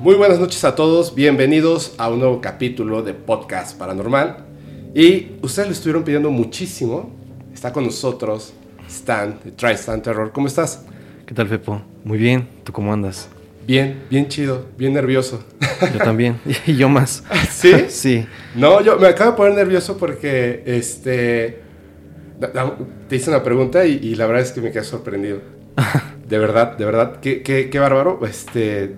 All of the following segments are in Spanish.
Muy buenas noches a todos, bienvenidos a un nuevo capítulo de Podcast Paranormal. Y ustedes lo estuvieron pidiendo muchísimo. Está con nosotros Stan, de TriStan Terror. ¿Cómo estás? ¿Qué tal, Fepo? Muy bien, ¿tú cómo andas? Bien, bien chido, bien nervioso. Yo también, y yo más. ¿Sí? Sí. No, yo me acabo de poner nervioso porque este te hice una pregunta y, y la verdad es que me quedé sorprendido. De verdad, de verdad, qué, qué, qué bárbaro. Este,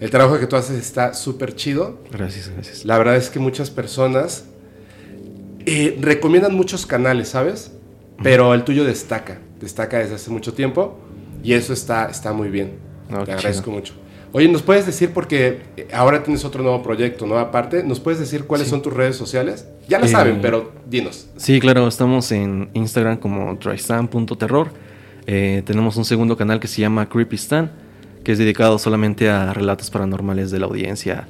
el trabajo que tú haces está súper chido. Gracias, gracias. La verdad es que muchas personas eh, recomiendan muchos canales, ¿sabes? Pero el tuyo destaca, destaca desde hace mucho tiempo y eso está, está muy bien. No, Te agradezco chido. mucho. Oye, ¿nos puedes decir, porque eh, ahora tienes otro nuevo proyecto, nueva parte, ¿nos puedes decir cuáles Sí. son tus redes sociales? Ya lo Eh, saben, pero dinos. Sí, claro, estamos en Instagram como tristan.terror. Eh, tenemos un segundo canal que se llama Creepy Stan, que es dedicado solamente a relatos paranormales de la audiencia,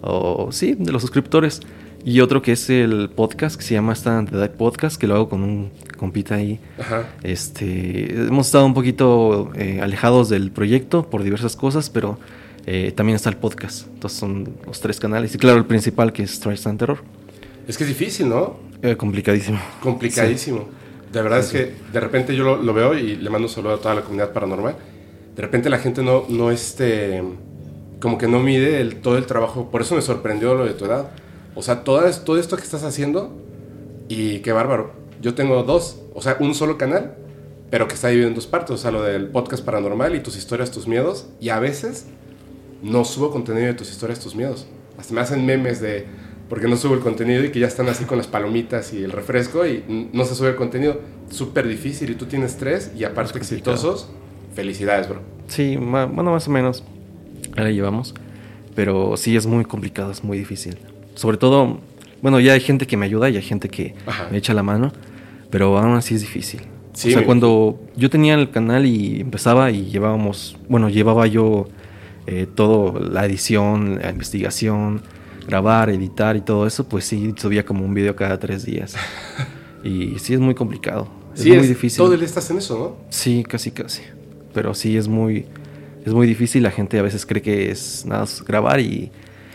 o sí, de los suscriptores. Y otro que es el podcast que se llama Stan The Podcast, que lo hago con un compita ahí. Ajá. Este, hemos estado un poquito eh, alejados del proyecto por diversas cosas, pero eh, también está el podcast. Entonces son los tres canales. Y claro, el principal que es Tristan Terror. Es que es difícil, ¿no? Eh, complicadísimo. Complicadísimo. De verdad es que de repente yo lo, lo veo y le mando un saludo a toda la comunidad paranormal. De repente la gente no, no este, como que no mide el, todo el trabajo. Por eso me sorprendió lo de tu edad. O sea, todo, todo esto que estás haciendo y qué bárbaro. Yo tengo dos, o sea, un solo canal, pero que está dividido en dos partes. O sea, lo del podcast paranormal y tus historias, tus miedos. Y a veces no subo contenido de tus historias, tus miedos. Hasta me hacen memes de porque no subo el contenido y que ya están así con las palomitas y el refresco y no se sube el contenido. Súper difícil y tú tienes tres y aparte exitosos. Felicidades, bro. Sí, ma- bueno, más o menos. Ahí la llevamos. Pero sí es muy complicado, es muy difícil. Sobre todo, bueno, ya hay gente que me ayuda y hay gente que Ajá. me echa la mano. Pero aún así es difícil. Sí, o sea, cuando yo tenía el canal y empezaba y llevábamos, bueno, llevaba yo eh, todo, la edición, la investigación, grabar, editar y todo eso, pues sí, subía como un video cada tres días. y sí es muy complicado. Es sí, muy es- difícil. Todo el día estás en eso, ¿no? Sí, casi, casi. Pero sí es muy, es muy difícil. La gente a veces cree que es nada más grabar y,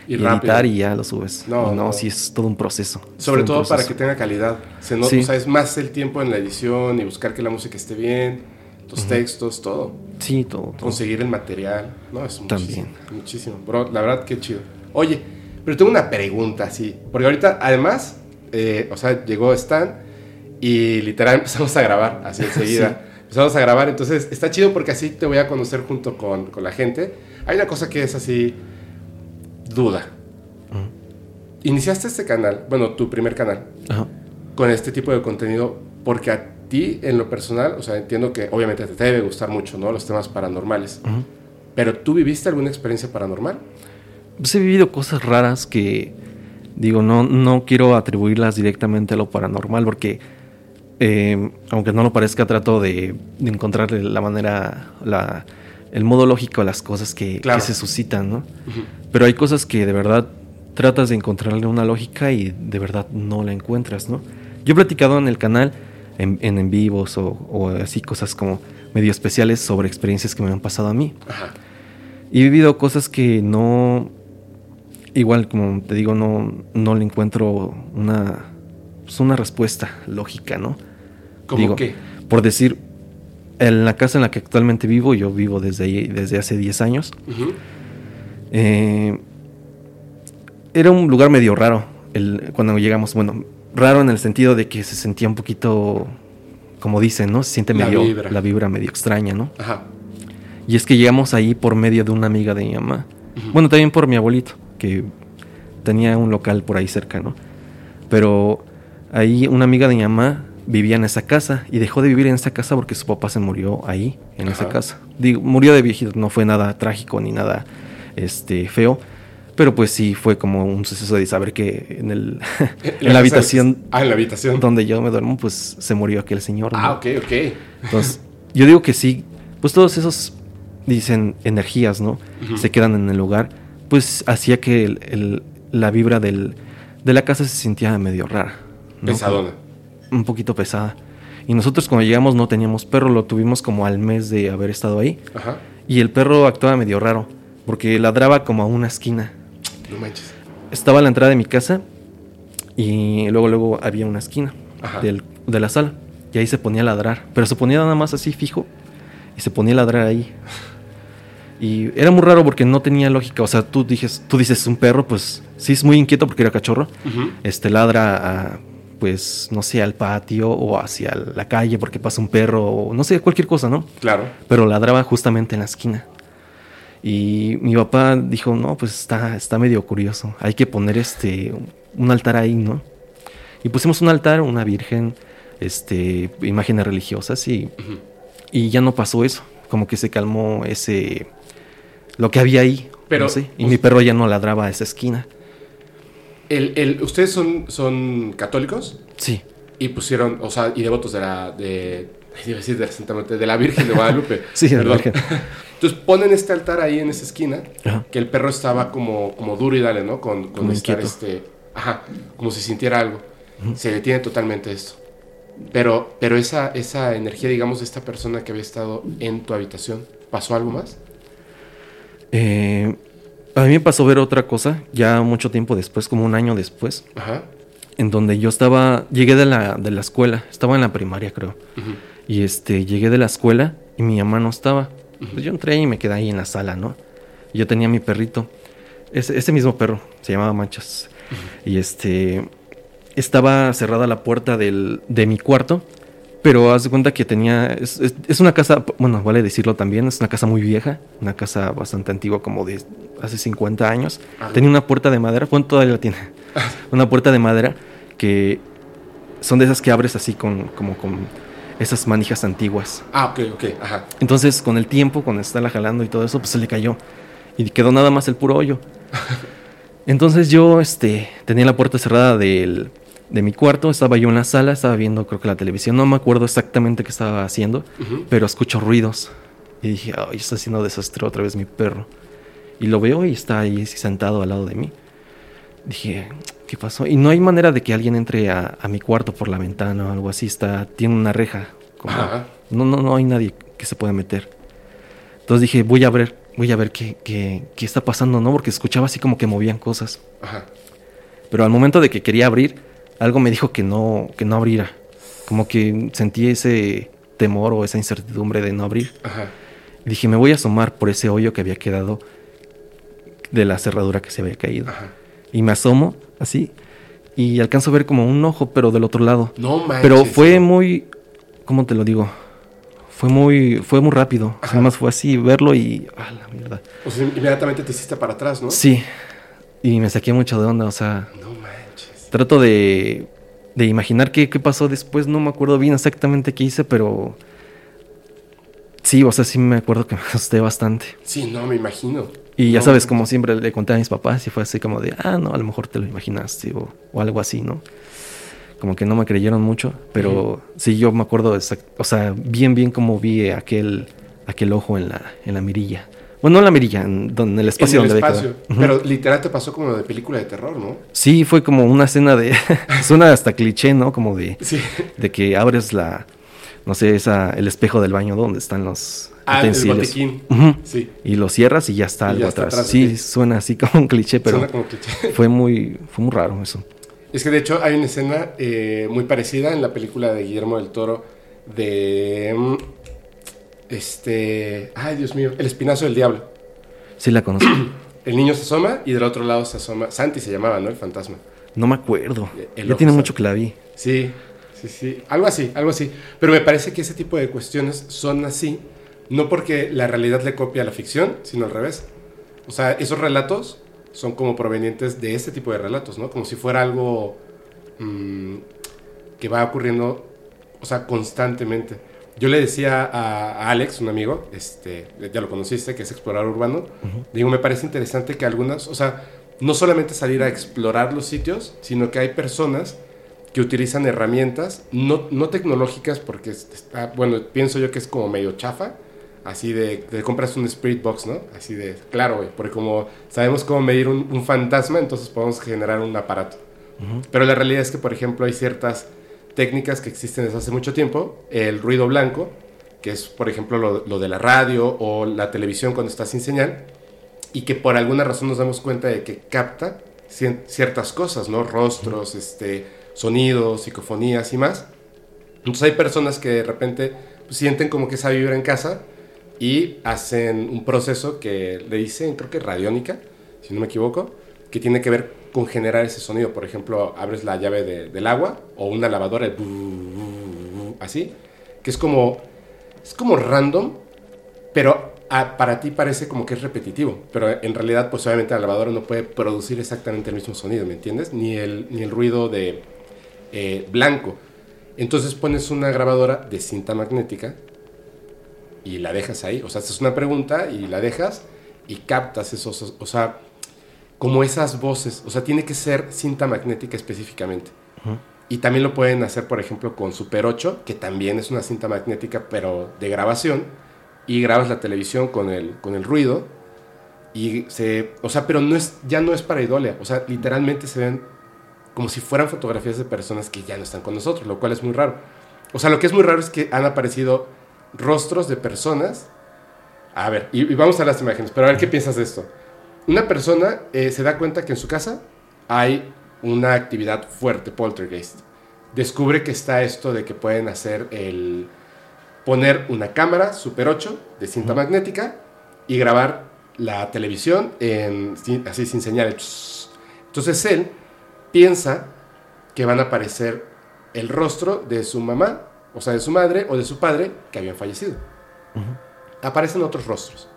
Y y rápido. editar y ya lo subes. No, No, sí es todo un proceso. Es Sobre todo para que tenga calidad. Se no- Sí. O sea, es más el tiempo en la edición y buscar que la música esté bien, los textos, todo. Sí, todo. todo. Conseguir el material. No, es muchísimo. También. Muchísimo. Bro, la verdad, qué chido. Oye, pero tengo una pregunta, sí. Porque ahorita, además, eh, o sea, llegó Stan y literal empezamos a grabar así enseguida. Empezamos a grabar, entonces está chido porque así te voy a conocer junto con, con la gente. Hay una cosa que es así, duda. Iniciaste este canal, bueno, tu primer canal, con este tipo de contenido porque a ti, en lo personal, o sea, entiendo que obviamente te debe gustar mucho, ¿no? Los temas paranormales. Pero tú viviste alguna experiencia paranormal? Pues he vivido cosas raras que, digo, no, no quiero atribuirlas directamente a lo paranormal porque, eh, aunque no lo parezca, trato de, de encontrarle la manera, la, el modo lógico a las cosas que, Claro. que se suscitan, ¿no? Pero hay cosas que de verdad tratas de encontrarle una lógica y de verdad no la encuentras, ¿no? Yo he platicado en el canal, en, en, en vivos o, o así cosas como medio especiales sobre experiencias que me han pasado a mí. Ajá. Y he vivido cosas que no, igual como te digo, no, no le encuentro una, pues una respuesta lógica, ¿no? ¿Cómo Digo, qué? Por decir, en la casa en la que actualmente vivo, yo vivo desde, ahí- desde hace 10 años, eh, era un lugar medio raro el, cuando llegamos. Bueno, raro en el sentido de que se sentía un poquito, como dicen, ¿no? Se siente La medio, vibra. la vibra medio extraña, ¿no? Ajá. Y es que llegamos ahí por medio de una amiga de mi mamá. Bueno, también por mi abuelito, que tenía un local por ahí cerca, ¿no? Pero ahí una amiga de mi mamá vivía en esa casa y dejó de vivir en esa casa porque su papá se murió ahí, en esa casa. Digo, murió de viejito, no fue nada trágico ni nada este, feo. Pero pues sí fue como un suceso de saber que en, el, en la habitación Ah, en la habitación. donde yo me duermo, pues se murió aquel señor. ¿no? Ah, ok, ok. Entonces, yo digo que sí, pues todos esos, dicen, energías, ¿no? Se quedan en el lugar, pues hacía que el- el- la vibra del, de la casa se sintiera medio rara. ¿no? Pesadona. Un poquito pesada. Y nosotros cuando llegamos no teníamos perro, lo tuvimos como al mes de haber estado ahí. Ajá. Y el perro actuaba medio raro. porque ladraba como a una esquina. No manches. Estaba a la entrada de mi casa y luego luego había una esquina del- de la sala y ahí se ponía a ladrar, pero se ponía nada más así fijo y se ponía a ladrar ahí. Y era muy raro porque no tenía lógica, o sea, tú dices, tú dices un perro, pues sí es muy inquieto porque era cachorro, este ladra a, pues no sé, al patio o hacia la calle porque pasa un perro o no sé, cualquier cosa, ¿no? Claro. pero ladraba justamente en la esquina. Y mi papá dijo, no, pues está, está medio curioso, hay que poner este, un altar ahí, ¿no? Y pusimos un altar, una virgen, este, imágenes religiosas y, y ya no pasó eso, como que se calmó ese, lo que había ahí. Pero, no sé, y mi perro ya no ladraba a esa esquina. El, el- ¿Ustedes son, son católicos? Sí, Y pusieron, o sea, y devotos de la, de, iba a decir de la Santa Muerte, de la Virgen de Guadalupe. Sí, de la. Virgen. Entonces ponen este altar ahí en esa esquina, Ajá. que el perro estaba como, como duro y dale, ¿no? Con, con Como estar inquieto. este, ajá, como si sintiera algo. Se detiene totalmente esto. Pero, pero esa, esa energía, digamos, de esta persona que había estado en tu habitación, ¿pasó algo más? Eh, a mí me pasó ver otra cosa, ya mucho tiempo después, como un año después, Ajá. en donde yo estaba, llegué de la, de la escuela, estaba en la primaria creo, y este, llegué de la escuela y mi mamá no estaba. Pues yo entré y me quedé ahí en la sala, ¿no? Y yo tenía mi perrito, ese, ese mismo perro, se llamaba Manchas, y este, estaba cerrada la puerta del, de mi cuarto, pero haz de cuenta que tenía, es, es- es una casa, bueno, vale decirlo también, es una casa muy vieja, una casa bastante antigua, como de hace 50 años. Ajá. Tenía una puerta de madera, bueno, todavía la tiene, una puerta de madera que son de esas que abres así con, como con esas manijas antiguas. Ah, ok, ok, ajá. Entonces, con el tiempo, cuando estarla jalando y todo eso, pues se le cayó. Y quedó nada más el puro hoyo. Entonces yo este, tenía la puerta cerrada del, de mi cuarto, estaba yo en la sala, estaba viendo creo que la televisión, no me acuerdo exactamente qué estaba haciendo, pero escucho ruidos. Y dije, ay, está haciendo desastre otra vez mi perro. Y lo veo y está ahí sentado al lado de mí. Dije, ¿qué pasó? Y no hay manera de que alguien entre a, a mi cuarto por la ventana o algo así. Está, tiene una reja. como- no, no, no hay nadie que se pueda meter. Entonces dije, voy a ver, voy a ver qué, qué, qué está pasando, ¿no? Porque escuchaba así como que movían cosas. Ajá. Pero al momento de que quería abrir, algo me dijo que no, que no abriera. Como que sentí ese temor o esa incertidumbre de no abrir. Ajá. Y dije, me voy a asomar por ese hoyo que había quedado de la cerradura que se había caído. Ajá. Y me asomo así y alcanzo a ver como un ojo, pero del otro lado. No manches. Pero fue muy, ¿cómo te lo digo? Fue muy, fue muy rápido. Ajá. Además fue así, verlo y, ah, la mierda. O sea, inmediatamente te hiciste para atrás, ¿no? Sí. Y me saqué mucho de onda, o sea, No. Trato de, de imaginar qué, qué pasó después. No me acuerdo bien exactamente qué hice, pero sí, o sea, sí me acuerdo que me asusté bastante. Sí, no, me imagino. Y ya sabes, como siempre le conté a mis papás y fue así como de, ah, no, a lo mejor te lo imaginaste o, o algo así, ¿no? Como que no me creyeron mucho, pero sí, yo me acuerdo, exact- o sea, bien, bien como vi aquel, aquel ojo en la, en la mirilla. Bueno, no en la mirilla, en, el espacio en el donde espacio. Pero literal te pasó como de película de terror, ¿no? Sí, fue como una escena de, suena hasta cliché, ¿no? Como de, Sí. de que abres la, no sé, esa, el espejo del baño donde están los Ah, el utensilios. botiquín. Ujú. Sí. Y lo cierras y ya está Y algo ya está atrás. atrás, Sí, sí. suena así como un cliché, pero Suena como cliché. fue muy, fue muy raro eso. Es que de hecho hay una escena eh, muy parecida en la película de Guillermo del Toro de... Este... Ay, Dios mío. El espinazo del diablo. Sí la conozco. El niño se asoma y del otro lado se asoma... Santi se llamaba, ¿no? El fantasma. No me acuerdo. El ya tiene mucho que la vi. Sí, sí, sí. Algo así, algo así. Pero me parece que ese tipo de cuestiones son así, no porque la realidad le copia a la ficción, sino al revés. O sea, esos relatos son como provenientes de este tipo de relatos, ¿no? Como si fuera algo mm, que va ocurriendo, o sea, constantemente. Yo le decía a, Alex, un amigo, este, ya lo conociste, que es explorador urbano, digo, me parece interesante que algunas, o sea, no solamente salir a explorar los sitios, sino que hay personas que utilizan herramientas, no, no tecnológicas, porque es- está, bueno, pienso yo que es como medio chafa, así de, de compras un Spirit Box, ¿no? Así de, claro, güey, porque como sabemos cómo medir un, un fantasma, entonces podemos generar un aparato. Pero la realidad es que, por ejemplo, hay ciertas técnicas que existen desde hace mucho tiempo, el ruido blanco, que es, por ejemplo, lo, lo de la radio o la televisión cuando está sin señal, y que por alguna razón nos damos cuenta de que capta ciertas cosas, ¿no? Rostros, este, sonidos, psicofonías y más. Entonces hay personas que de repente pues, sienten como que esa vibra en casa y hacen un proceso que le dicen, creo que radiónica, si no me equivoco, que tiene que ver con generar ese sonido. Por ejemplo, abres la llave del agua o una lavadora, así, que es como, es como random, pero para ti parece como que es repetitivo, pero en realidad pues obviamente la lavadora no puede producir exactamente el mismo sonido, ¿me entiendes? Ni el, ni el ruido de eh, blanco. Entonces pones una grabadora de cinta magnética y la dejas ahí, o sea, haces una pregunta y la dejas y captas esos, o sea, como esas voces, o sea, tiene que ser cinta magnética específicamente. Y también lo pueden hacer, por ejemplo, con Super 8, que también es una cinta magnética, pero de grabación y grabas la televisión con el, con el ruido y se, o sea, pero no es, ya no es para idolia, o sea, literalmente se ven como si fueran fotografías de personas que ya no están con nosotros, lo cual es muy raro. O sea, lo que es muy raro es que han aparecido rostros de personas. A ver, y, vamos a las imágenes, pero a ver qué piensas de esto. Una persona eh, se da cuenta que en su casa hay una actividad fuerte, poltergeist. Descubre que está esto de que pueden hacer el, poner una cámara Super 8 de cinta magnética y grabar la televisión en, así sin señales. Entonces él piensa que van a aparecer el rostro de su mamá, o sea, de su madre o de su padre que habían fallecido. Aparecen otros rostros,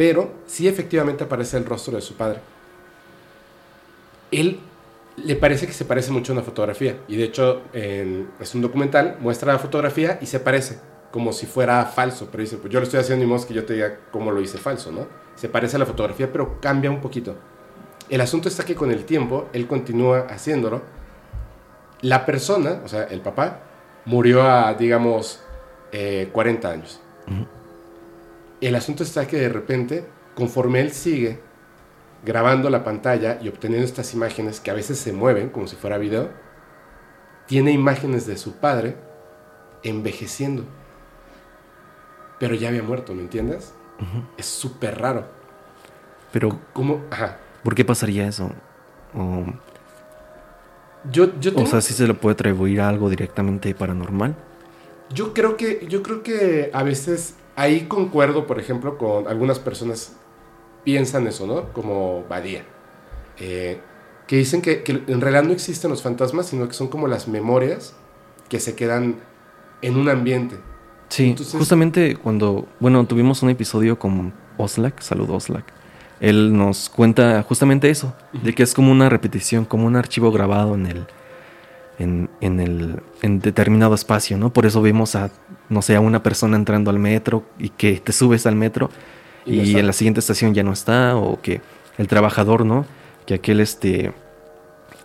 pero sí efectivamente aparece el rostro de su padre. Él le parece que se parece mucho a una fotografía. Y de hecho, es un documental, muestra la fotografía y se parece como si fuera falso, pero dice, pues yo lo estoy haciendo y modo que yo te diga cómo lo hice falso, ¿no? Se parece a la fotografía, pero cambia un poquito. El asunto está que con el tiempo él continúa haciéndolo. La persona, o sea, el papá, murió a, digamos, 40 eh, años. El asunto está que de repente, conforme él sigue grabando la pantalla y obteniendo estas imágenes que a veces se mueven como si fuera video, tiene imágenes de su padre envejeciendo pero ya había muerto, ¿me entiendes? Es súper raro. Pero, ¿cómo? Ajá. ¿Por qué pasaría eso? O, yo, yo o sea, si se le puede atribuir a algo directamente paranormal. Yo creo que, yo creo que a veces ahí concuerdo, por ejemplo, con algunas personas piensan eso, ¿no? Como Badía. Eh, que dicen que, que, en realidad no existen los fantasmas, sino que son como las memorias que se quedan en un ambiente. Sí, justamente cuando, bueno, tuvimos un episodio con Oslak, saludo Oslak, él nos cuenta justamente eso, de que es como una repetición, como un archivo grabado en el, en, el, en determinado espacio, ¿no? Por eso vimos a, no sé, a una persona entrando al metro y que te subes al metro y, en la siguiente estación ya no está, o que el trabajador, ¿no? Que aquel este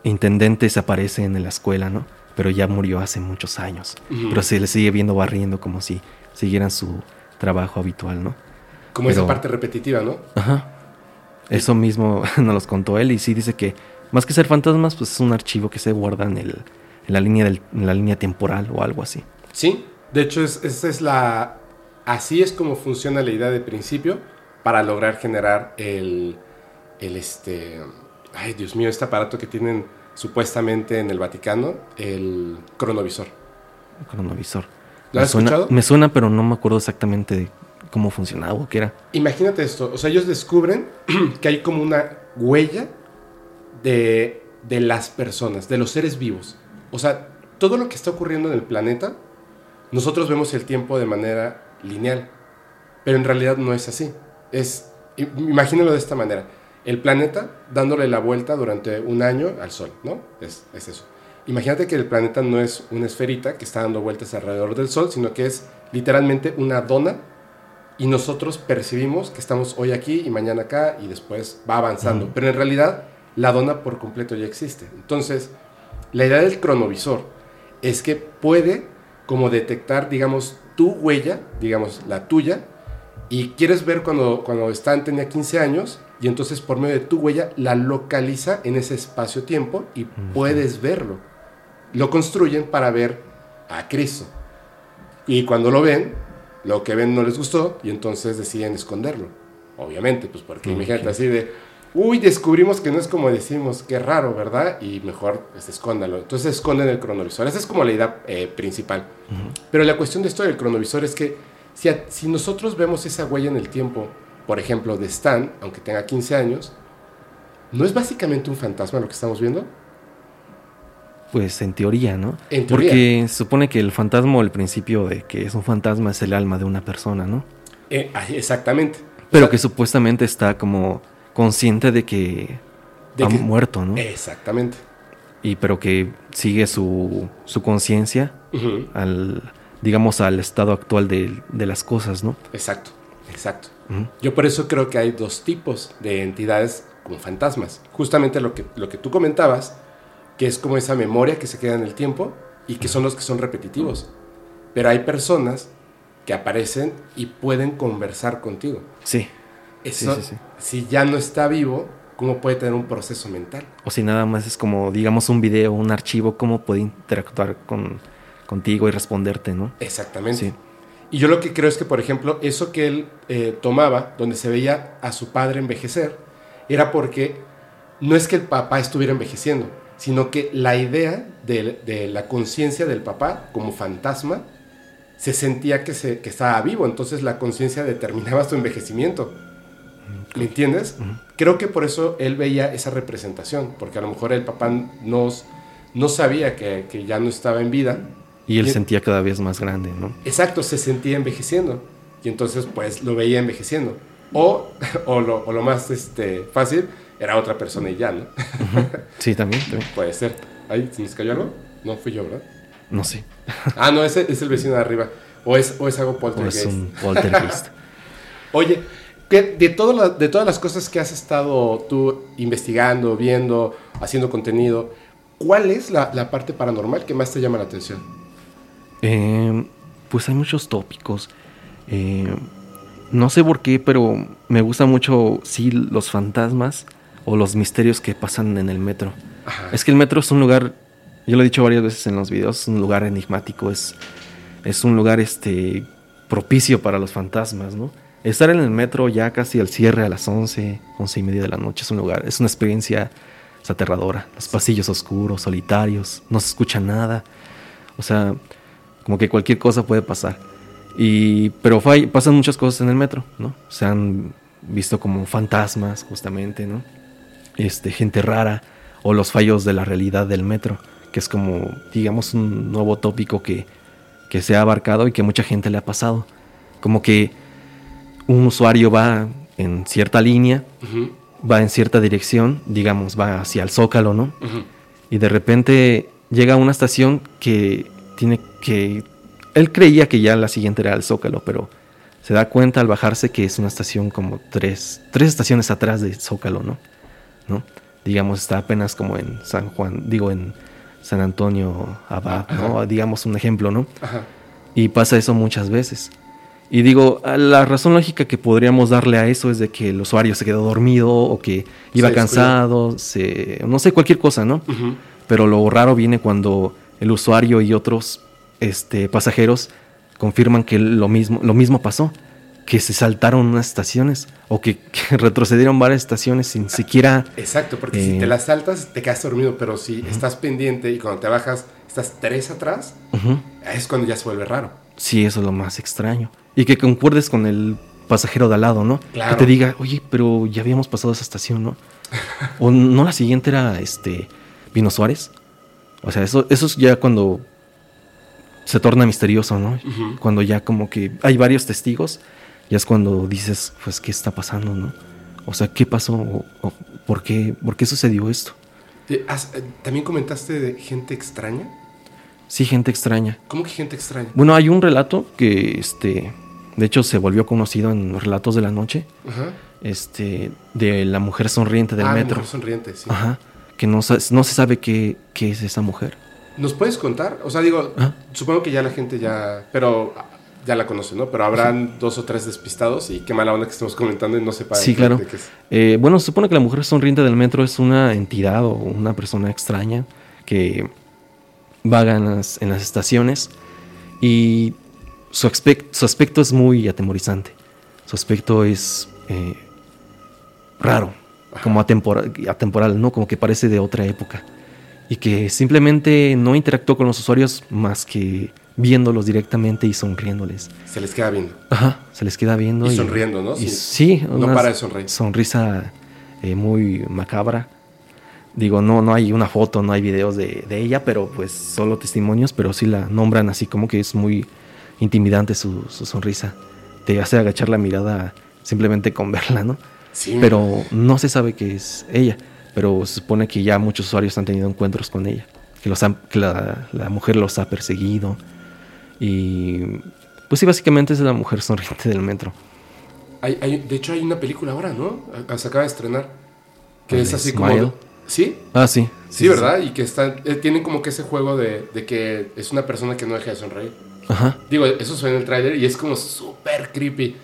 intendente se aparece en la escuela, ¿no? pero ya murió hace muchos años. Pero se le sigue viendo barriendo como si siguieran su trabajo habitual, ¿no? Como esa parte repetitiva, ¿no? Ajá. Eso mismo nos los contó él y sí dice que más que ser fantasmas, pues es un archivo que se guarda en, el, en, la, línea del, en la línea temporal o algo así. Sí, de hecho esa es la... Así es como funciona la idea de principio para lograr generar el, el este... Ay, Dios mío, este aparato que tienen supuestamente en el Vaticano el cronovisor. El cronovisor. ¿Lo has escuchado? Me suena, pero no me acuerdo exactamente de cómo funcionaba o qué era. Imagínate esto, o sea, ellos descubren que hay como una huella de, de las personas, de los seres vivos. O sea, todo lo que está ocurriendo en el planeta, nosotros vemos el tiempo de manera lineal, pero en realidad no es así. Es, imagínalo de esta manera el planeta dándole la vuelta durante un año al Sol, ¿no? Es, eso. Imagínate que el planeta no es una esferita que está dando vueltas alrededor del Sol, sino que es literalmente una dona y nosotros percibimos que estamos hoy aquí y mañana acá y después va avanzando. Pero en realidad la dona por completo ya existe. Entonces, la idea del cronovisor es que puede como detectar, digamos, tu huella, digamos, la tuya, y quieres ver cuando, cuando Stan tenía 15 años y entonces por medio de tu huella la localiza en ese espacio-tiempo y puedes verlo. Lo construyen para ver a Cristo. Y cuando lo ven, lo que ven no les gustó y entonces deciden esconderlo. obviamente, pues porque imagínate así de, uy, descubrimos que no es como decimos, qué raro, ¿verdad? Y mejor, pues escóndalo. Entonces esconden el cronovisor. Esa es como la idea eh, principal. Pero la cuestión de esto del cronovisor es que si, si nosotros vemos esa huella en el tiempo, por ejemplo, de Stan, aunque tenga 15 años, ¿no es básicamente un fantasma lo que estamos viendo? Pues en teoría, ¿no? En teoría. Porque se supone que el fantasma, el principio de que es un fantasma, es el alma de una persona, ¿no? Eh, ah, exactamente. Pero que supuestamente está como consciente de que De ha que- muerto, ¿no? Exactamente. Y pero que sigue su, su conciencia al, digamos, al estado actual de, de las cosas, ¿no? Exacto, exacto. Yo por eso creo que hay dos tipos de entidades como fantasmas. Justamente lo que, lo que tú comentabas, que es como esa memoria que se queda en el tiempo y que son los que son repetitivos. Pero hay personas que aparecen y pueden conversar contigo. Sí. Eso, sí, sí. si ya no está vivo, ¿cómo puede tener un proceso mental? O si nada más es como, digamos, un video, un archivo, cómo puede interactuar con, contigo y responderte, ¿no? Exactamente. Y yo lo que creo es que, por ejemplo, eso que él eh, tomaba, donde se veía a su padre envejecer, era porque no es que el papá estuviera envejeciendo, sino que la idea de, de la conciencia del papá como fantasma se sentía que, se, que estaba vivo, entonces la conciencia determinaba su envejecimiento. ¿Me entiendes? Creo que por eso él veía esa representación, porque a lo mejor el papá no, no sabía que, que ya no estaba en vida, Y él Bien. sentía cada vez más grande, ¿no? Exacto, se sentía envejeciendo. Y entonces, pues, lo veía envejeciendo. O, o, lo, o lo más este, fácil, era otra persona y ya, ¿no? Sí, también, también. Puede ser. ¿Ahí se nos cayó algo? No, fui yo, ¿verdad? No sé. Ah, no, ese es el vecino de arriba. O es, o es algo O poltergeist. es un poltergeist. Oye, ¿qué- de, todo la- de todas las cosas que has estado tú investigando, viendo, haciendo contenido, ¿cuál es la, la parte paranormal que más te llama la atención? Eh, pues hay muchos tópicos. Eh, no sé por qué, pero me gusta mucho, sí, los fantasmas o los misterios que pasan en el metro. Ajá. Es que el metro es un lugar, yo lo he dicho varias veces en los videos, es un lugar enigmático, es, es un lugar este, propicio para los fantasmas, ¿no? Estar en el metro ya casi al cierre a las 11, 11 y media de la noche es un lugar, es una experiencia es aterradora. Los pasillos oscuros, solitarios, no se escucha nada. O sea, como que cualquier cosa puede pasar. Y, pero pasan muchas cosas en el metro, ¿no? Se han visto como fantasmas, justamente, ¿no? Este, gente rara, o los fallos de la realidad del metro, que es como, digamos, un nuevo tópico que, que se ha abarcado y que mucha gente le ha pasado. Como que un usuario va en cierta línea, va en cierta dirección, digamos, va hacia el zócalo, ¿no? y de repente llega a una estación que tiene que... Él creía que ya la siguiente era el Zócalo, pero se da cuenta al bajarse que es una estación como tres, tres estaciones atrás de Zócalo, ¿no? ¿no? Digamos, está apenas como en San Juan, digo, en San Antonio Abad, ¿no? Digamos un ejemplo, ¿no? Ajá. Y pasa eso muchas veces. Y digo, a la razón lógica que podríamos darle a eso es de que el usuario se quedó dormido o que iba Se cansado, se, no sé, cualquier cosa, ¿no? Pero lo raro viene cuando el usuario y otros este, pasajeros confirman que lo mismo, lo mismo pasó, que se saltaron unas estaciones o que, que retrocedieron varias estaciones sin siquiera... Exacto, porque si Eh, te las saltas te quedas dormido, pero si estás pendiente y cuando te bajas estás tres atrás, es cuando ya se vuelve raro. Sí, eso es lo más extraño. Y que concuerdes con el pasajero de al lado, ¿no? Claro. Que te diga, oye, pero ya habíamos pasado esa estación, ¿no? o no la siguiente era este Pino Suárez. O sea, eso, eso es ya cuando se torna misterioso, ¿no? Cuando ya como que hay varios testigos, ya es cuando dices, pues, ¿qué está pasando, no? O sea, ¿qué pasó? O- o ¿por, qué, ¿Por qué sucedió esto? Eh, También comentaste de gente extraña. Sí, gente extraña. ¿Cómo que gente extraña? Bueno, hay un relato que, este, de hecho, se volvió conocido en los relatos de la noche, Ajá. este, de la mujer sonriente del ah, la metro. mujer sonriente, sí. Ajá. Que no, no se sabe qué, qué es esa mujer. ¿Nos puedes contar? O sea, digo, Ah. supongo que ya la gente ya, pero ya la conoce, ¿no? Pero habrán dos o tres despistados y qué mala onda que estemos comentando y no sepa Sí, claro. de qué es. Eh, bueno, se supone que la mujer sonriente del metro es una entidad o una persona extraña que vaga en las, en las estaciones y su, aspec- su aspecto es muy atemorizante. Su aspecto es, eh, raro, como atemporal, atemporal, ¿no? Como que parece de otra época. Y que simplemente no interactuó con los usuarios más que viéndolos directamente y sonriéndoles. Se les queda viendo. Ajá, se les queda viendo. Y, sonriendo, ¿no? Y, sí, no para de sonreír. Sonrisa eh, muy macabra. Digo, no, no hay una foto, no hay videos de, de, ella, pero pues solo testimonios, pero sí la nombran así como que es muy intimidante su, su sonrisa. Te hace agachar la mirada simplemente con verla, ¿no? Sí. Pero no se sabe que es ella, pero se supone que ya muchos usuarios han tenido encuentros con ella, que, los han, que la, la mujer los ha perseguido, y pues sí, básicamente es la mujer sonriente del metro. Hay, hay, de hecho, hay una película ahora, ¿no? Se acaba de estrenar. Que es así como. ¿Sí? Ah, sí. Sí, ¿verdad? Y que están, eh, tienen como que ese juego de, de, que es una persona que no deja de sonreír. Ajá. Digo, eso suena en el tráiler y es como súper creepy.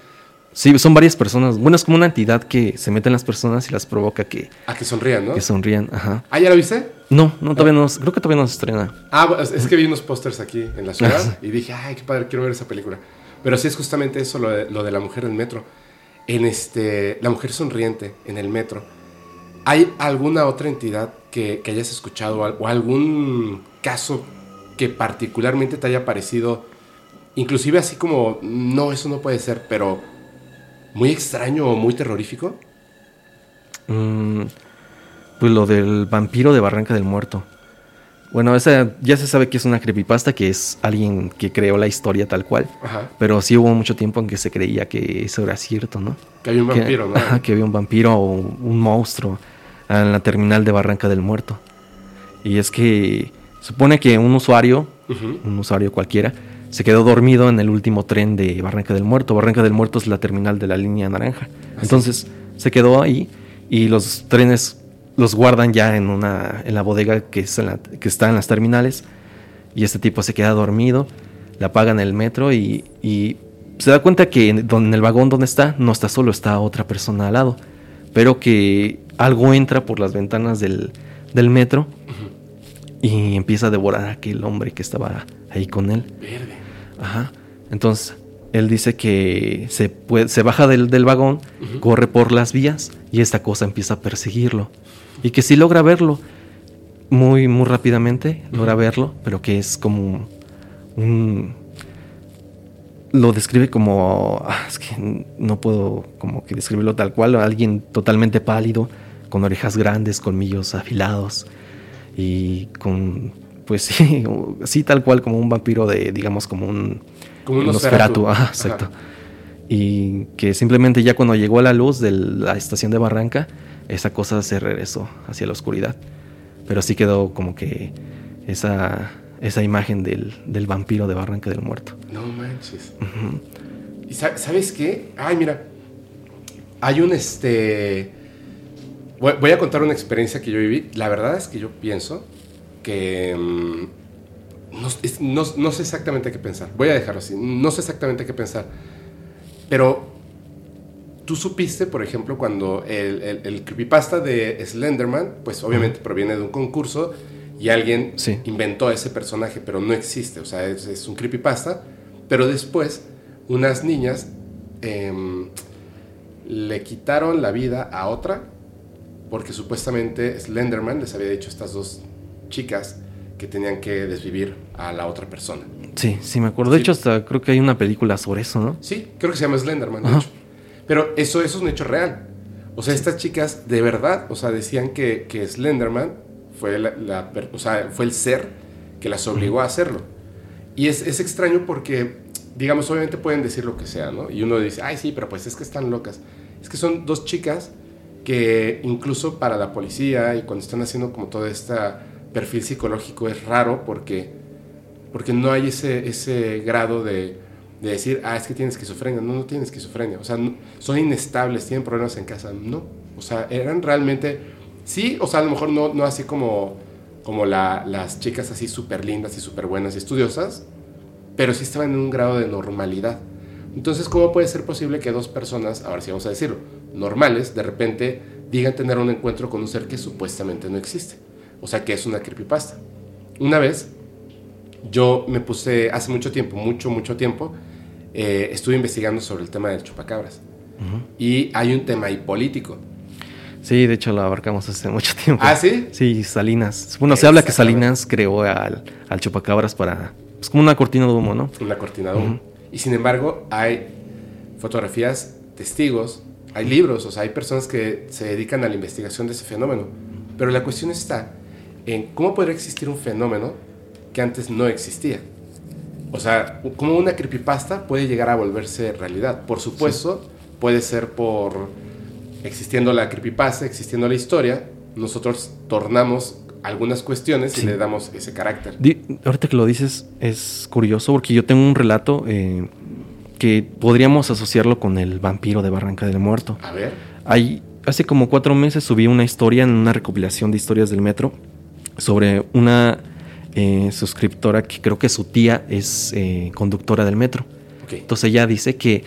Sí, son varias personas. Bueno, es como una entidad que se mete en las personas y las provoca que... A que sonrían, ¿no? Que sonrían, ajá. ¿Ah, ya la viste? No, no, todavía no. Creo que todavía no se estrena. Ah, es que vi unos pósters aquí en la ciudad y dije, ay, qué padre, quiero ver esa película. Pero sí es justamente eso, lo de, lo de la mujer del metro. En este, la mujer sonriente en el metro. ¿Hay alguna otra entidad que, que hayas escuchado o algún caso que particularmente te haya parecido, inclusive así como, no, eso no puede ser, pero muy extraño o muy terrorífico? Mm, pues lo del vampiro de Barranca del Muerto. Bueno, esa ya se sabe que es una creepypasta, que es alguien que creó la historia tal cual. Ajá. Pero sí hubo mucho tiempo en que se creía que eso era cierto, ¿no? Que había un vampiro, que, ¿no? Ajá, que había un vampiro o un monstruo en la terminal de Barranca del Muerto. Y es que supone que un usuario, uh -huh. un usuario cualquiera, se quedó dormido en el último tren de Barranca del Muerto. Barranca del Muerto es la terminal de la línea naranja. Así Entonces se quedó ahí y los trenes los guardan ya en una en la bodega que, es en la, que está en las terminales y este tipo se queda dormido, le apagan el metro y, y se da cuenta que en, en, el vagón donde está no está solo, está otra persona al lado, pero que algo entra por las ventanas del, del metro uh -huh. y empieza a devorar a aquel hombre que estaba ahí con él. Verde. Ajá. Entonces, él dice que se, puede, se baja del, del vagón, Uh -huh. corre por las vías y esta cosa empieza a perseguirlo. Y que sí logra verlo muy, muy rápidamente, logra verlo, pero que es como un... Lo describe como... ah, es que no puedo como que describirlo tal cual. Alguien totalmente pálido, con orejas grandes, colmillos afilados y con... Pues sí, sí, tal cual como un vampiro de, digamos, como un... Como un Nosferatu. Ah, exacto. Ajá. Y que simplemente ya cuando llegó a la luz de la estación de Barranca, esa cosa se regresó hacia la oscuridad. Pero sí quedó como que esa, esa imagen del, del vampiro de Barranca del Muerto. No manches. Uh -huh. ¿Y sabes qué? Ay, mira. Hay un este. Voy, voy, a contar una experiencia que yo viví. La verdad es que yo pienso que. Um, no, no, no, sé exactamente qué pensar. Voy a dejarlo así. No sé exactamente qué pensar. Pero tú supiste, por ejemplo, cuando el, el, el creepypasta de Slenderman, pues obviamente proviene de un concurso y alguien sí. inventó ese personaje, pero no existe. O sea, es, es un creepypasta. Pero después, unas niñas eh, le quitaron la vida a otra porque supuestamente Slenderman les había dicho estas dos chicas que tenían que desvivir a la otra persona. Sí, sí, me acuerdo. De sí. hecho, hasta creo que hay una película sobre eso, ¿no? Sí, creo que se llama Slenderman, de hecho. Pero eso, eso es un hecho real. O sea, estas chicas de verdad, o sea, decían que, que Slenderman fue, la, la, o sea, fue el ser que las obligó a hacerlo. Y es, es, extraño porque, digamos, obviamente pueden decir lo que sea, ¿no? Y uno dice, ay, sí, pero pues es que están locas. Es que son dos chicas que incluso para la policía y cuando están haciendo como todo este perfil psicológico es raro porque, porque no hay ese, ese grado de, de decir, ah, es que tienes esquizofrenia. No, no tienes esquizofrenia. O sea, no, son inestables, tienen problemas en casa. No. O sea, eran realmente, sí, o sea, a lo mejor no, no así como, como la, las chicas así súper lindas y súper buenas y estudiosas, pero sí estaban en un grado de normalidad. Entonces, ¿cómo puede ser posible que dos personas, ahora sí vamos a decirlo, normales, de repente digan tener un encuentro con un ser que supuestamente no existe? O sea, que es una creepypasta. Una vez, yo me puse, hace mucho tiempo, mucho, mucho tiempo, eh, estuve investigando sobre el tema del chupacabras. Uh -huh. Y hay un tema ahí político. Sí, de hecho lo abarcamos hace mucho tiempo. ¿Ah, sí? Sí, Salinas. Bueno, se habla que Salinas creó al, al chupacabras para... Es como una cortina de humo, ¿no? Una cortina de humo. Y sin embargo, hay fotografías, testigos, hay libros, o sea, hay personas que se dedican a la investigación de ese fenómeno. Pero la cuestión está en cómo podría existir un fenómeno que antes no existía. O sea, cómo una creepypasta puede llegar a volverse realidad. Por supuesto, puede ser por existiendo la creepypasta, existiendo la historia, nosotros tornamos algunas cuestiones y le damos ese carácter. ahorita que lo dices es curioso porque yo tengo un relato eh, que podríamos asociarlo con el vampiro de Barranca del Muerto. A ver. Hay, hace como cuatro meses subí una historia en una recopilación de historias del metro sobre una eh, suscriptora que creo que su tía es eh, conductora del metro. Entonces ella dice que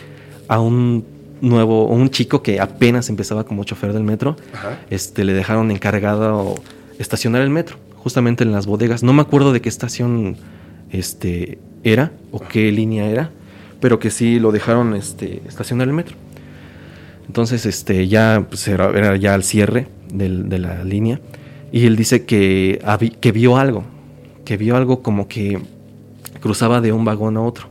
a un nuevo, un chico que apenas empezaba como chofer del metro, este, le dejaron encargado estacionar el metro, justamente en las bodegas. No me acuerdo de qué estación este, era o qué línea era, pero que sí lo dejaron este, estacionar el metro. Entonces, este, ya pues, era, ya al cierre de la línea. Y él dice que, que vio algo, que vio algo como que cruzaba de un vagón a otro.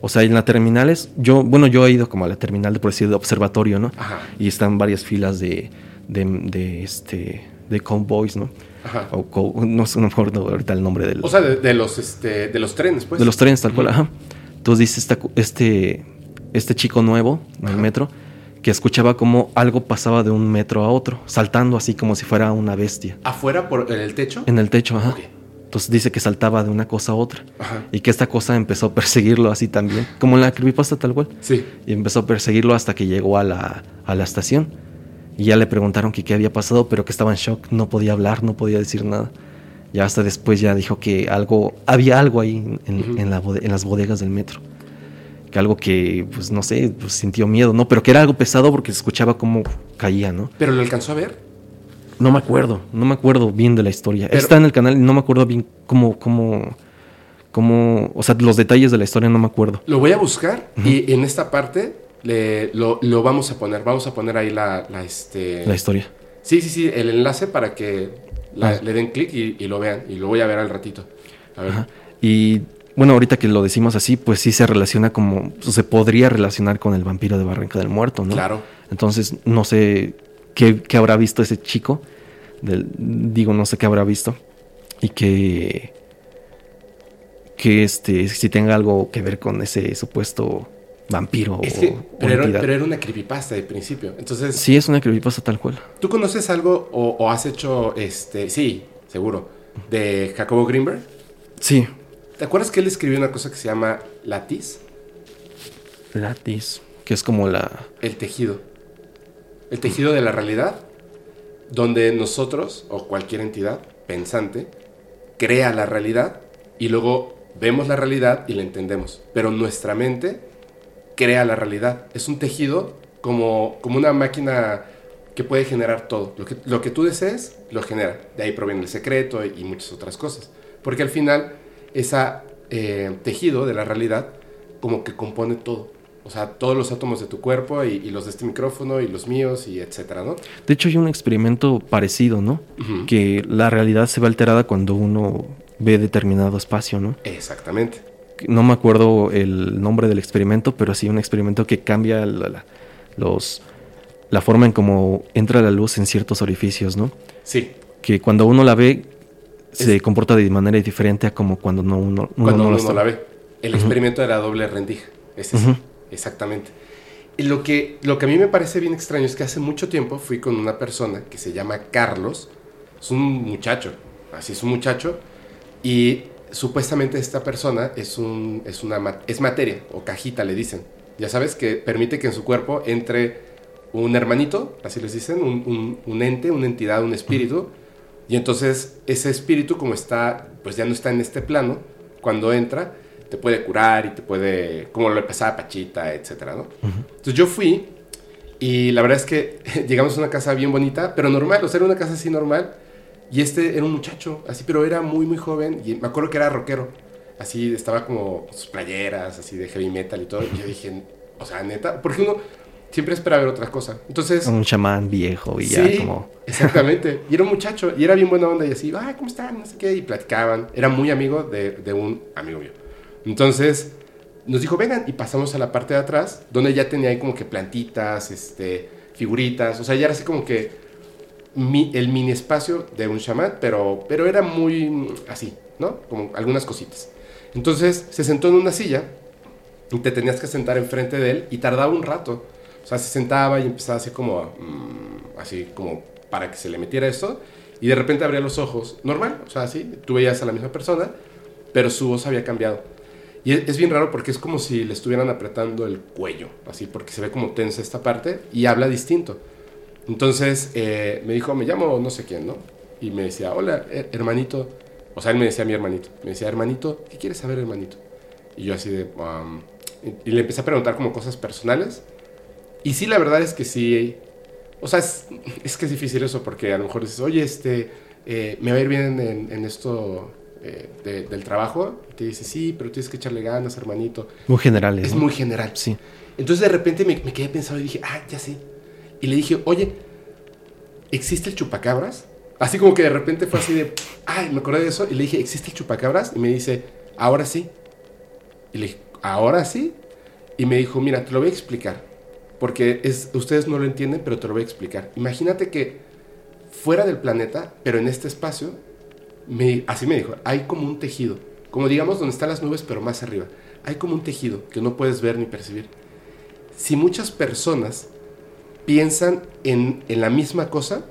O sea, en las terminales, yo, bueno, yo he ido como a la terminal de, por decir, de observatorio, ¿no? Y están varias filas de, de, de este, de convoys, ¿no? Ajá. O, no sé, no me acuerdo ahorita el nombre del... O sea, de, los, este, de los trenes, pues. De los trenes, tal cual, ajá. Entonces dice esta, este, este chico nuevo en el metro que escuchaba como algo pasaba de un metro a otro, saltando así como si fuera una bestia. ¿Afuera por en el techo? En el techo, ajá. Entonces dice que saltaba de una cosa a otra. Y que esta cosa empezó a perseguirlo así también. Como en la creepypasta tal cual. Sí. Y empezó a perseguirlo hasta que llegó a la, a la estación. Y ya le preguntaron que qué había pasado, pero que estaba en shock. No podía hablar, no podía decir nada. Ya hasta después ya dijo que algo, había algo ahí en, en, la en las bodegas del metro. Que algo que, pues no sé, pues sintió miedo, ¿no? Pero que era algo pesado porque se escuchaba cómo caía, ¿no? ¿Pero lo alcanzó a ver? No me acuerdo, no me acuerdo bien de la historia. Está en el canal y no me acuerdo bien cómo, cómo, cómo, o sea, los detalles de la historia no me acuerdo. Lo voy a buscar y en esta parte le, lo, vamos a poner, vamos a poner ahí la, la, este... la historia. Sí, sí, sí, el enlace para que ah. le den clic y, lo vean y lo voy a ver al ratito. A ver. Y bueno, ahorita que lo decimos así, pues sí se relaciona como, se podría relacionar con el vampiro de Barranca del Muerto, ¿no? Claro. Entonces, no sé qué, habrá visto ese chico. Del, digo, no sé qué habrá visto. Y que. Que este, si tenga algo que ver con ese supuesto vampiro. pero, era, una creepypasta de principio. Entonces. Sí, es una creepypasta tal cual. ¿Tú conoces algo o, has hecho este. Sí, seguro. De Jacobo Greenberg? Sí. ¿Te acuerdas que él escribió una cosa que se llama Latis? Latis. Que es como la. El tejido el tejido de la realidad, donde nosotros o cualquier entidad pensante crea la realidad y luego vemos la realidad y la entendemos. Pero nuestra mente crea la realidad. Es un tejido como, como una máquina que puede generar todo. Lo que, lo que tú desees, lo genera. De ahí proviene el secreto y muchas otras cosas. Porque al final, ese eh, tejido de la realidad como que compone todo. O sea, todos los átomos de tu cuerpo y, los de este micrófono y los míos y etcétera, ¿no? De hecho, hay un experimento parecido, ¿no? Que la realidad se ve alterada cuando uno ve determinado espacio, ¿no? Exactamente. No me acuerdo el nombre del experimento, pero sí un experimento que cambia la, los, la forma en cómo entra la luz en ciertos orificios, ¿no? Sí. Que cuando uno la ve, se comporta de manera diferente a como cuando no, uno, cuando uno, no la ve. El experimento era doble rendija. Ese sí. Exactamente. Y lo que, lo que a mí me parece bien extraño es que hace mucho tiempo fui con una persona que se llama Carlos, es un muchacho, así es un muchacho, y supuestamente esta persona es, un, es, una, es materia o cajita, le dicen. Ya sabes que permite que en su cuerpo entre un hermanito, así les dicen, un, un ente, una entidad, un espíritu, y entonces ese espíritu como está, pues ya no está en este plano, cuando entra, te puede curar y te puede, como lo pasaba Pachita, etcétera, ¿no? Entonces yo fui y la verdad es que llegamos a una casa bien bonita, pero normal, o sea, era una casa así normal. Y este era un muchacho, así, pero era muy, muy joven. Y me acuerdo que era rockero. Así, estaba como sus playeras, así de heavy metal y todo. Y yo dije, o sea, neta, porque uno siempre espera ver otra cosa. Entonces... Un chamán viejo y ya como... exactamente. Y era un muchacho, y era bien buena onda, y así, ay, ¿cómo están? No sé qué, y platicaban. Era muy amigo de, de un amigo mío. Entonces, nos dijo, vengan, y pasamos a la parte de atrás, donde ya tenía ahí como que plantitas, este, figuritas, o sea, ya era así como que el mini espacio de un chamán, pero, pero era muy así, ¿no? Como algunas cositas. Entonces se sentó en una silla y te tenías que sentar enfrente de él y tardaba un rato. O sea, se sentaba y empezaba así como, mm, así como para que se le metiera esto. Y de repente abría los ojos, normal, o sea, así, tú veías a la misma persona, pero su voz había cambiado. Y es, bien raro porque es como si le estuvieran apretando el cuello, así, porque se ve como tensa esta parte y habla distinto. Entonces eh, me dijo, me llamo no sé quién, ¿no? Y me decía, hola, hermanito. O sea, él me decía mi hermanito. Me decía, hermanito, ¿qué quieres saber, hermanito? Y yo así de... y, le empecé a preguntar como cosas personales. Y sí, la verdad es que sí. O sea, es, que es difícil eso porque a lo mejor dices, oye, este, eh, me va a ir bien en, esto eh, del trabajo. Y te dice, sí, pero tienes que echarle ganas, hermanito. Muy general. Es muy general. Sí. Entonces de repente me, me quedé pensando y dije, ah, ya sé y le dije, oye, ¿existe el chupacabras? Así como que de repente fue así de, ay, me acordé de eso. Y le dije, ¿existe el chupacabras? Y me dice, ahora sí. Y le dije, ¿ahora sí? Y me dijo, mira, te lo voy a explicar. Porque es, ustedes no lo entienden, pero te lo voy a explicar. Imagínate que fuera del planeta, pero en este espacio, así me dijo, hay como un tejido. Como digamos donde están las nubes, pero más arriba. Hay como un tejido que no puedes ver ni percibir. Si muchas personas piensan en, la misma cosa,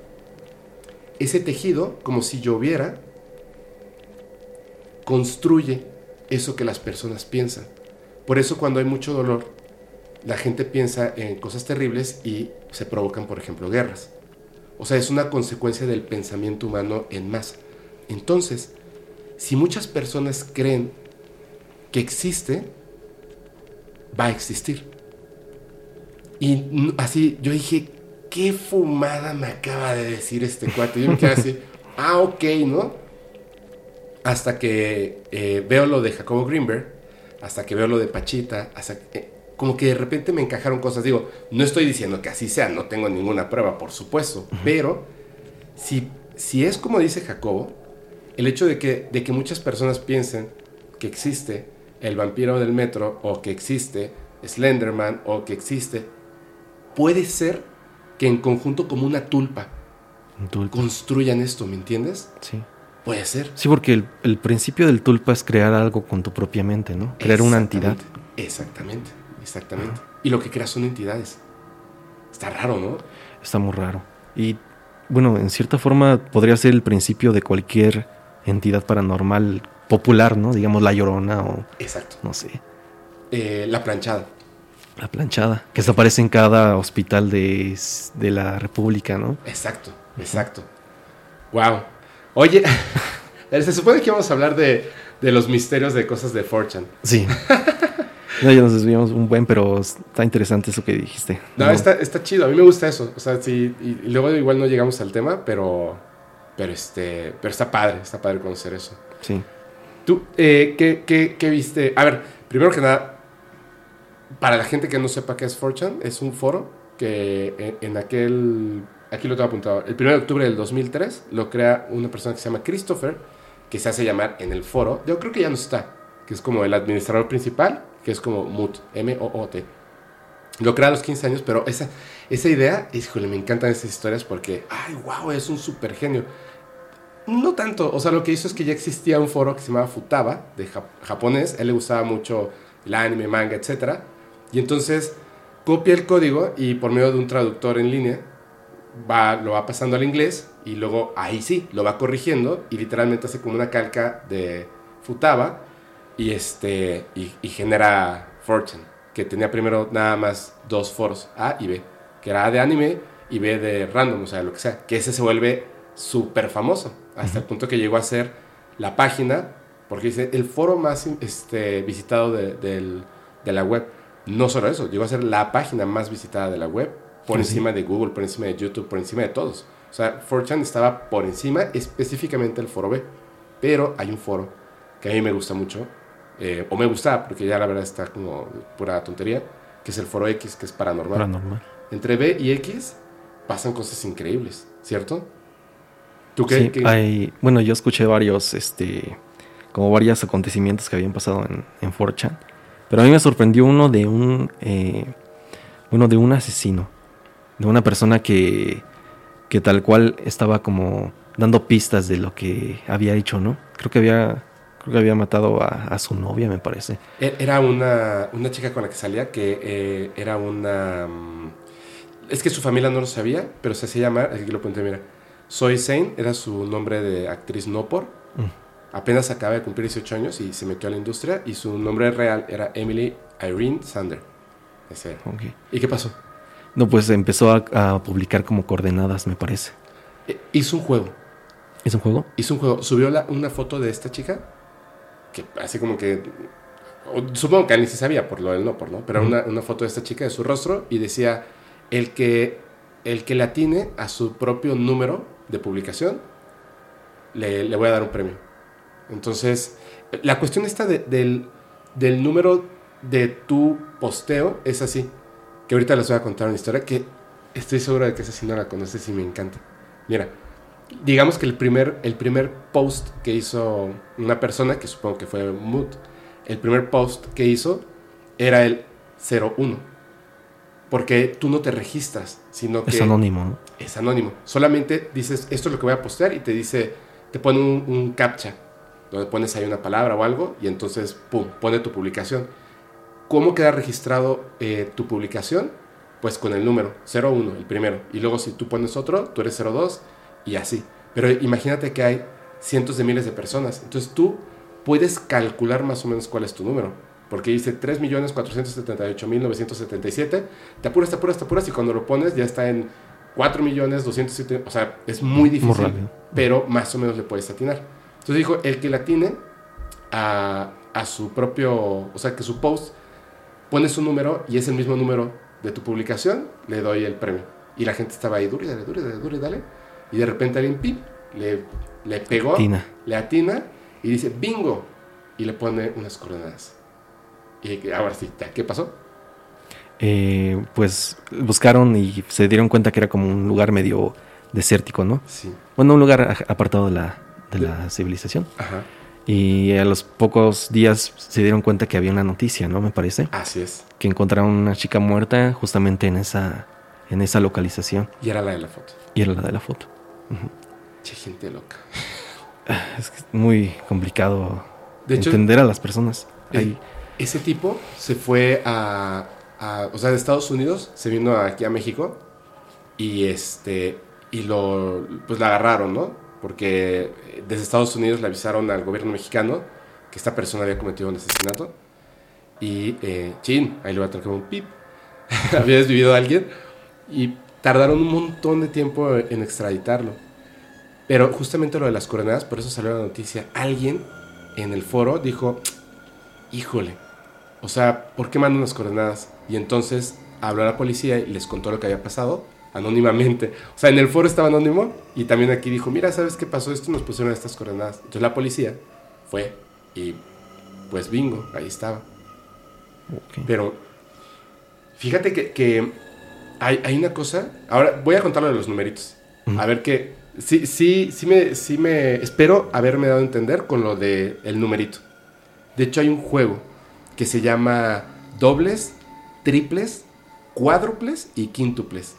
ese tejido, como si lloviera, construye eso que las personas piensan. Por eso cuando hay mucho dolor, la gente piensa en cosas terribles y se provocan, por ejemplo, guerras. O sea, es una consecuencia del pensamiento humano en masa. Entonces, si muchas personas creen que existe, va a existir. Y así, yo dije, qué fumada me acaba de decir este cuate. Yo me quedé así, ah, ok, ¿no? Hasta que eh, veo lo de Jacobo Greenberg, hasta que veo lo de Pachita, hasta que, como que de repente me encajaron cosas. Digo, no estoy diciendo que así sea, no tengo ninguna prueba, por supuesto, pero si, si es como dice Jacobo, el hecho de que, de que muchas personas piensen que existe el vampiro del metro o que existe Slenderman o que existe puede ser que en conjunto como una tulpa, construyan esto, ¿me entiendes? Sí. Puede ser. Sí, porque el, principio del tulpa es crear algo con tu propia mente, ¿no? Crear una entidad. Exactamente, exactamente. Y lo que creas son entidades. Está raro, ¿no? Está muy raro. Y bueno, en cierta forma podría ser el principio de cualquier entidad paranormal popular, ¿no? Digamos la llorona o... Exacto. No sé. Eh, la planchada. La planchada, que se aparece en cada hospital de, la República, ¿no? Exacto, exacto. Wow. Oye, se supone que íbamos a hablar de, los misterios de cosas de Fortune. Sí. No, ya nos desviamos un buen, pero está interesante eso que dijiste. No, Está, está, chido. A mí me gusta eso. O sea, sí, y, luego igual no llegamos al tema, pero, pero, este, pero está padre, está padre conocer eso. Sí. ¿Tú eh, ¿qué, qué, qué viste? A ver, primero que nada, para la gente que no sepa qué es 4chan, es un foro que en, aquel, aquí lo tengo apuntado, el 1 de octubre del 2003 lo crea una persona que se llama Christopher, que se hace llamar en el foro, yo creo que ya no está, que es como el administrador principal, que es como Moot, M-O-O-T. Lo crea a los 15 años, pero esa, esa idea, híjole, me encantan esas historias porque, ay, wow, es un super genio. No tanto, o sea, lo que hizo es que ya existía un foro que se llamaba Futaba, de japonés, a él le gustaba mucho el anime, manga, etcétera y entonces copia el código y por medio de un traductor en línea va, lo va pasando al inglés y luego ahí sí, lo va corrigiendo y literalmente hace como una calca de Futaba y, este, y, genera Fortune, que tenía primero nada más dos foros, A y B, que era A de anime y B de random, o sea, lo que sea, que ese se vuelve súper famoso, hasta el punto que llegó a ser la página, porque dice, el foro más este, visitado de, de la web. No solo eso, llegó a ser la página más visitada de la web, por encima de Google, por encima de YouTube, por encima de todos. O sea, 4chan estaba por encima, específicamente el foro B. Pero hay un foro que a mí me gusta mucho, eh, o me gusta, porque ya la verdad está como pura tontería, que es el foro X, que es paranormal. Paranormal. Entre B y X pasan cosas increíbles, ¿cierto? ¿Tú qué? Sí, Hay, bueno, yo escuché varios, este, como varios acontecimientos que habían pasado en, en 4chan. Pero a mí me sorprendió uno de un, eh, uno de un asesino, de una persona que, que tal cual estaba como dando pistas de lo que había hecho, ¿no? Creo que había, creo que había matado a, su novia, me parece. E, era una, una, chica con la que salía que eh, era una... Mm, es que su familia no lo sabía, pero se hacía llamar, aquí lo apunté, mira, Soy Zane, era su nombre de actriz no por. Mm. Apenas acaba de cumplir 18 años y se metió a la industria y su nombre real era Emily Irene Sander. Ese. ¿Y qué pasó? No, pues empezó a, publicar como coordenadas, me parece. E, hizo un juego. ¿Hizo un juego? Hizo un juego. Subió una foto de esta chica, que así como que... Supongo que ni se sabía por lo del no, por no, pero una, una, foto de esta chica de su rostro y decía, el que, el que le atine a su propio número de publicación, le, le voy a dar un premio. Entonces, la cuestión esta del, del número de tu posteo es así que ahorita les voy a contar una historia que estoy seguro de que esa sí no la conoces y me encanta. Mira, digamos que el primer, el primer post que hizo una persona, que supongo que fue Mood, el primer post que hizo era el 01. Porque tú no te registras, sino que... Es anónimo, ¿no? Es anónimo. Solamente dices, esto es lo que voy a postear y te dice, te pone un, un captcha, donde pones ahí una palabra o algo y entonces, pum, pone tu publicación ¿Cómo queda registrado eh, tu publicación? Pues con el número 01, el primero. Y luego si tú pones otro, tú eres 02 y así. Pero imagínate que hay cientos de miles de personas. Entonces tú puedes calcular más o menos cuál es tu número. Porque dice 3.478.977. Te apuras, te apuras, te apuras y cuando lo pones ya está en 4.207. O sea, es muy difícil. pero más o menos le puedes atinar. Entonces dijo, el que la atine a, a su propio, o sea, que su post pones su número y es el mismo número de tu publicación, le doy el premio. Y la gente estaba ahí, dure, dale, dure, dale, dure, dale. Y de repente alguien, pip, le, le pegó, le atina y dice, bingo. Y le pone unas coordenadas. Y ahora sí, ¿qué pasó? Eh, pues buscaron y se dieron cuenta que era como un lugar medio desértico, ¿no? Sí. Bueno, un lugar apartado de la, de la civilización. Ajá. Y a los pocos días se dieron cuenta que había una noticia, ¿no? Me parece. Así es. Que encontraron una chica muerta justamente en esa, en esa localización. Y era la de la foto. Y era la de la foto. Che, gente loca. Es muy complicado entender a las personas. Ese tipo se fue a, a, o sea, de Estados Unidos, se vino aquí a México y este, y lo, pues la agarraron, ¿no? porque desde Estados Unidos le avisaron al gobierno mexicano que esta persona había cometido un asesinato. Y, eh, chin, ahí le voy a como un pip. había desvivido a alguien. Y tardaron un montón de tiempo en extraditarlo. Pero justamente lo de las coordenadas, por eso salió la noticia. Alguien en el foro dijo, híjole, o sea, ¿por qué mandan las coordenadas? Y entonces habló a la policía y les contó lo que había pasado anónimamente. O sea, en el foro estaba anónimo y también aquí dijo, mira, ¿sabes qué pasó esto? Nos pusieron estas coordenadas. Entonces la policía fue y pues bingo, ahí estaba. Pero fíjate que, hay, hay, una cosa, ahora voy a contarlo de los numeritos. A ver qué, sí, sí, sí me, sí me, espero haberme dado a entender con lo del el numerito. De hecho hay un juego que se llama dobles, triples, cuádruples y quíntuples.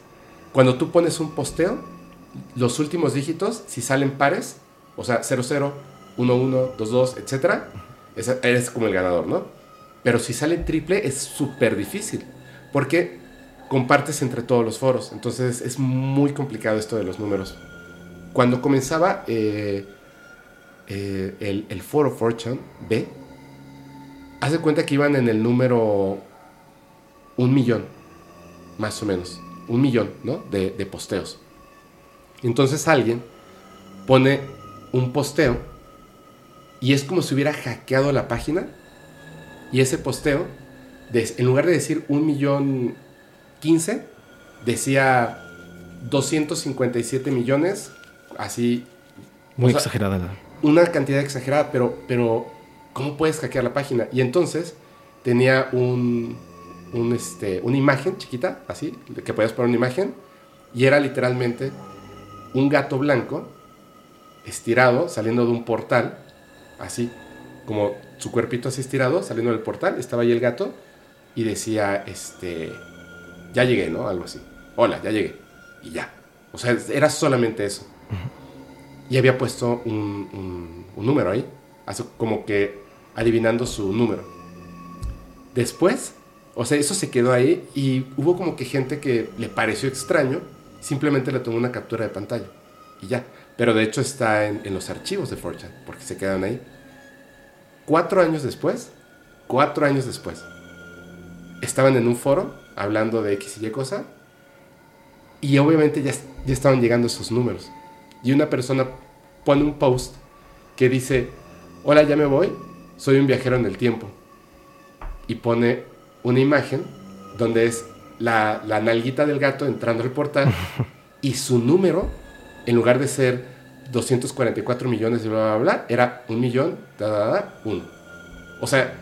Cuando tú pones un posteo, los últimos dígitos, si salen pares, o sea, 00, 11, 22, etc., eres como el ganador, ¿no? Pero si sale triple es súper difícil, porque compartes entre todos los foros, entonces es muy complicado esto de los números. Cuando comenzaba eh, eh, el, el, foro Fortune B, hace cuenta que iban en el número un millón, más o menos un millón ¿no? de, posteos. Entonces alguien pone un posteo y es como si hubiera hackeado la página y ese posteo, en lugar de decir un millón quince, decía 257 millones, así... Muy exagerada. Una cantidad exagerada, pero, pero ¿cómo puedes hackear la página? Y entonces tenía un, un, este, una imagen chiquita, así, que podías poner una imagen, y era literalmente un gato blanco estirado, saliendo de un portal, así, como su cuerpito así estirado, saliendo del portal, estaba ahí el gato, y decía, este, ya llegué, ¿no? Algo así. Hola, ya llegué. Y ya. O sea, era solamente eso. Y había puesto un, un número ahí, así como que adivinando su número. Después, o sea, eso se quedó ahí y hubo como que gente que le pareció extraño, simplemente le tomó una captura de pantalla y ya. Pero de hecho está en, los archivos de Fortune, porque se quedan ahí. Cuatro años después, cuatro años después, estaban en un foro hablando de X y Y cosa y obviamente ya, ya estaban llegando esos números. Y una persona pone un post que dice, hola, ya me voy, soy un viajero en el tiempo. Y pone una imagen donde es la, la nalguita del gato entrando al portal y su número, en lugar de ser 244 millones y bla, bla, bla, era un millón, da, da, da, uno. O sea...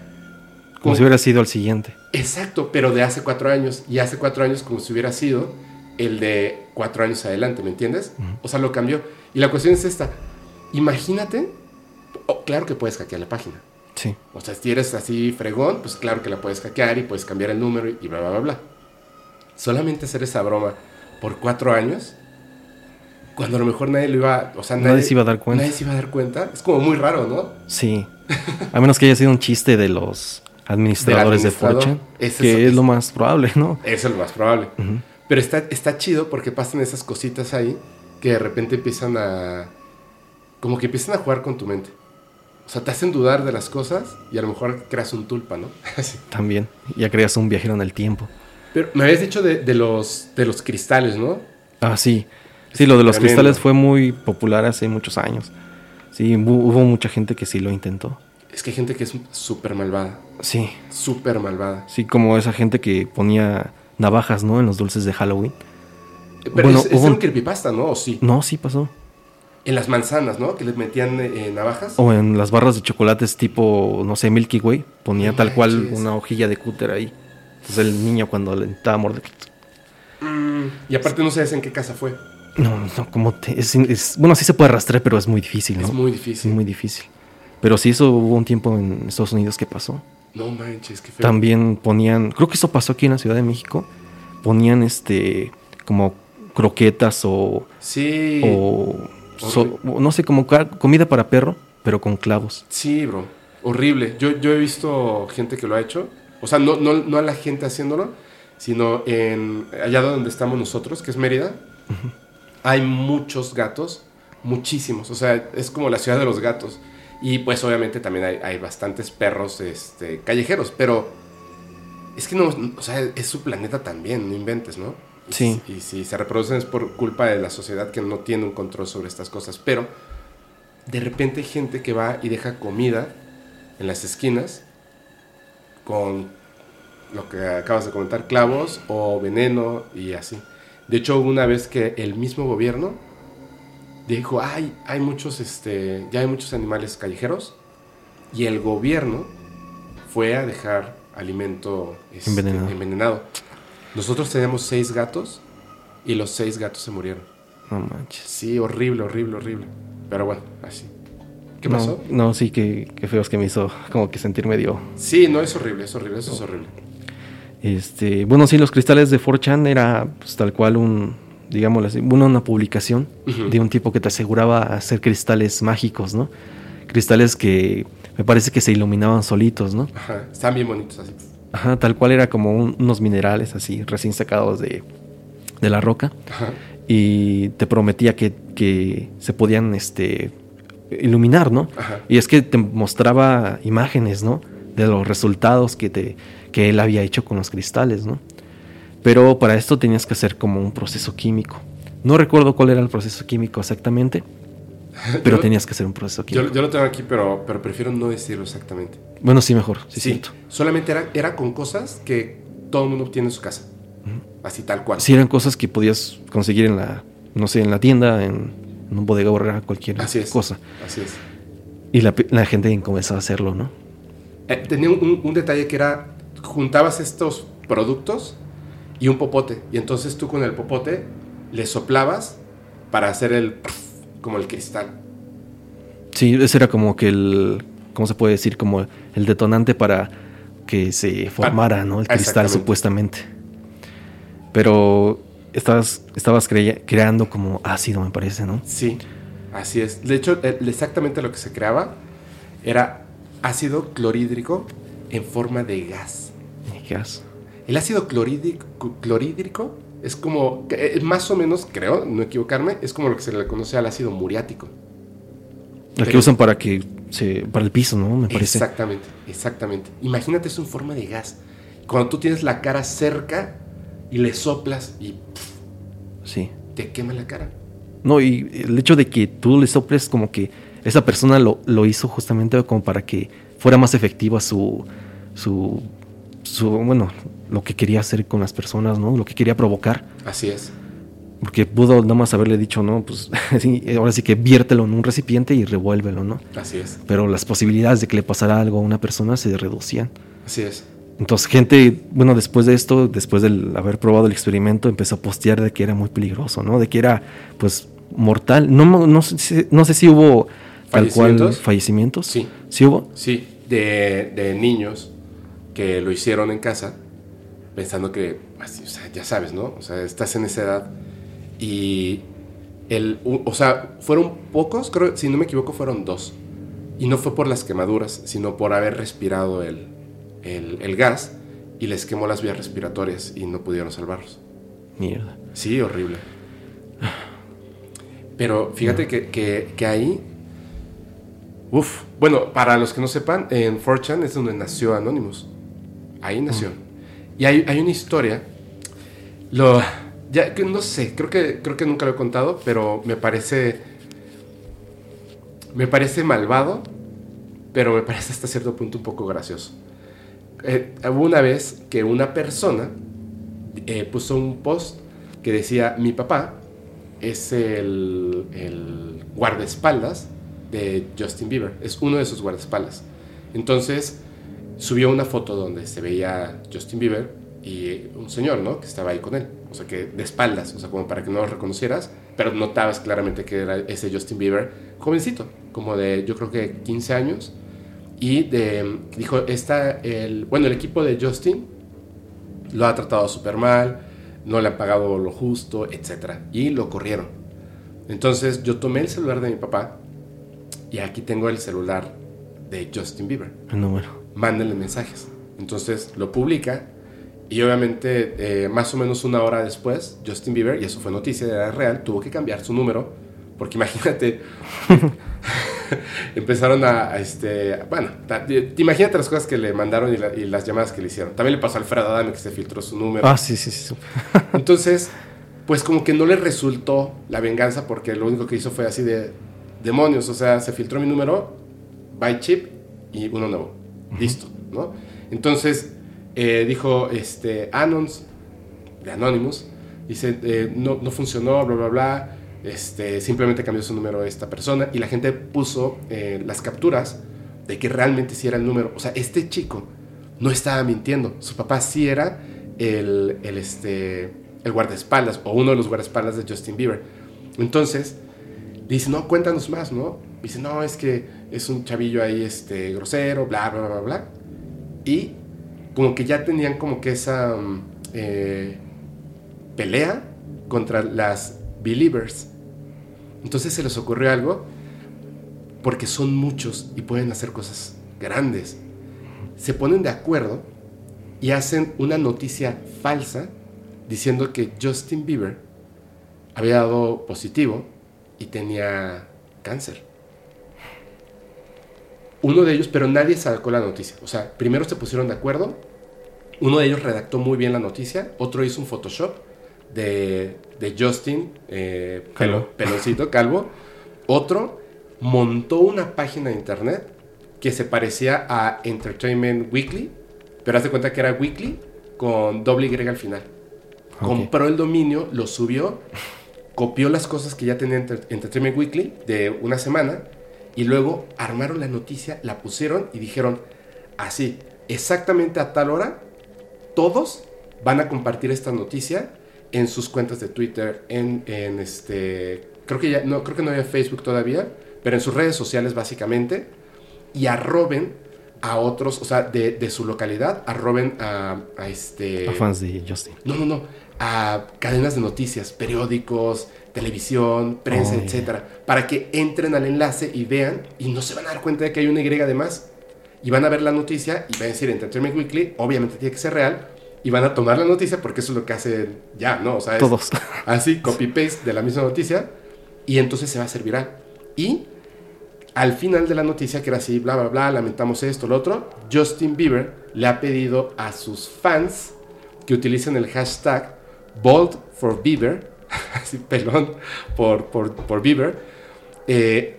Como, si hubiera sido el siguiente. Exacto, pero de hace cuatro años. Y hace cuatro años como si hubiera sido el de cuatro años adelante, ¿me entiendes? O sea, lo cambió. Y la cuestión es esta. Imagínate, oh, claro que puedes hackear la página. Sí. O sea, si eres así fregón, pues claro que la puedes hackear y puedes cambiar el número y bla, bla, bla, bla. Solamente hacer esa broma por cuatro años, cuando a lo mejor nadie lo iba, o sea, nadie, se iba a dar cuenta. Nadie se iba a dar cuenta. Es como muy raro, ¿no? Sí. A menos que haya sido un chiste de los administradores de Fortune, que es, lo más probable, ¿no? Eso es lo más probable. Pero está, está chido porque pasan esas cositas ahí que de repente empiezan a... como que empiezan a jugar con tu mente. O sea, te hacen dudar de las cosas y a lo mejor creas un tulpa, ¿no? También, ya creas un viajero en el tiempo. Pero me habías dicho de, los, de los cristales, ¿no? Ah, sí. Sí, lo de los cristales fue muy popular hace muchos años. Sí, hubo mucha gente que sí lo intentó. Es que hay gente que es súper malvada. Sí. Súper malvada. Sí, como esa gente que ponía navajas, ¿no? En los dulces de Halloween. Pero es, un creepypasta, ¿no? ¿O sí? No, sí pasó. En las manzanas, ¿no? Que les metían eh, navajas. O en las barras de chocolates tipo, no sé, Milky Way. Ponía tal cual una hojilla de cúter ahí. Entonces el niño cuando le estaba morder. Mm, y aparte no sabes en qué casa fue. No, no, como te, es, bueno, sí se puede arrastrar, pero es muy difícil, ¿no? Es muy difícil. Es muy difícil. Pero sí, eso hubo un tiempo en Estados Unidos que pasó. No manches, qué feo. También ponían, creo que eso pasó aquí en la Ciudad de México. Ponían este, como croquetas o. Sí. O. no sé, como comida para perro, pero con clavos. Sí, bro. Horrible. Yo, yo he visto gente que lo ha hecho. O sea, no, no, no a la gente haciéndolo, sino en allá donde estamos nosotros, que es Mérida. Hay muchos gatos, muchísimos. O sea, es como la ciudad de los gatos. Y pues obviamente también hay, hay bastantes perros este, callejeros, pero es que no, o sea, es su planeta también, no inventes, ¿no? Sí. Y, si se reproducen es por culpa de la sociedad que no tiene un control sobre estas cosas. Pero de repente hay gente que va y deja comida en las esquinas con lo que acabas de comentar, clavos o veneno y así. De hecho, una vez que el mismo gobierno dijo, hay, hay muchos, este, ya hay muchos animales callejeros y el gobierno fue a dejar alimento este, envenenado. Nosotros teníamos seis gatos y los seis gatos se murieron. No manches. Sí, horrible, horrible, horrible. Pero bueno, así. ¿Qué pasó? No, sí, que, que feos que me hizo como que sentir medio. Sí, no, es horrible, es horrible, eso es horrible. Este, bueno, sí, los cristales de 4chan era pues, tal cual un, digámoslo así, una, una publicación de un tipo que te aseguraba hacer cristales mágicos, ¿no? Cristales que me parece que se iluminaban solitos, ¿no? Ajá, están bien bonitos así. Ajá, tal cual era como unos minerales así, recién sacados de, de la roca. Ajá. Y te prometía que, que, se podían este, iluminar, ¿no? Ajá. Y es que te mostraba imágenes, ¿no? De los resultados que, te, que él había hecho con los cristales, ¿no? Pero para esto tenías que hacer como un proceso químico. No recuerdo cuál era el proceso químico exactamente, pero tenías que hacer un proceso químico. Yo, lo tengo aquí, pero, pero prefiero no decirlo exactamente. Bueno, sí, mejor. Sí, sí solamente era, era con cosas que todo el mundo tiene en su casa. Así tal cual. Sí, eran cosas que podías conseguir en la, no sé, en la tienda, en, un bodega borrera, cualquier cosa. Así es. Y la, gente comenzó a hacerlo, ¿no? Eh, tenía un, un, detalle que era, juntabas estos productos y un popote. Y entonces tú con el popote le soplabas para hacer el como el cristal. Sí, ese era como que el, ¿cómo se puede decir? Como el detonante para que se formara, ¿no? El cristal supuestamente. Pero estabas, estabas creando como ácido, me parece, ¿no? Sí, así es. De hecho, exactamente lo que se creaba era ácido clorhídrico en forma de gas. Gas. El ácido clorhídrico, es como, más o menos, creo, no equivocarme, es como lo que se le conoce al ácido muriático. El que usan para que se, para el piso, ¿no? Me parece. Exactamente, exactamente. Imagínate eso en forma de gas. Cuando tú tienes la cara cerca y le soplas y sí. te quema la cara. No, y el hecho de que tú le soples como que esa persona lo, lo hizo justamente como para que fuera más efectiva su, su, su, bueno, lo que quería hacer con las personas, ¿no? Lo que quería provocar. Así es. Porque pudo nada más haberle dicho, no, pues ahora sí que viértelo en un recipiente y revuélvelo, ¿no? Así es. Pero las posibilidades de que le pasara algo a una persona se reducían. Así es. Entonces, gente, bueno, después de esto, después de haber probado el experimento, empezó a postear de que era muy peligroso, ¿no? De que era, pues, mortal. No, no, sé, no sé si hubo tal cual fallecimientos. Sí. ¿Sí hubo? Sí, de, de niños que lo hicieron en casa pensando que, o sea, ya sabes, ¿no? O sea, estás en esa edad y el, o sea, fueron pocos, creo, si no me equivoco, fueron dos. Y no fue por las quemaduras, sino por haber respirado el, el, gas y les quemó las vías respiratorias y no pudieron salvarlos. Mierda. Sí, horrible. Pero fíjate que, que, que ahí Uf, bueno, para los que no sepan, en 4chan es donde nació Anonymous. Ahí nació. Y hay, hay, una historia. Lo, ya, no sé, creo que, creo que nunca lo he contado, pero me parece. Me parece malvado, pero me parece hasta cierto punto un poco gracioso. Eh, hubo una vez que una persona eh, puso un post que decía: Mi papá es el, el guardaespaldas de Justin Bieber. Es uno de sus guardaespaldas. Entonces subió una foto donde se veía Justin Bieber y un señor, ¿no? Que estaba ahí con él. O sea, que de espaldas, o sea, como para que no lo reconocieras, pero notabas claramente que era ese Justin Bieber jovencito, como de yo creo que 15 años. Y de, dijo, está el, bueno, el equipo de Justin lo ha tratado súper mal, no le han pagado lo justo, etc. Y lo corrieron. Entonces yo tomé el celular de mi papá y aquí tengo el celular de Justin Bieber. El número. Mándenle mensajes. Entonces lo publica y obviamente eh, más o menos una hora después, Justin Bieber, y eso fue noticia, era real, tuvo que cambiar su número, porque imagínate, empezaron a, este, bueno, imagínate las cosas que le mandaron y, las llamadas que le hicieron. También le pasó a Alfredo Adame que se filtró su número. Ah, sí, sí, sí. Entonces, pues como que no le resultó la venganza porque lo único que hizo fue así de, demonios, o sea, se filtró mi número, by chip y uno nuevo. Listo, ¿no? Entonces eh, dijo este, Anons, de Anonymous, dice, eh, no, no, funcionó, bla, bla, bla, este, simplemente cambió su número esta persona y la gente puso eh, las capturas de que realmente sí era el número. O sea, este chico no estaba mintiendo, su papá sí era el, el, este, el guardaespaldas o uno de los guardaespaldas de Justin Bieber. Entonces, dice, no, cuéntanos más, ¿no? Dice, no, es que es un chavillo ahí, este, grosero, bla, bla, bla, bla. Y como que ya tenían como que esa mm, eh, pelea contra las believers. Entonces se les ocurrió algo, porque son muchos y pueden hacer cosas grandes. Se ponen de acuerdo y hacen una noticia falsa diciendo que Justin Bieber había dado positivo y tenía cáncer. Uno de ellos, pero nadie sacó la noticia. O sea, primero se pusieron de acuerdo. Uno de ellos redactó muy bien la noticia. Otro hizo un Photoshop de, de Justin, eh, peloncito, calvo. Otro montó una página de internet que se parecía a Entertainment Weekly, pero haz de cuenta que era Weekly con doble Y al final. Compró el dominio, lo subió copió las cosas que ya tenía Entertainment Weekly de una semana y luego armaron la noticia, la pusieron y dijeron así, exactamente a tal hora, todos van a compartir esta noticia en sus cuentas de Twitter, en, en este, creo que ya, no, creo que no había Facebook todavía, pero en sus redes sociales básicamente, y arroben a otros, o sea, de, de su localidad, arroben a, a este... A fans de Justin. No, no, no, a cadenas de noticias, periódicos, televisión, prensa, Oh, etcétera, para que entren al enlace y vean y no se van a dar cuenta de que hay una Y de más. Y van a ver la noticia y van a decir Entertainment Weekly, obviamente tiene que ser real, y van a tomar la noticia porque eso es lo que hacen ya, ¿no? O sea, es Todos. así, copy-paste de la misma noticia, y entonces se va a hacer viral. Y al final de la noticia, que era así, bla, bla, bla, lamentamos esto, lo otro, Justin Bieber le ha pedido a sus fans que utilicen el hashtag Bold for Bieber, así pelón por, por, por Bieber, eh,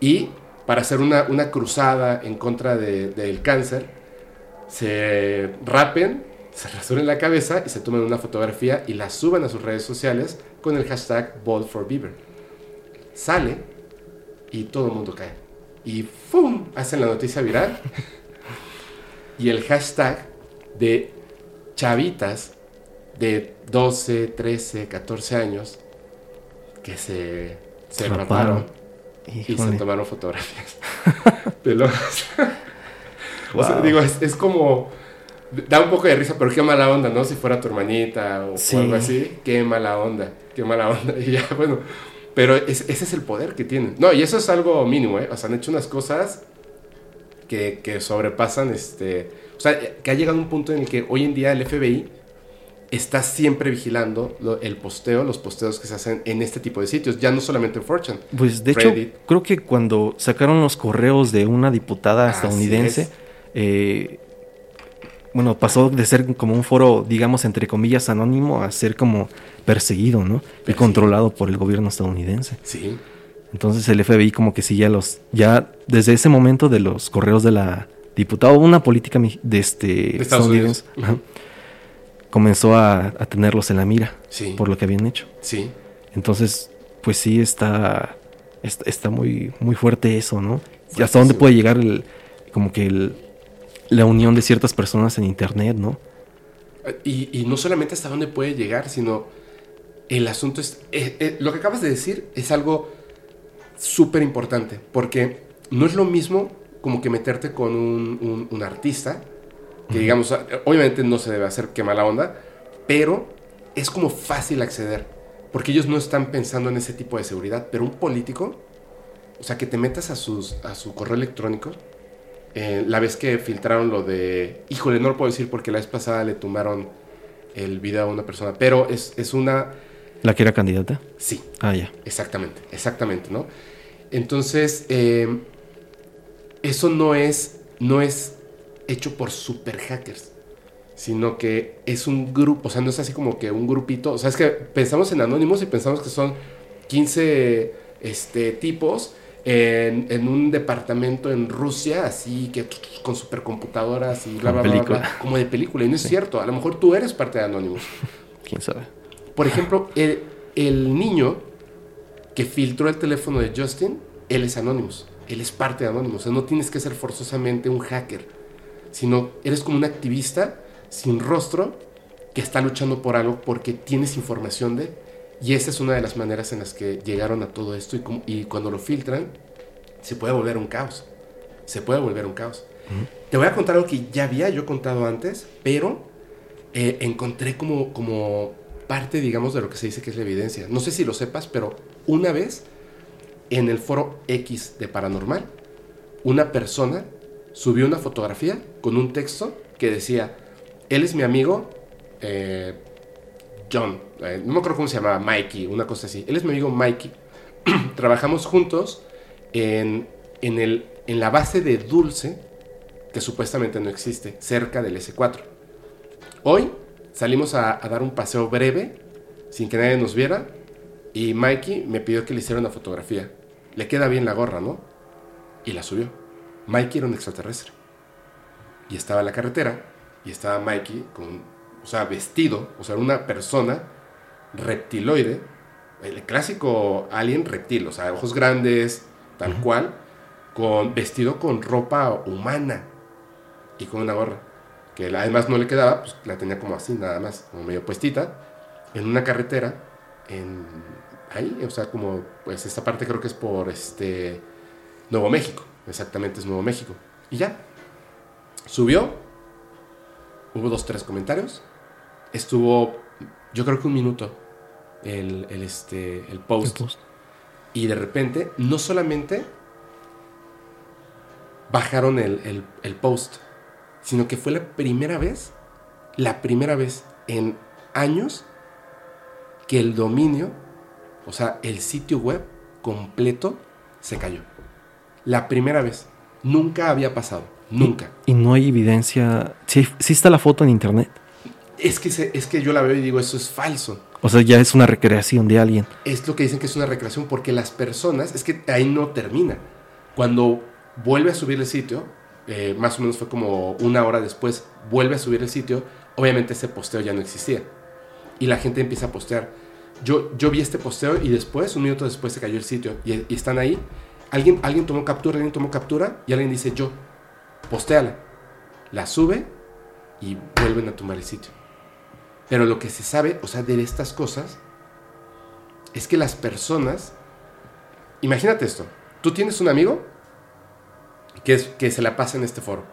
y para hacer una, una cruzada en contra de- del cáncer, se rapen, se rasuren la cabeza y se tomen una fotografía y la suban a sus redes sociales con el hashtag Bold for Bieber. Sale y todo el mundo cae. Y ¡fum! Hacen la noticia viral. y el hashtag de chavitas de 12, 13, 14 años que se, se Raparon. y se tomaron fotografías. Pelonas. O sea, Wow. digo, es, es como. Da un poco de risa, pero qué mala onda, ¿no? Si fuera tu hermanita o, o Sí. algo así, qué mala onda, qué mala onda. Y ya, bueno. Pero es- ese es el poder que tienen. No, y eso es algo mínimo, ¿eh? O sea, han hecho unas cosas que, que sobrepasan este. O sea, que ha llegado un punto en el que hoy en día el FBI está siempre vigilando lo- el posteo, los posteos que se hacen en este tipo de sitios, ya no solamente en Fortune. Pues de Reddit. hecho, creo que cuando sacaron los correos de una diputada estadounidense, es. eh, bueno, pasó de ser como un foro, digamos, entre comillas, anónimo a ser como perseguido, ¿no? Y controlado por el gobierno estadounidense. Sí. Entonces el FBI como que sí ya los, ya desde ese momento de los correos de la diputada, una política de este De Estados estadounidense, Unidos. Comenzó a, a tenerlos en la mira Sí. por lo que habían hecho. Sí. Entonces, pues sí está, está, está muy, muy fuerte eso, ¿no? Hasta dónde puede llegar el, como que el, la unión de ciertas personas en internet, ¿no? Y, y no solamente hasta dónde puede llegar, sino el asunto es, eh, eh, lo que acabas de decir es algo súper importante, porque no es lo mismo como que meterte con un, un- un artista, que digamos, obviamente no se debe hacer que mala onda, pero es como fácil acceder, porque ellos no están pensando en ese tipo de seguridad, pero un político, o sea, que te metas a, sus, a su correo electrónico, eh, la vez que filtraron lo de. Híjole, no lo puedo decir porque la vez pasada le tumbaron el video a una persona. Pero es, es una. La que era candidata. Sí, Ah, ya. exactamente, exactamente, ¿no? Entonces, eh, eso no es, no es hecho por super hackers, sino que es un grupo, o sea, no es así como que un grupito, o sea, es que pensamos en anónimos y pensamos que son 15 este, tipos en, en un departamento en Rusia, así que con supercomputadoras y bla, bla, bla, bla, película. bla, como de película, y no es cierto, a lo mejor tú eres parte de Anonymous. ¿Quién sabe? Por ejemplo, el, el niño que filtró el teléfono de Justin, él es Anonymous. Él es parte de Anonymous. O sea, no tienes que ser forzosamente un hacker, sino eres como un activista sin rostro que está luchando por algo porque tienes información de... Y esa es una de las maneras en las que llegaron a todo esto y, como- y cuando lo filtran, se puede volver un caos. Se puede volver un caos. Te voy a contar algo que ya había yo contado antes, pero eh, encontré como, como parte, digamos, de lo que se dice que es la evidencia. No sé si lo sepas, pero una vez en el foro X de Paranormal, una persona subió una fotografía con un texto que decía, él es mi amigo eh, John, eh, no me acuerdo cómo se llamaba, Mikey, una cosa así. Él es mi amigo Mikey. Trabajamos juntos en, en, el, en la base de Dulce, que supuestamente no existe, cerca del S4. Hoy salimos a, a dar un paseo breve, sin que nadie nos viera, y Mikey me pidió que le hiciera una fotografía. Le queda bien la gorra, ¿no? Y la subió. Mikey era un extraterrestre. Y estaba en la carretera, y estaba Mikey con, o sea, vestido, o sea, una persona reptiloide, el clásico alien reptil, o sea, ojos grandes, tal cual, con, vestido con ropa humana y con una gorra. que además no le quedaba, pues la tenía como así, nada más, como medio puestita, en una carretera, en ahí, o sea, como, pues esta parte creo que es por este Nuevo México, exactamente es Nuevo México. Y ya, subió, hubo dos, tres comentarios, estuvo, yo creo que un minuto el, el, este, el post. El post. Y de repente, no solamente bajaron el, el, el, post, sino que fue la primera vez, la primera vez en años que el dominio, o sea, el sitio web completo se cayó. La primera vez. Nunca había pasado. Nunca. Y, y no hay evidencia. Sí, sí, está la foto en internet. Es que, se, es que yo la veo y digo, eso es falso. O sea, ya es una recreación de alguien. Es lo que dicen que es una recreación porque las personas, es que ahí no termina. Cuando vuelve a subir el sitio, eh, más o menos fue como una hora después, vuelve a subir el sitio, obviamente ese posteo ya no existía. Y la gente empieza a postear. Yo, yo vi este posteo y después, un minuto después, se cayó el sitio. Y, y están ahí. Alguien, alguien tomó captura, alguien tomó captura y alguien dice yo, postéala. La sube y vuelven a tomar el sitio. Pero lo que se sabe, o sea, de estas cosas, es que las personas... Imagínate esto. Tú tienes un amigo que, es, que se la pasa en este foro.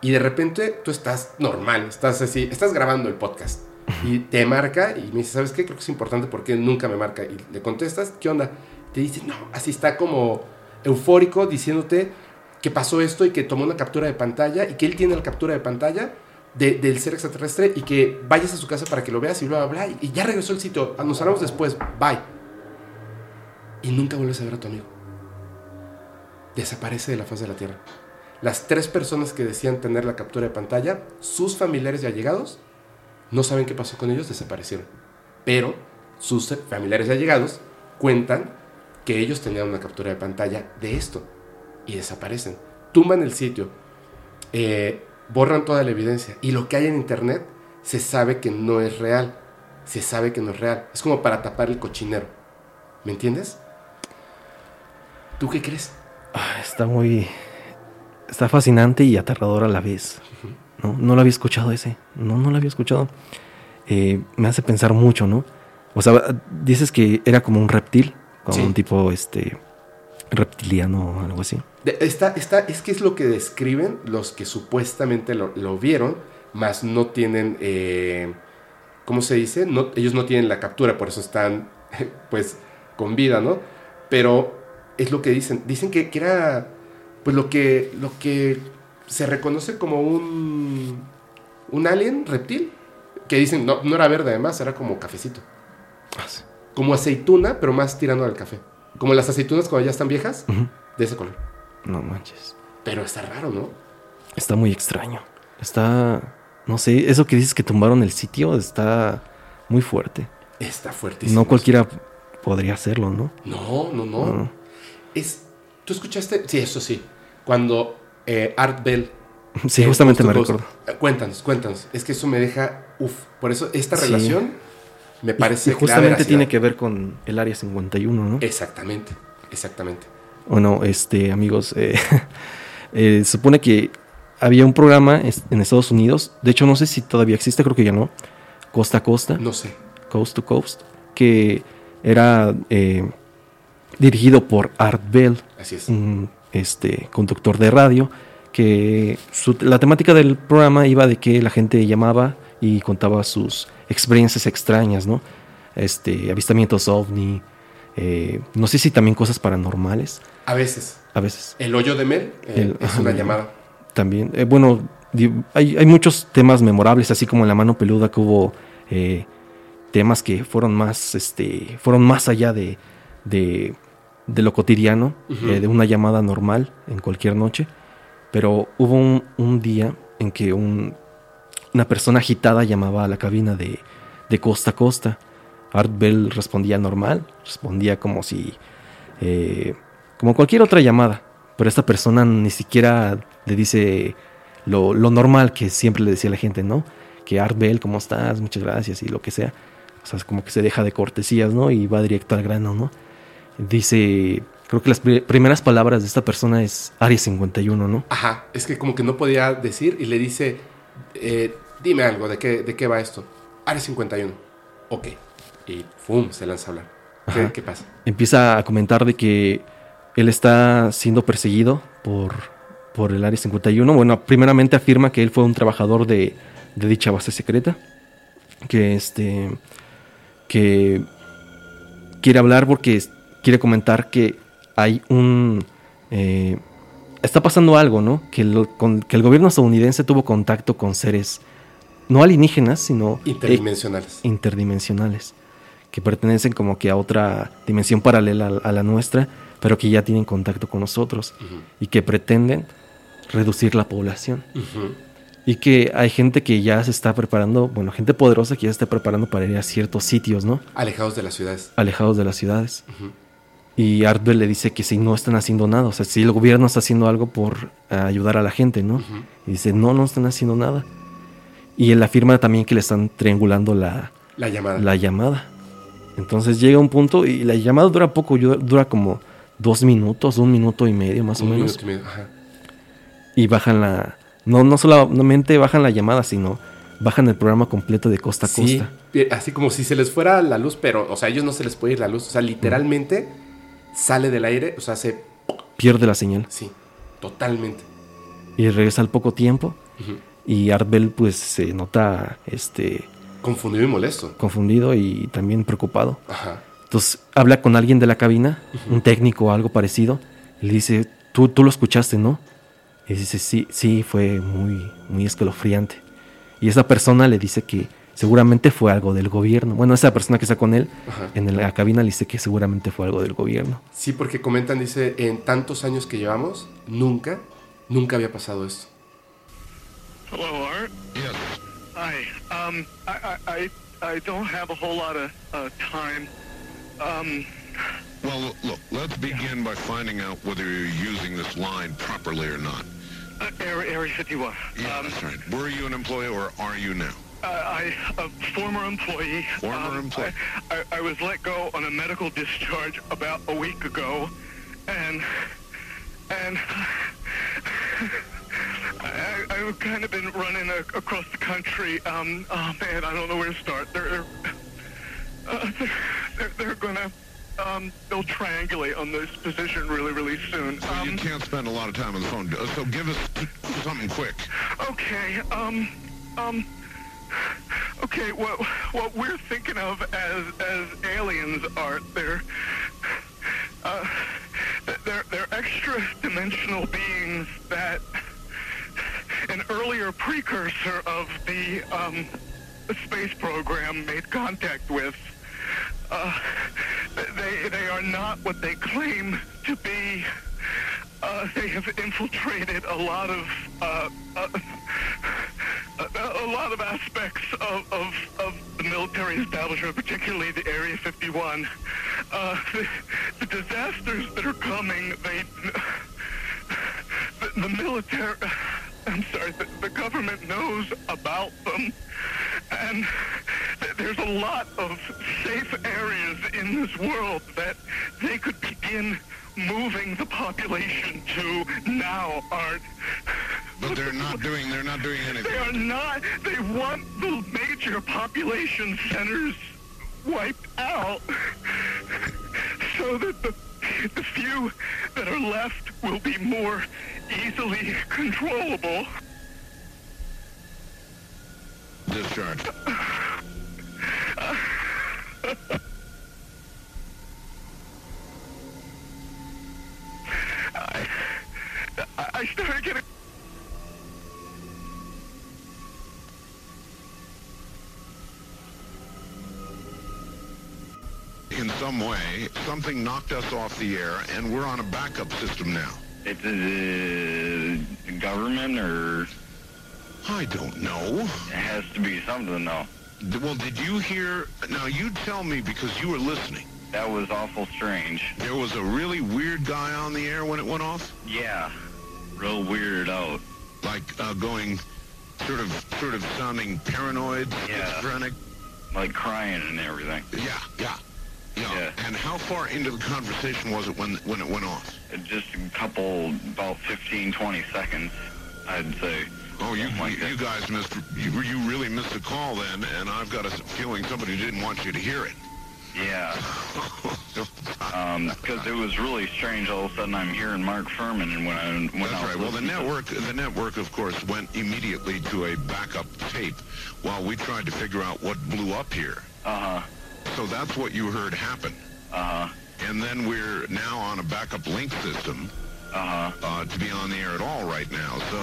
Y de repente tú estás normal, estás así, estás grabando el podcast. Y te marca y me dice, ¿sabes qué? Creo que es importante porque nunca me marca. Y le contestas, ¿qué onda? Te dice, no, así está como eufórico diciéndote que pasó esto y que tomó una captura de pantalla y que él tiene la captura de pantalla de, del ser extraterrestre y que vayas a su casa para que lo veas y bla, bla. Y ya regresó el sitio. Nos hablamos después. Bye. Y nunca vuelves a ver a tu amigo. Desaparece de la faz de la Tierra. Las tres personas que decían tener la captura de pantalla, sus familiares y allegados, no saben qué pasó con ellos, desaparecieron. Pero sus familiares y allegados cuentan que ellos tenían una captura de pantalla de esto y desaparecen. Tumban el sitio. Eh, borran toda la evidencia. Y lo que hay en internet se sabe que no es real. Se sabe que no es real. Es como para tapar el cochinero. ¿Me entiendes? ¿Tú qué crees? Ah, está muy. Está fascinante y aterrador a la vez. No, no lo había escuchado ese. No, no lo había escuchado. Eh, me hace pensar mucho, ¿no? O sea, dices que era como un reptil, como Sí. un tipo este reptiliano o algo así. Está, está, es que es lo que describen los que supuestamente lo, lo vieron, más no tienen, eh, ¿cómo se dice? No, ellos no tienen la captura, por eso están, pues, con vida, ¿no? Pero es lo que dicen. Dicen que, que era, pues, lo que, lo que se reconoce como un, un alien reptil. Que dicen, no, no era verde además, era como cafecito. Ah. Como aceituna, pero más tirando al café. Como las aceitunas cuando ya están viejas, de ese color. No manches. Pero está raro, ¿no? Está muy extraño. Está. No sé, eso que dices que tumbaron el sitio está muy fuerte. Está fuertísimo. No cualquiera podría hacerlo, ¿no? No, no, no. No. Es. ¿Tú escuchaste? Sí, eso sí. Cuando eh, Art Bell. Sí, eh, justamente me recuerdo. Cuéntanos, cuéntanos. Es que eso me deja. Uf. Por eso esta Sí. Me parece. y que justamente tiene que ver con el área 51, ¿no? Exactamente, exactamente. Bueno, este, amigos, eh, eh, se supone que había un programa en Estados Unidos, de hecho no sé si todavía existe, creo que ya no, Costa a Costa, No sé. Coast to Coast, que era eh, dirigido por Art Bell, Así es. un este, conductor de radio, que su- la temática del programa iba de que la gente llamaba y contaba sus experiencias extrañas, ¿no? Este, avistamientos ovni, eh, no sé si también cosas paranormales, A veces. a veces. El hoyo de Mel eh, El- es una llamada. También, eh, bueno, hay, hay muchos temas memorables, así como en la mano peluda que hubo temas que fueron más, este, fueron más allá de, de, de lo cotidiano, de una llamada normal en cualquier noche. Pero hubo un, un día en que un- una persona agitada llamaba a la cabina de, de costa a costa. Art Bell respondía normal, respondía como si, eh, como cualquier otra llamada. Pero esta persona ni siquiera le dice lo, lo normal que siempre le decía la gente, ¿no? Que Art Bell, ¿cómo estás? Muchas gracias y lo que sea. O sea, es como que se deja de cortesías, ¿no? Y va directo al grano, ¿no? Dice, creo que las pri- primeras palabras de esta persona es Área 51, ¿no? Ajá. Es que como que no podía decir y le dice. eh, dime algo, ¿de qué, ¿de qué va esto? Área 51. Ok. Y ¡fum! se lanza a hablar. ¿Qué, pasa? Empieza a comentar de que él está siendo perseguido por, por el Área 51. Bueno, primeramente afirma que él fue un trabajador de, de dicha base secreta. Que este. que quiere hablar porque quiere comentar que hay un. eh, está pasando algo, ¿no? Que con- que el gobierno estadounidense tuvo contacto con seres no alienígenas, sino eh, Interdimensionales. interdimensionales, que pertenecen como que a otra dimensión paralela a, a la nuestra, pero que ya tienen contacto con nosotros y que pretenden reducir la población. Y que hay gente que ya se está preparando, bueno, gente poderosa que ya se está preparando para ir a ciertos sitios, ¿no? Alejados de las ciudades. Alejados de las ciudades. Y Artwell le dice que si no están haciendo nada, o sea, si el gobierno está haciendo algo por eh, ayudar a la gente, ¿no? Y dice, no, no están haciendo nada. Y él afirma también que le están triangulando la, La llamada. la llamada. Entonces llega un punto y la llamada dura poco, dura como dos minutos, un minuto y medio más o Un menos. minuto y medio, ajá. Y bajan la... No, no solamente bajan la llamada, sino bajan el programa completo de costa a Sí, costa. así como si se les fuera la luz, pero, o sea, a ellos no se les puede ir la luz. O sea, literalmente sale del aire, o sea, se. Pierde la señal. Sí, totalmente. Y regresa al poco tiempo. Ujú. Y Artbell pues se nota este, Confundido y molesto. confundido y también preocupado. Ajá. Entonces habla con alguien de la cabina, un técnico o algo parecido, y le dice, tú, tú lo escuchaste, ¿no? Y dice, sí, sí, fue muy, muy escalofriante. Y esa persona le dice que seguramente fue algo del gobierno. Bueno, esa persona que está con él Ajá. en la cabina le dice que seguramente fue algo del gobierno. Sí, porque comentan, dice, en tantos años que llevamos, nunca, nunca había pasado esto. Hello, Art. Yes. Hi. Um, I, I, I, don't have a whole lot of uh, time. Um, Well, look, let's begin by finding out whether you're using this line properly or not. uh, Area, Area 51. Yeah, um, that's right. Were you an employee or are you now? uh, I, a former employee. Former um, employee. I, I, I was let go on a medical discharge about a week ago, and and I, I've kind of been running a, across the country. Um, oh man, I don't know where to start. They're they're uh, they're, they're, they're gonna um, they'll triangulate on this position really really soon. So Um, you can't spend a lot of time on the phone. Uh, So give us something quick. Okay, um, um, okay, what, what we're thinking of as, as aliens are, they're, uh, they're, they're extra dimensional beings that an earlier precursor of the, um, space program made contact with. Uh, they, they are not what they claim to be. Uh, they have infiltrated a lot of uh, uh, a, a lot of aspects of, of, of the military establishment, particularly the Area 51. Uh, the, the disasters that are coming, they the, the military. I'm sorry, the, the government knows about them, and th- there's a lot of safe areas in this world that they could begin moving the population to now, Art. But they're not doing. They're not doing anything. They are not. They want the major population centers wiped out so that the, the few that are left will be more easily controllable. Discharge. I, I started getting. In some way, something knocked us off the air, and we're on a backup system now. It's the government, or I don't know. it has to be something, though. Well, did you hear? Now you tell me because you were listening. That was awful strange. There was a really weird guy on the air when it went off, Yeah, real weird out. like uh, going, sort of, sort of sounding paranoid, Yeah. schizophrenic. Like crying and everything. Yeah, yeah, yeah. Yeah. And how far into the conversation was it when when it went off? Just a couple, about 15, 20 seconds, I'd say. Oh, you, like you, you guys missed, you, you really missed a call then, and I've got a feeling somebody didn't want you to hear it. Yeah, because it was really strange. All of a sudden, I'm hearing Mark Furman, and when I when That's I right. Well, the listening to- network, the network, of course, went immediately to a backup tape while we tried to figure out what blew up here. Uh-huh. So that's what you heard happen. Uh-huh. And then we're now on a backup link system Uh-huh. uh, to be on the air at all right now. So,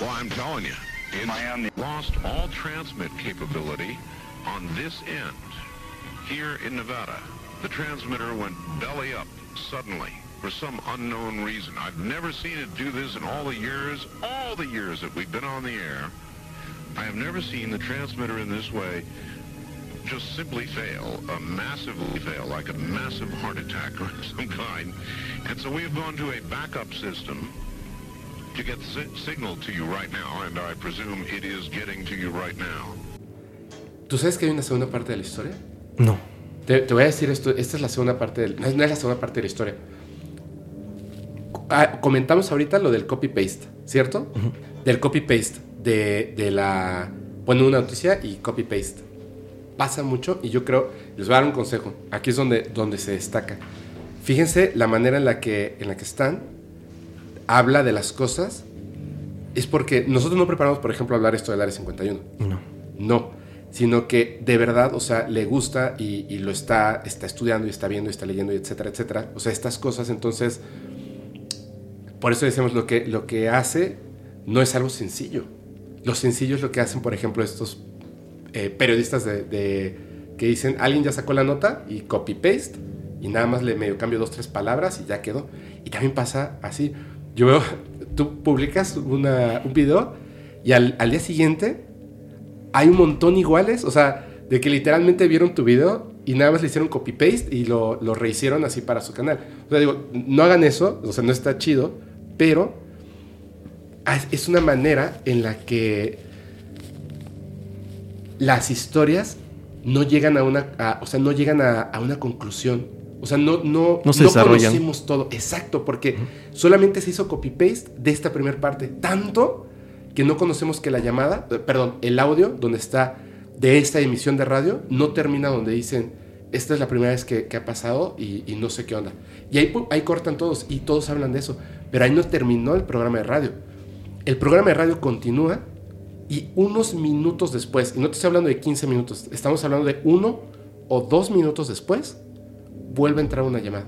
well, I'm telling you, Am Miami. lost all transmit capability on this end. Here in Nevada, the transmitter went belly up suddenly for some unknown reason. I've never seen it do this in all the years, all the years that we've been on the air. I have never seen the transmitter in this way just simply fail, a massively fail, like a massive heart attack or some kind. And so we've gone to a backup system to get the si- signal to you right now, and I presume it is getting to you right now. ¿Tú sabes que hay una segunda parte de la historia? No. Te, te voy a decir esto, esta es la segunda parte, del, no, es, no es la segunda parte de la historia. Ah, comentamos ahorita lo del copy-paste, ¿cierto? Del copy-paste, de, de la... Pone una noticia y copy-paste. Pasa mucho y yo creo, les voy a dar un consejo, aquí es donde, donde se destaca. Fíjense la manera en la, que, en la que están, habla de las cosas, es porque nosotros no preparamos, por ejemplo, hablar esto del Área 51. No. No, sino que de verdad, o sea, le gusta y, y lo está, está estudiando y está viendo y está leyendo y etcétera, etcétera. O sea, estas cosas, entonces, por eso decimos lo que, lo que hace no es algo sencillo. Lo sencillo es lo que hacen, por ejemplo, estos eh, periodistas de, que dicen, alguien ya sacó la nota y copy-paste y nada más le medio cambio dos, tres palabras y ya quedó. Y también pasa así. Yo veo, tú publicas una- un video y al, al día siguiente hay un montón iguales, o sea, de que literalmente vieron tu video y nada más le hicieron copy-paste y lo, lo rehicieron así para su canal. O sea, digo, no hagan eso, o sea, no está chido, pero es una manera en la que las historias no llegan a una, a- o sea, no llegan a, a una conclusión. O sea, no, no, No se desarrollan. conocemos todo. Exacto, porque solamente se hizo copy-paste de esta primera parte. Tanto que no conocemos que la llamada, eh, perdón, el audio donde está de esta emisión de radio no termina donde dicen, esta es la primera vez que, que ha pasado y, y no sé qué onda. Y ahí, ahí cortan todos y todos hablan de eso. Pero ahí no terminó el programa de radio. El programa de radio continúa y unos minutos después, y no te estoy hablando de 15 minutos, estamos hablando de uno o dos minutos después, vuelve a entrar una llamada.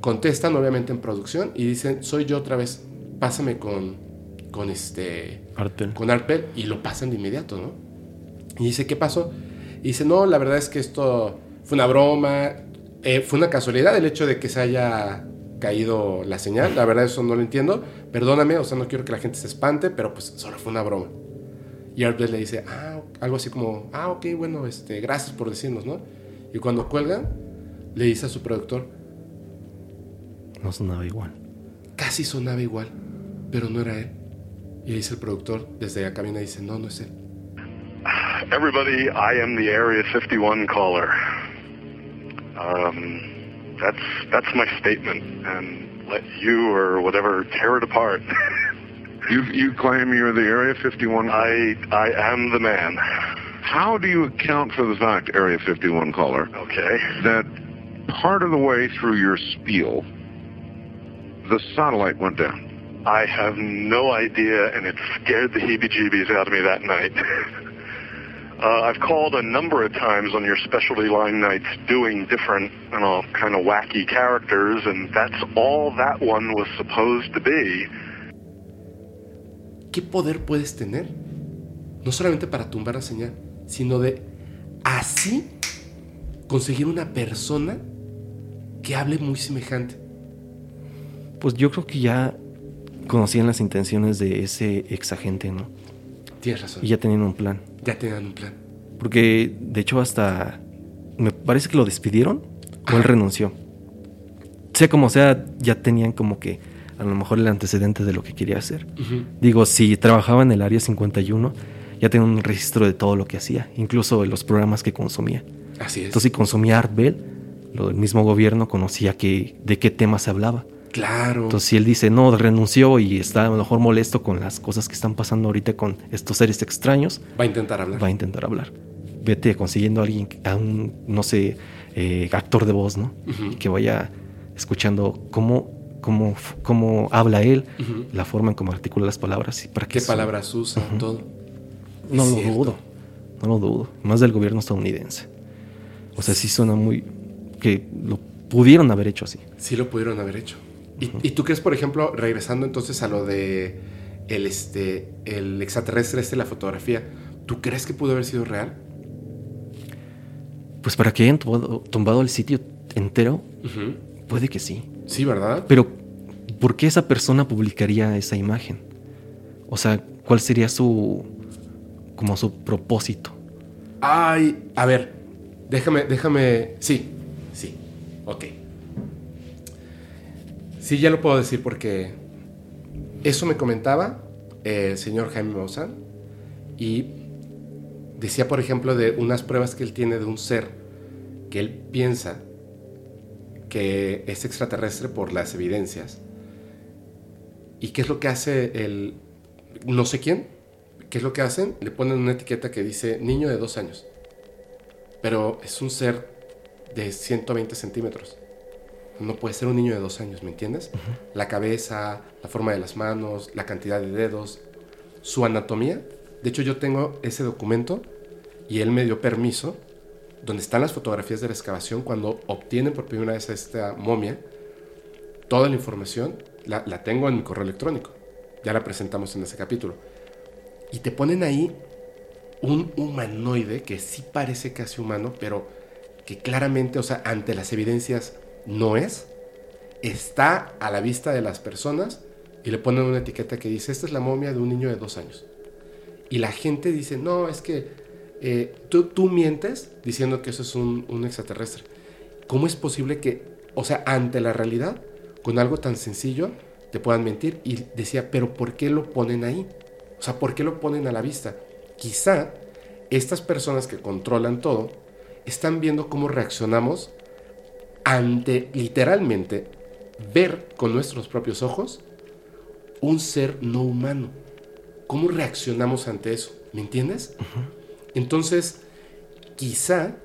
Contestan obviamente en producción y dicen, soy yo otra vez, pásame con, con este, Artel. con Arpel y lo pasan de inmediato, ¿no? Y dice, ¿qué pasó? Y dice, no, la verdad es que esto fue una broma, eh, fue una casualidad el hecho de que se haya caído la señal, la verdad eso no lo entiendo, perdóname, o sea, no quiero que la gente se espante, pero pues solo fue una broma. Y Arpel le dice, ah, algo así como, ah, ok, bueno, este, gracias por decirnos, ¿no? Y cuando cuelgan, le dice a su productor, No sonaba igual. casi sonaba igual, pero no era él. Y dice el productor, desde la cabina, dice, no, no es él. Everybody, I am the Area 51 caller. Um, that's that's my statement, and let you or whatever tear it apart. You, you claim you're the Area 51. I I am the man. How do you account for the fact, Area 51 caller, Okay. that part of the way through your spiel, the satellite went down? I have no idea, and it scared the heebie-jeebies out of me that night. uh, I've called a number of times on your specialty line nights doing different, you know, kind of wacky characters, and that's all that one was supposed to be. ¿qué poder puedes tener? No solamente para tumbar la señal, sino de así conseguir una persona que hable muy semejante. Pues yo creo que ya conocían las intenciones de ese ex agente, ¿no? Tienes razón. Y ya tenían un plan. Ya tenían un plan. Porque de hecho hasta me parece que lo despidieron o él renunció. Sea como sea, ya tenían como que a lo mejor el antecedente de lo que quería hacer. Digo, si trabajaba en el área 51, ya tenía un registro de todo lo que hacía, incluso de los programas que consumía. Así es. Entonces, si consumía Art Bell, lo del mismo gobierno conocía que, de qué temas se hablaba. Claro. Entonces, si él dice, no, renunció y está a lo mejor molesto con las cosas que están pasando ahorita con estos seres extraños, va a intentar hablar. va a intentar hablar. Vete consiguiendo a alguien, a un, no sé, eh, actor de voz, ¿no? Y que vaya escuchando cómo, cómo, cómo habla él, la forma en cómo articula las palabras y para ¿Qué palabras usa? Todo. No Es lo cierto. dudo, no lo dudo. Más del gobierno estadounidense. O sea, sí suena muy... que lo pudieron haber hecho así. Sí lo pudieron haber hecho. ¿Y, y tú crees, por ejemplo, regresando entonces a lo de el, este, el extraterrestre este, la fotografía, ¿tú crees que pudo haber sido real? Pues para que hayan tumbado, tumbado el sitio entero, puede que sí. Sí, ¿verdad? Pero, ¿por qué esa persona publicaría esa imagen? O sea, ¿cuál sería su. como su propósito? Ay, a ver, déjame, déjame. Sí, sí, ok. Sí, ya lo puedo decir porque eso me comentaba el señor Jaime Maussan y decía, por ejemplo, de unas pruebas que él tiene de un ser que él piensa que es extraterrestre por las evidencias. ¿Y qué es lo que hace el no sé quién? ¿Qué es lo que hacen? Le ponen una etiqueta que dice niño de dos años. Pero es un ser de 120 centímetros. No puede ser un niño de dos años, ¿me entiendes? La cabeza, la forma de las manos, la cantidad de dedos, su anatomía. De hecho, yo tengo ese documento y él me dio permiso, donde están las fotografías de la excavación, cuando obtienen por primera vez esta momia, toda la información la, la tengo en mi correo electrónico. Ya la presentamos en ese capítulo. Y te ponen ahí un humanoide que sí parece casi humano, pero que claramente, o sea, ante las evidencias no es. Está a la vista de las personas y le ponen una etiqueta que dice, esta es la momia de un niño de dos años. Y la gente dice, no, es que eh, tú, tú mientes diciendo que eso es un, un extraterrestre. ¿Cómo es posible que, o sea, ante la realidad, con algo tan sencillo, te puedan mentir? Y decía, pero ¿por qué lo ponen ahí? O sea, ¿por qué lo ponen a la vista? Quizá estas personas que controlan todo están viendo cómo reaccionamos ante literalmente ver con nuestros propios ojos un ser no humano. ¿Cómo reaccionamos ante eso? ¿Me entiendes? Entonces, quizá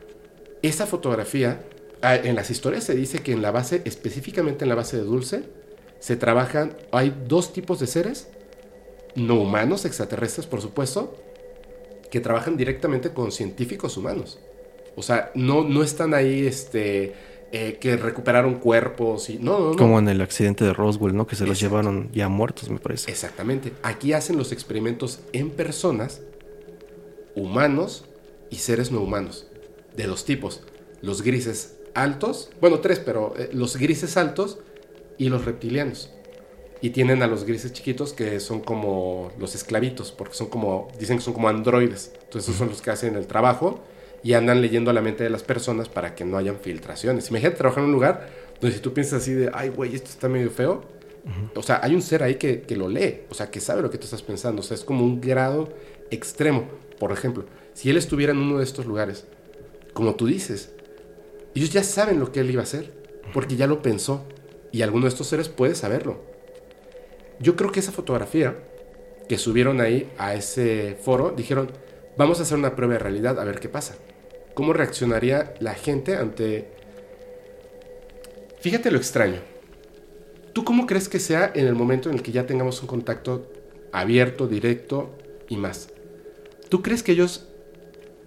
esa fotografía, ah, en las historias se dice que en la base, específicamente en la base de Dulce, se trabajan, hay dos tipos de seres, no humanos, extraterrestres por supuesto, que trabajan directamente con científicos humanos. O sea, no, no están ahí este, eh, que recuperaron cuerpos y... No, no, no. Como en el accidente de Roswell, ¿no? Que se los Exacto. llevaron ya muertos, me parece. Exactamente. Aquí hacen los experimentos en personas, humanos y seres no humanos, de dos tipos. Los grises altos, bueno, tres, pero eh, los grises altos y los reptilianos. Y tienen a los grises chiquitos que son como los esclavitos, porque son como, dicen que son como androides. Entonces esos son los que hacen el trabajo y andan leyendo la mente de las personas para que no hayan filtraciones. Imagínate trabajar en un lugar donde si tú piensas así de, ay, güey, esto está medio feo, o sea, hay un ser ahí que, que lo lee, o sea, que sabe lo que tú estás pensando. O sea, es como un grado extremo. Por ejemplo, si él estuviera en uno de estos lugares, como tú dices, ellos ya saben lo que él iba a hacer, porque ya lo pensó. Y alguno de estos seres puede saberlo. Yo creo que esa fotografía que subieron ahí a ese foro, dijeron, vamos a hacer una prueba de realidad, a ver qué pasa. ¿Cómo reaccionaría la gente ante... Fíjate lo extraño. ¿Tú cómo crees que sea en el momento en el que ya tengamos un contacto abierto, directo y más? ¿Tú crees que ellos,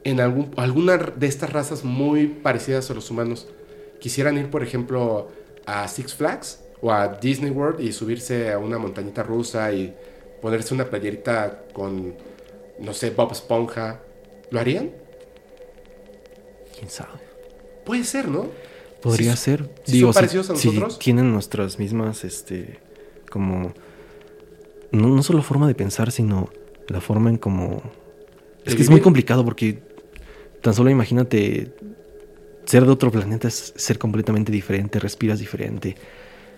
en algún, alguna de estas razas muy parecidas a los humanos, quisieran ir, por ejemplo, a Six Flags o a Disney World y subirse a una montañita rusa y ponerse una playerita con, no sé, Bob Esponja? ¿Lo harían? ¿Quién sabe? Puede ser, ¿no? Podría ser. sí son si- parecidos a si nosotros. tienen nuestras mismas, este, como... No, no solo forma de pensar, sino la forma en como... Es que es muy complicado porque tan solo imagínate ser de otro planeta es ser completamente diferente, respiras diferente,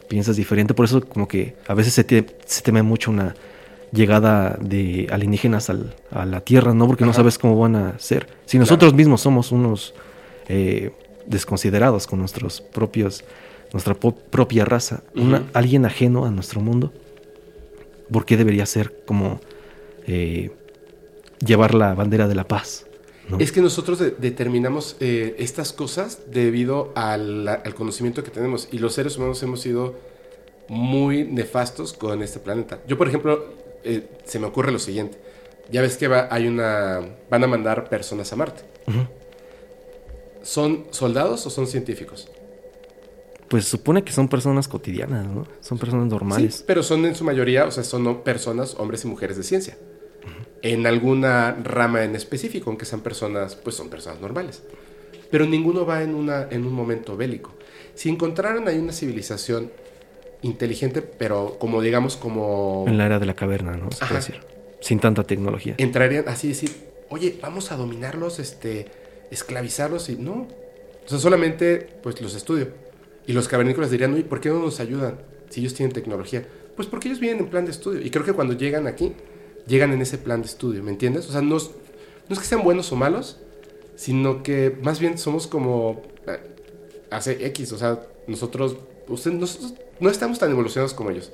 piensas diferente. Por eso como que a veces se, te- se teme mucho una llegada de alienígenas al- a la Tierra, ¿no? Porque no sabes cómo van a ser. Si nosotros mismos somos unos eh, desconsiderados con nuestros propios nuestra propia raza, una- alguien ajeno a nuestro mundo, ¿por qué debería ser como eh, llevar la bandera de la paz? ¿no? Es que nosotros de- determinamos eh, estas cosas debido al, al conocimiento que tenemos y los seres humanos hemos sido muy nefastos con este planeta. Yo, por ejemplo, eh, se me ocurre lo siguiente. Ya ves que va, hay una, van a mandar personas a Marte. ¿Son soldados o son científicos? Pues supone que son personas cotidianas, ¿no? Son personas normales. Sí, pero son en su mayoría, o sea, son personas, hombres y mujeres de ciencia. En alguna rama en específico, aunque sean personas, pues son personas normales. Pero ninguno va en, una, en un momento bélico. Si encontraran ahí una civilización inteligente, pero como digamos, como... En la era de la caverna, ¿no? Se puede decir. Sin tanta tecnología. entrarían así decir, oye, vamos a dominarlos, este, esclavizarlos y no. O sea, solamente pues los estudio. Y los cavernícolas dirían, oye, ¿por qué no nos ayudan si ellos tienen tecnología? Pues porque ellos vienen en plan de estudio. Y creo que cuando llegan aquí, llegan en ese plan de estudio, ¿me entiendes? O sea, no es, no es que sean buenos o malos, sino que más bien somos como eh, hace X, o sea, nosotros, usted- nosotros no estamos tan evolucionados como ellos.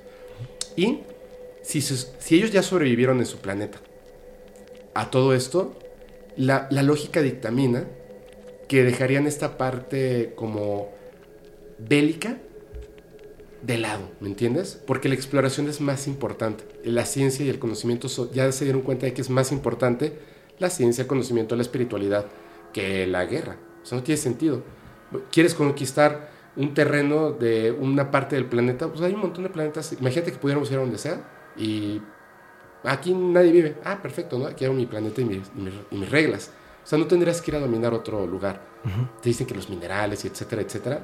Y si, si ellos ya sobrevivieron en su planeta a todo esto, la, la lógica dictamina que dejarían esta parte como bélica de lado, ¿me entiendes? Porque la exploración es más importante. La ciencia y el conocimiento ya se dieron cuenta de que es más importante la ciencia, el conocimiento, la espiritualidad que la guerra. O sea, no tiene sentido. ¿Quieres conquistar un terreno de una parte del planeta? Pues hay un montón de planetas. Imagínate que pudiéramos ir a donde sea y aquí nadie vive. Ah, perfecto, ¿no? Aquí hago mi planeta y mis, y mis- y mis reglas. O sea, no tendrías que ir a dominar otro lugar. Te dicen que los minerales etcétera, etcétera.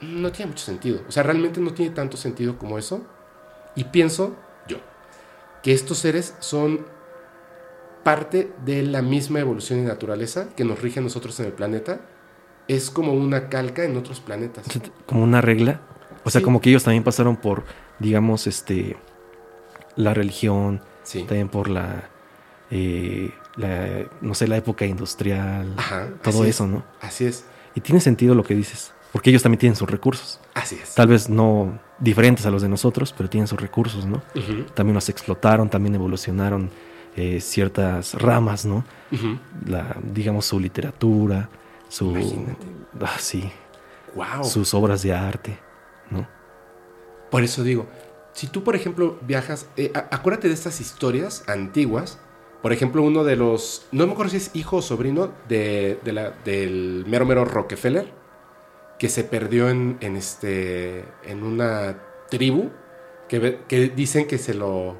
No tiene mucho sentido. O sea, realmente no tiene tanto sentido como eso. Y pienso yo que estos seres son parte de la misma evolución y naturaleza que nos rige a nosotros en el planeta. Es como una calca en otros planetas. Como una regla. O sea, Sí. como que ellos también pasaron por, digamos, este. La religión, Sí. también por la. eh, la no sé, la época industrial. Ajá, todo es. eso, ¿no? Así es. Y tiene sentido lo que dices. Porque ellos también tienen sus recursos. Así es. Tal vez no diferentes a los de nosotros, pero tienen sus recursos, ¿no? También los explotaron, también evolucionaron eh, ciertas ramas, ¿no? La, digamos, su literatura, su. Imagínate. Ah, sí. Wow. Sus obras de arte, ¿no? Por eso digo, si tú, por ejemplo, viajas, eh, acuérdate de estas historias antiguas. Por ejemplo, uno de los, no me acuerdo si es hijo o sobrino de, de la- del mero mero Rockefeller, que se perdió en, en este, en una tribu, que, que dicen que se lo,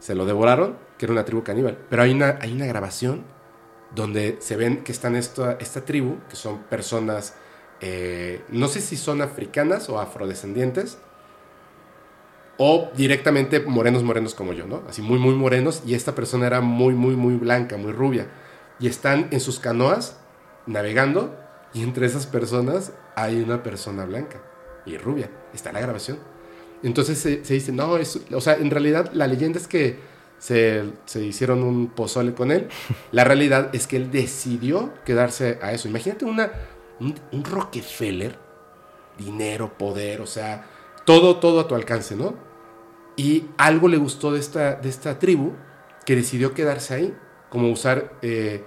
se lo devoraron, que era una tribu caníbal. Pero hay una, hay una grabación donde se ven que están esta, esta tribu, que son personas, eh, no sé si son africanas o afrodescendientes, o directamente morenos, morenos como yo, ¿no? Así muy, muy morenos, y esta persona era muy, muy, muy blanca, muy rubia. Y están en sus canoas navegando, y entre esas personas hay una persona blanca y rubia. Está la grabación. Entonces se, se dice, no, es, o sea, en realidad la leyenda es que se, se hicieron un pozole con él. La realidad es que él decidió quedarse a eso. Imagínate una, un, un Rockefeller, dinero, poder, o sea, todo, todo a tu alcance, ¿no? Y algo le gustó de esta, de esta tribu que decidió quedarse ahí, como usar, eh,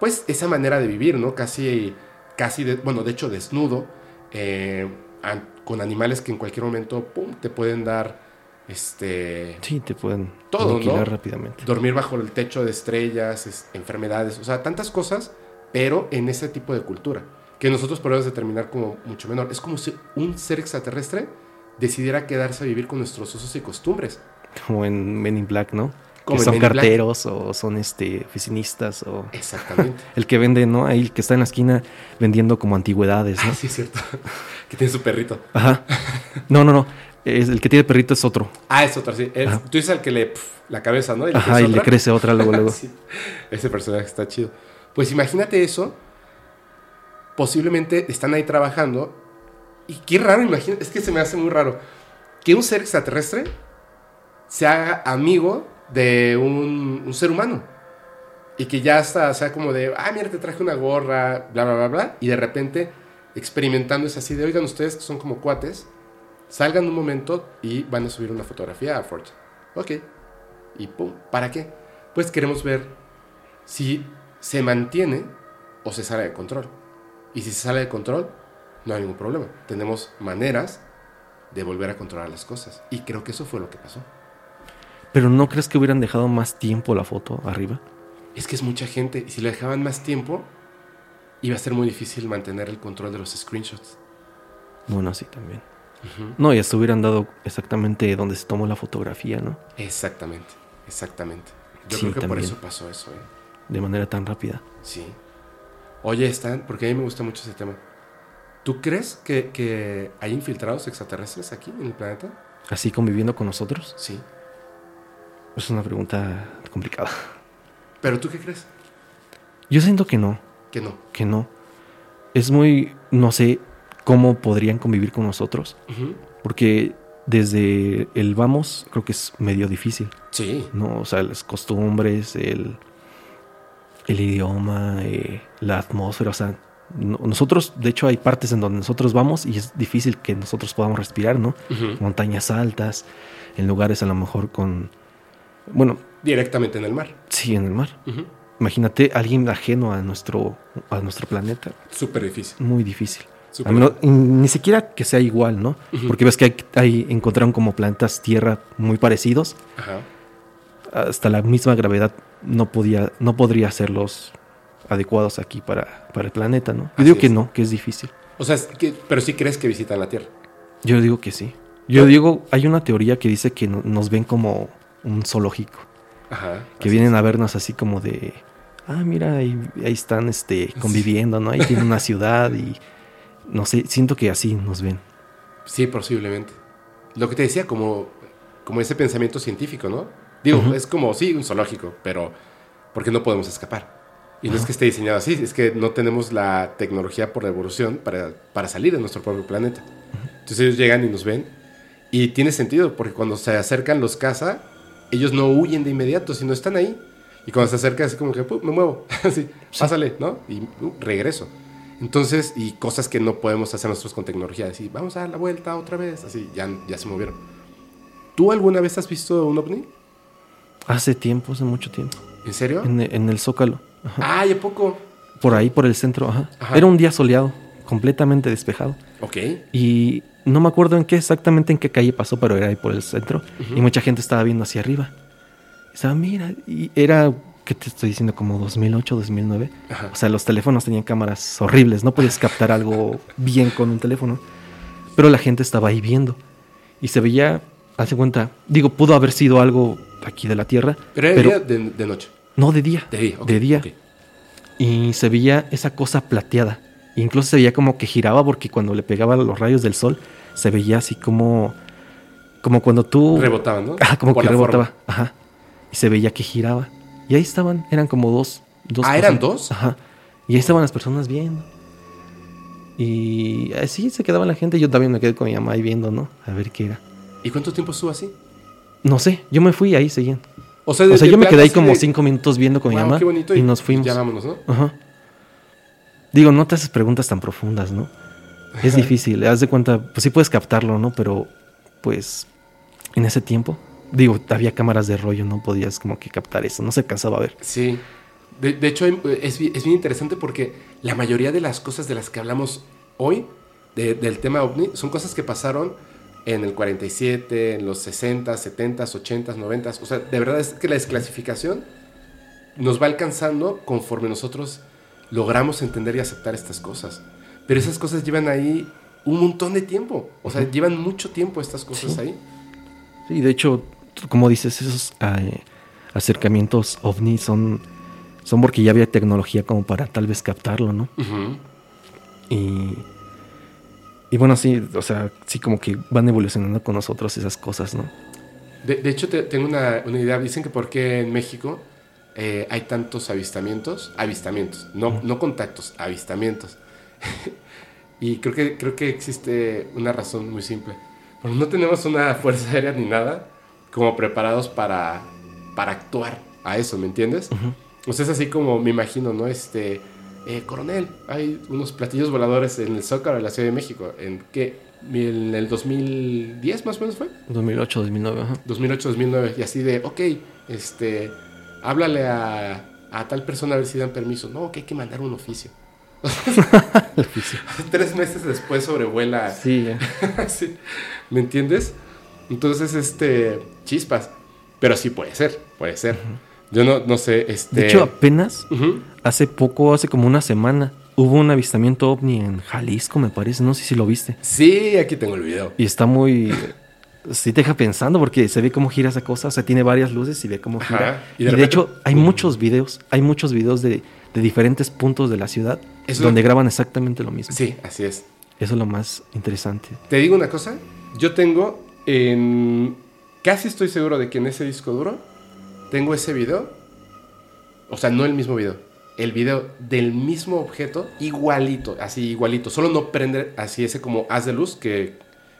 pues, esa manera de vivir, ¿no? Casi, casi, de- bueno, de hecho, desnudo, eh, con animales que en cualquier momento, pum, te pueden dar, este, Sí, te pueden Todo, ¿no? rápidamente. dormir bajo el techo de estrellas, es- enfermedades, o sea, tantas cosas, pero en ese tipo de cultura, que nosotros podemos determinar como mucho menor. Es como si un ser extraterrestre decidiera quedarse a vivir con nuestros usos y costumbres. Como en Men in Black, ¿no? Como que son Men in Black. carteros o son este oficinistas o Exactamente. el que vende, ¿no? Ahí el que está en la esquina vendiendo como antigüedades, ¿no? Ah, sí, es cierto. que tiene su perrito. Ajá. No, no, no. Es, el que tiene perrito es otro. Ah, es otro, sí. Ajá. tú dices al que le pf, la cabeza, ¿no? Ajá, y le otra. crece otra luego, luego. Sí. Ese personaje está chido. Pues imagínate eso. Posiblemente están ahí trabajando. Y qué raro, imagínate. Es que se me hace muy raro. Que un ser extraterrestre se haga amigo de un, ser humano. Y que ya hasta sea como de, ah, mira, te traje una gorra, bla, bla, bla, bla. Y de repente experimentando es así de, oigan ustedes que son como cuates, salgan un momento y van a subir una fotografía a Forge. Ok. Y pum, ¿para qué? Pues queremos ver si se mantiene o se sale de control. Y si se sale de control, no hay ningún problema. Tenemos maneras de volver a controlar las cosas. Y creo que eso fue lo que pasó. Pero ¿no crees que hubieran dejado más tiempo la foto arriba? Es que es mucha gente y si le dejaban más tiempo, iba a ser muy difícil mantener el control de los screenshots. Bueno, sí, también. No, y hasta hubieran dado exactamente donde se tomó la fotografía, ¿no? Exactamente, exactamente. Yo Sí, creo que por eso pasó eso, ¿eh? De manera tan rápida. Sí. Oye, Stan, porque a mí me gusta mucho ese tema. ¿Tú crees que, que hay infiltrados extraterrestres aquí en el planeta? Así conviviendo con nosotros. Sí. Es una pregunta complicada. ¿Pero tú qué crees? Yo siento que no, Que no. que no. Es muy, no sé cómo podrían convivir con nosotros, porque desde el vamos creo que es medio difícil, Sí. ¿no? O sea, las costumbres, el, el idioma, eh, la atmósfera, o sea, nosotros, de hecho hay partes en donde nosotros vamos y es difícil que nosotros podamos respirar, ¿no? Montañas altas, en lugares a lo mejor con, bueno, Directamente en el mar. sí, en el mar. Imagínate alguien ajeno a nuestro, a nuestro planeta. Súper difícil. Muy difícil. Menos- ni siquiera que sea igual, ¿no? Porque ves que hay, hay- encontraron como planetas tierra muy parecidos. Ajá. Hasta la misma gravedad no podía, no podría hacerlos adecuados aquí para, para el planeta, ¿no? Yo Así digo que no, que es difícil. O sea, que- pero sí crees que visitan la Tierra. Yo digo que sí. Yo digo, hay una teoría que dice que no- nos ven como un zoológico. Ajá. que vienen es. a vernos así como de, ah, mira, ahí, ahí están este, conviviendo, ¿no? Ahí tienen una ciudad y, no sé, siento que así nos ven. Sí, posiblemente. Lo que te decía, como, como ese pensamiento científico, ¿no? Digo, es como, sí, un zoológico, pero porque no podemos escapar. Y no es que esté diseñado así, es que no tenemos la tecnología por evolución para, para salir de nuestro propio planeta. Entonces ellos llegan y nos ven. Y tiene sentido, porque cuando se acercan los caza, ellos no huyen de inmediato, sino están ahí. Y cuando se acercan, así como que, "Pu, me muevo, así, pásale, ¿no? Y uh, regreso. Entonces, y cosas que no podemos hacer nosotros con tecnología, así, vamos a dar la vuelta otra vez, así, ya, ya se movieron. ¿Tú alguna vez has visto un ovni? Hace tiempo, hace mucho tiempo, ¿En serio? en, en el Zócalo, ajá. Ay, ¿a poco? por ahí, por el centro, ajá. Ajá. Era un día soleado, completamente despejado. Ok. Y no me acuerdo en qué exactamente en qué calle pasó, pero era ahí por el centro. Y mucha gente estaba viendo hacia arriba. Estaba, mira, y era, ¿qué te estoy diciendo? Como 2008, 2009. Ajá. O sea, los teléfonos tenían cámaras horribles, no podías captar algo bien con un teléfono. Pero la gente estaba ahí viendo. Y se veía, hace cuenta, digo, pudo haber sido algo aquí de la Tierra. Pero era pero día de, de noche. No de día. De día, ok, de día. Y se veía esa cosa plateada. Incluso se veía como que giraba porque cuando le pegaban los rayos del sol, se veía así como. Como cuando tú. Rebotaban, ¿no? Ajá, como Por que rebotaba. forma. Ajá. Y se veía que giraba. Y ahí estaban, eran como dos. dos Ah, ¿eran dos? Ajá. Y ahí estaban las personas viendo. Y así se quedaba la gente. Yo también me quedé con mi mamá ahí viendo, ¿no? A ver qué era. ¿Y cuánto tiempo estuvo así? No sé, yo me fui y ahí seguían. O sea, O yo me quedé ahí como de, cinco minutos viendo con mi "Wow, mamá. qué bonito", y nos fuimos. Ya vámonos, ¿no? Ajá. Digo, no te haces preguntas tan profundas, ¿no? Es difícil, haz de cuenta, pues sí puedes captarlo, ¿no? Pero, pues, en ese tiempo, digo, había cámaras de rollo, no podías como que captar eso, no se alcanzaba a ver. Sí. De, de hecho, es, es bien interesante porque la mayoría de las cosas de las que hablamos hoy, de- del tema ovni, son cosas que pasaron en el 47, en los 60, 70, 80, 90. O sea, de verdad es que la desclasificación nos va alcanzando conforme nosotros logramos entender y aceptar estas cosas. Pero esas cosas llevan ahí un montón de tiempo. O sea, llevan mucho tiempo estas cosas Sí. ahí. Sí, de hecho, como dices, esos eh, acercamientos ovni son, son porque ya había tecnología como para tal vez captarlo, ¿no? Ujú. Y, y bueno, sí, o sea, sí como que van evolucionando con nosotros esas cosas, ¿no? De, de hecho, te- tengo una, una idea. Dicen que por qué en México eh, hay tantos avistamientos. Avistamientos, no, no contactos, avistamientos. y creo que, creo que existe una razón muy simple. Porque no tenemos una fuerza aérea ni nada como preparados para, para actuar a eso, ¿me entiendes? O sea, es así como me imagino, ¿no? Este, eh, coronel, hay unos platillos voladores en el Zócalo de la Ciudad de México. ¿En qué? ¿En el 2010 más o menos fue? 2008, 2009, ajá. 2008, 2009. Y así de, ok, este, háblale a, a tal persona a ver si dan permiso. No, que hay que mandar un oficio. Tres meses después sobrevuela. Sí. Sí. ¿Me entiendes? Entonces, este, chispas. Pero sí puede ser, puede ser. Yo no, no sé, este... De hecho, apenas hace poco, hace como una semana, hubo un avistamiento ovni en Jalisco, me parece. No sé si lo viste. Sí, aquí tengo el video. Y está muy... Sí te deja pensando porque se ve cómo gira esa cosa. O sea, tiene varias luces y ve cómo gira. Y Y de de, repente- hecho, hay muchos videos. Hay muchos videos de, de diferentes puntos de la ciudad Eso- donde graban exactamente lo mismo. Sí, así es. Eso es lo más interesante. Te digo una cosa, yo tengo en... Casi estoy seguro de que en ese disco duro tengo ese video. O sea, no el mismo video. El video del mismo objeto, igualito, así igualito. Solo no prende así ese como haz de luz que,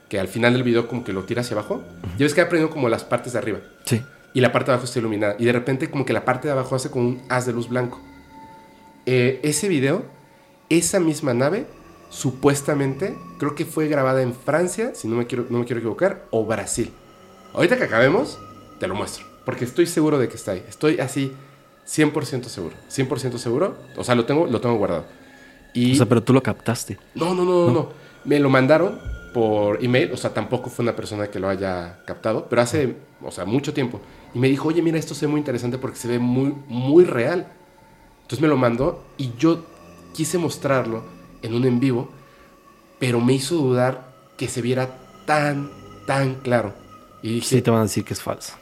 que al final del video como que lo tira hacia abajo. Ya ves que ha prendido como las partes de arriba. Sí. y la parte de abajo está iluminada. Y de repente como que la parte de abajo hace como un haz de luz blanco. Eh, ese video, esa misma nave, supuestamente, creo que fue grabada en Francia, si no me quiero, no me quiero equivocar, o Brasil. Ahorita que acabemos, te lo muestro. Porque estoy seguro de que está ahí. Estoy así 100% seguro. 100% seguro. O sea, lo tengo, lo tengo guardado. Y... O sea, pero tú lo captaste. No, no, no, no, no. Me lo mandaron por email, o sea, tampoco fue una persona que lo haya captado, pero hace, o sea, mucho tiempo. Y me dijo, oye, mira, esto se ve muy interesante porque se ve muy, muy real. Entonces me lo mandó y yo quise mostrarlo en un en vivo, pero me hizo dudar que se viera tan, tan claro. Y dije, Sí te van a decir que es falso.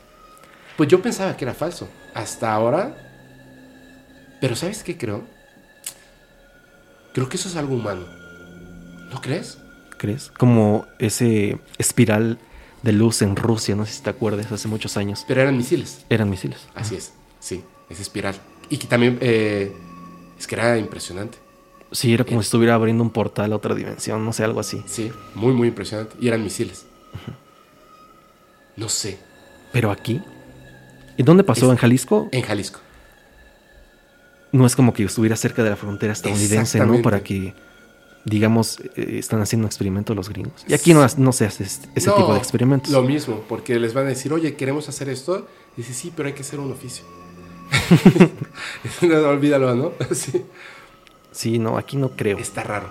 Pues yo pensaba que era falso. Hasta ahora. Pero ¿sabes qué creo? Creo que eso es algo humano. ¿No crees? ¿Crees? Como ese espiral de luz en Rusia, no sé si te acuerdas, hace muchos años. Pero eran misiles. Eran misiles. Así es. Sí, esa espiral. Y que también. eh, es que era impresionante. Sí, era como si estuviera abriendo un portal a otra dimensión, no sé, algo así. Sí, muy, muy impresionante. Y eran misiles. No sé. Pero aquí. ¿Y dónde pasó? Es- ¿En Jalisco? En Jalisco. No es como que estuviera cerca de la frontera estadounidense, ¿no? Para que, digamos, eh, están haciendo un experimento los gringos. Y aquí no, no se hace este- ese No, tipo de experimentos. Lo mismo, porque les van a decir, oye, queremos hacer esto. Y dice, sí, pero hay que hacer un oficio. no, olvídalo, ¿no? sí. Sí, no, aquí no creo. Está raro.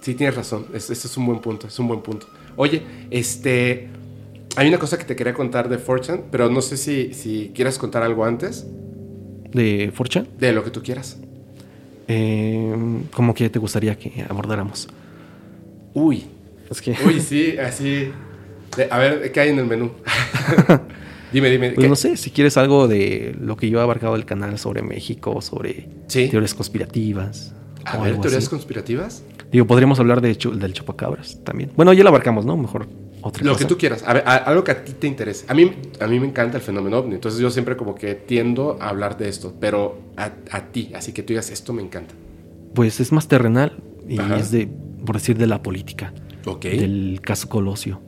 Sí, tienes razón. Es- Este es un buen punto. Es un buen punto. Oye, este. Hay una cosa que te quería contar de Fortune, pero no sé si, si quieras contar algo antes ¿De Fortune? de lo que tú quieras. Eh, ¿Cómo que te gustaría que abordáramos? Uy. Es que. Uy, sí, así. de- a ver, ¿qué hay en el menú? dime, dime. Pues ¿qué- no sé, si quieres algo de lo que yo he abarcado el canal sobre México, sobre Sí. teorías conspirativas. A ver, teorías así. conspirativas. Digo, podríamos hablar de del chupacabras también. Bueno, ya lo abarcamos, ¿no? Mejor otra Lo cosa. que tú quieras. A ver, a- algo que a ti te interese. A mí, a mí me encanta el fenómeno ovni. Entonces yo siempre como que tiendo a hablar de esto. Pero a, a ti. Así que tú digas, esto me encanta. Pues es más terrenal y Ajá. es de, por decir, de la política. Ok. Del caso Colosio.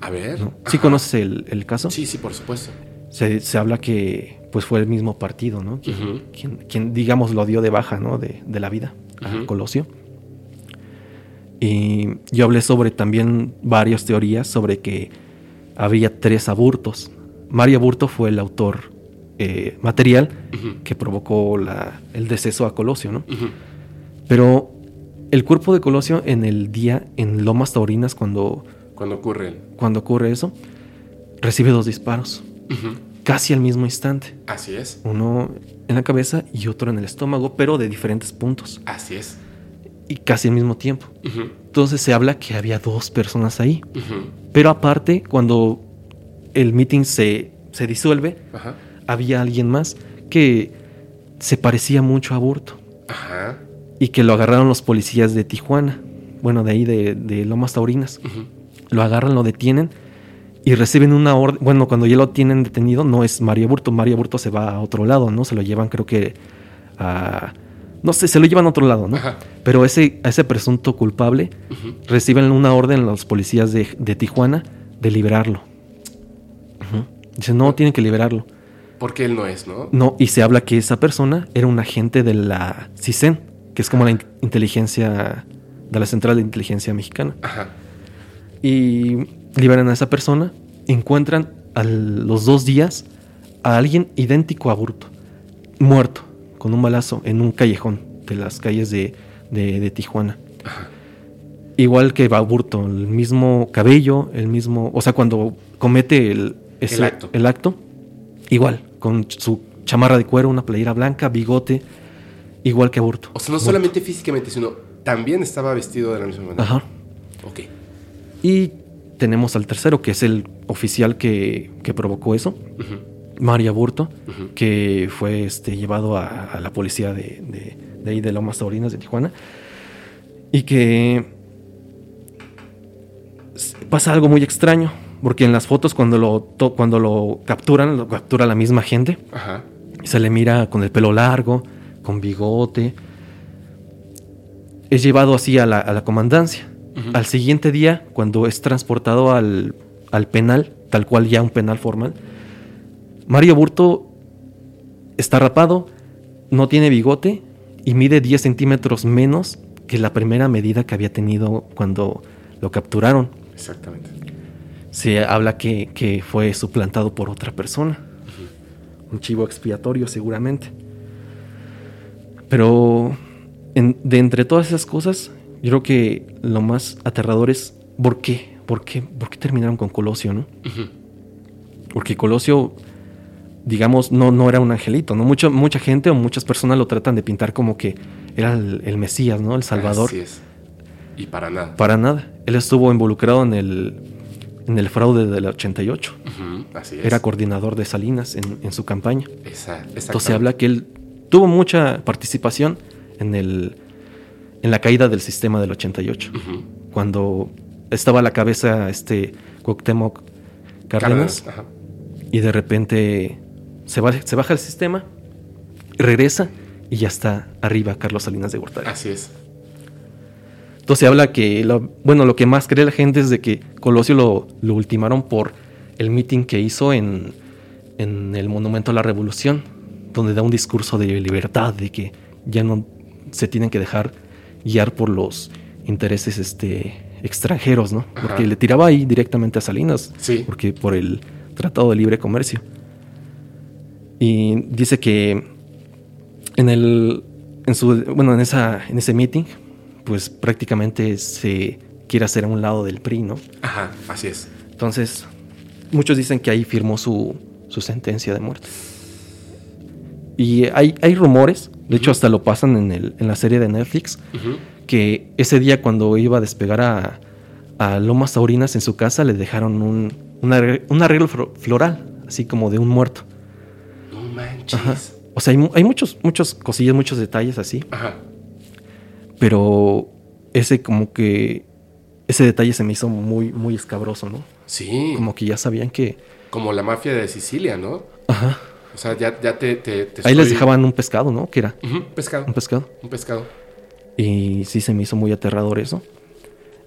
A ver. ¿no? ¿Sí Ajá. conoces el, el caso? Sí, sí, por supuesto. Se, se habla que pues fue el mismo partido, ¿no? Quien, quien, digamos, lo dio de baja, ¿no? De, de la vida a. Colosio. Y yo hablé sobre también varias teorías sobre que había tres aburtos. Mario Aburto fue el autor eh, material que provocó la- el deceso a Colosio, ¿no? Pero el cuerpo de Colosio en el día en Lomas Taurinas, cuando, Cuando ocurre cuando ocurre eso, recibe dos disparos, casi al mismo instante. Así es. Uno en la cabeza y otro en el estómago, pero de diferentes puntos Así es. Y casi al mismo tiempo. Entonces se habla que había dos personas ahí. Ujú. Pero aparte, cuando el meeting se, se disuelve, Ajá. había alguien más que se parecía mucho a Burto Ajá. y que lo agarraron los policías de Tijuana, bueno, de ahí de, de Lomas Taurinas. Lo agarran, lo detienen y reciben una orden. Bueno, cuando ya lo tienen detenido, no es Mario Burto. Mario Burto se va a otro lado, ¿no? Se lo llevan, creo que a. No sé, se lo llevan a otro lado, ¿no? Ajá. Pero ese, a ese presunto culpable reciben una orden los policías de, de Tijuana de liberarlo. Ujú. Dicen, no, tienen que liberarlo. Porque él no es, ¿no? No, y se habla que esa persona era un agente de la CISEN, que es como la in- inteligencia de la Central de Inteligencia Mexicana. Ajá. Y liberan a esa persona, encuentran a los dos días a alguien idéntico a Burto, muerto, con un balazo en un callejón de las calles de, de- de Tijuana. Igual que Baburto, el mismo cabello, el mismo, o sea, cuando comete el, ese- El acto. el acto, igual, con su chamarra de cuero, una playera blanca, bigote, igual que Burto. O sea, no solamente físicamente, sino también estaba vestido de la misma manera. Ajá. Ok. Y tenemos al tercero, que es el oficial que, que provocó eso, María Burto, que fue este, llevado a, a la policía de, de- de ahí de Lomas Taurinas de Tijuana. Y que pasa algo muy extraño, porque en las fotos cuando lo, to- cuando lo capturan, lo captura la misma gente. Ajá. Y se le mira con el pelo largo, con bigote. Es llevado así a la, a la comandancia. Al siguiente día, cuando es transportado al, al penal, tal cual ya un penal formal, Mario Burto está rapado, no tiene bigote y mide 10 centímetros menos que la primera medida que había tenido cuando lo capturaron. Exactamente. Se habla que, que fue suplantado por otra persona. Un chivo expiatorio seguramente. Pero en- de entre todas esas cosas, yo creo que lo más aterrador es ¿por qué? ¿Por qué, por qué terminaron con Colosio, no? Porque Colosio, digamos, no, no era un angelito, ¿no? Mucha, mucha gente o muchas personas lo tratan de pintar como que era el, el Mesías, ¿no? El Salvador. Así es. Y para nada. Para nada. Él estuvo involucrado en el, en el fraude del 88. Ujú, Así es. Era coordinador de Salinas en, en su campaña. Esa, Entonces se habla que él tuvo mucha participación en, el, en la caída del sistema del 88. Ujú. Cuando estaba a la cabeza este Cuauhtémoc Cárdenas, Cárdenas. Ajá. y de repente se, va- se baja el sistema, regresa y ya está arriba Carlos Salinas de Gortari. Así es. Entonces habla que, bueno, lo que más cree la gente es de que Colosio lo, lo ultimaron por el meeting que hizo en, en el Monumento a la Revolución, donde da un discurso de libertad, de que ya no se tienen que dejar guiar por los intereses este, extranjeros, ¿no? Ajá. Porque le tiraba ahí directamente a Salinas, Sí. porque por el Tratado de Libre Comercio. Y dice que en el en su bueno en esa en ese meeting pues prácticamente se quiere hacer a un lado del PRI, ¿no? Ajá. Así es. Entonces, muchos dicen que ahí firmó su, su sentencia de muerte. Y hay, hay rumores, de hecho hasta lo pasan en, el, en la serie de Netflix, que ese día cuando iba a despegar a, a Lomas Taurinas en su casa le dejaron un, un, arre- un arreglo floral, así como de un muerto. Ajá. O sea, hay, hay muchos, muchos cosillas, muchos detalles así, Ajá. pero ese como que, ese detalle se me hizo muy, muy escabroso, ¿no? Sí. Como que ya sabían que... Como la mafia de Sicilia, ¿no? Ajá. O sea, ya, ya te, te, te Ahí les dejaban un pescado, ¿no? Que era Ujú, pescado. un pescado. Un pescado. Y sí se me hizo muy aterrador eso.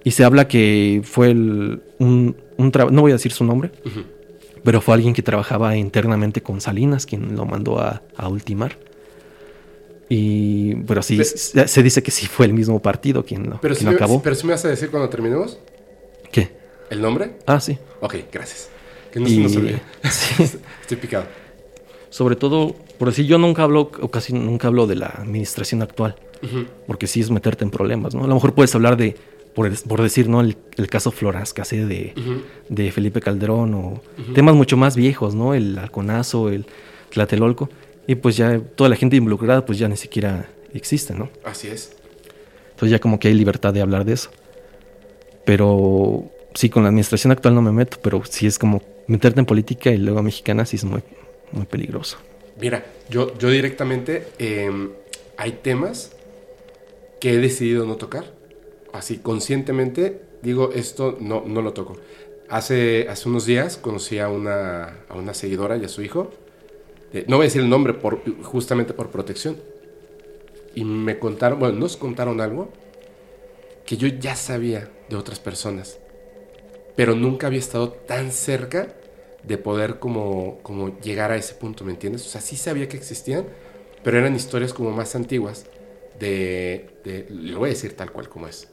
Y se habla que fue el, un, un no voy a decir su nombre, Ujú. Pero fue alguien que trabajaba internamente con Salinas quien lo mandó a, a ultimar. Y, pero sí, se, dice que sí fue el mismo partido quien lo, Pero quien si, lo me, acabó. pero si me vas a decir cuando terminemos ¿Qué? el nombre. Ah, sí. Ok, gracias. Que no Y- se nos olvide. sí. Estoy picado. Sobre todo, por decir, yo nunca hablo, o casi nunca hablo de la administración actual. Ujú. porque sí es meterte en problemas, ¿no? A lo mejor puedes hablar de, por, por decir, ¿no? El, el caso Florascase de, Ujú. de Felipe Calderón o temas mucho más viejos, ¿no? El Halconazo, el Tlatelolco. Y pues ya toda la gente involucrada pues ya ni siquiera existe, ¿no? Así es. Entonces ya como que hay libertad de hablar de eso. Pero sí, con la administración actual no me meto, pero sí es como meterte en política y luego mexicana sí es muy, muy peligroso. Mira, yo, yo directamente em, hay temas que he decidido no tocar. Así conscientemente digo, esto no, no lo toco. Hace, hace unos días conocí a una, a una seguidora y a su hijo. Eh, no voy a decir el nombre por, justamente por protección. Y me contaron, bueno, nos contaron algo que yo ya sabía de otras personas. Pero nunca había estado tan cerca de poder como, como llegar a ese punto, ¿me entiendes? O sea, sí sabía que existían, pero eran historias como más antiguas de, de- Lo voy a decir tal cual como es.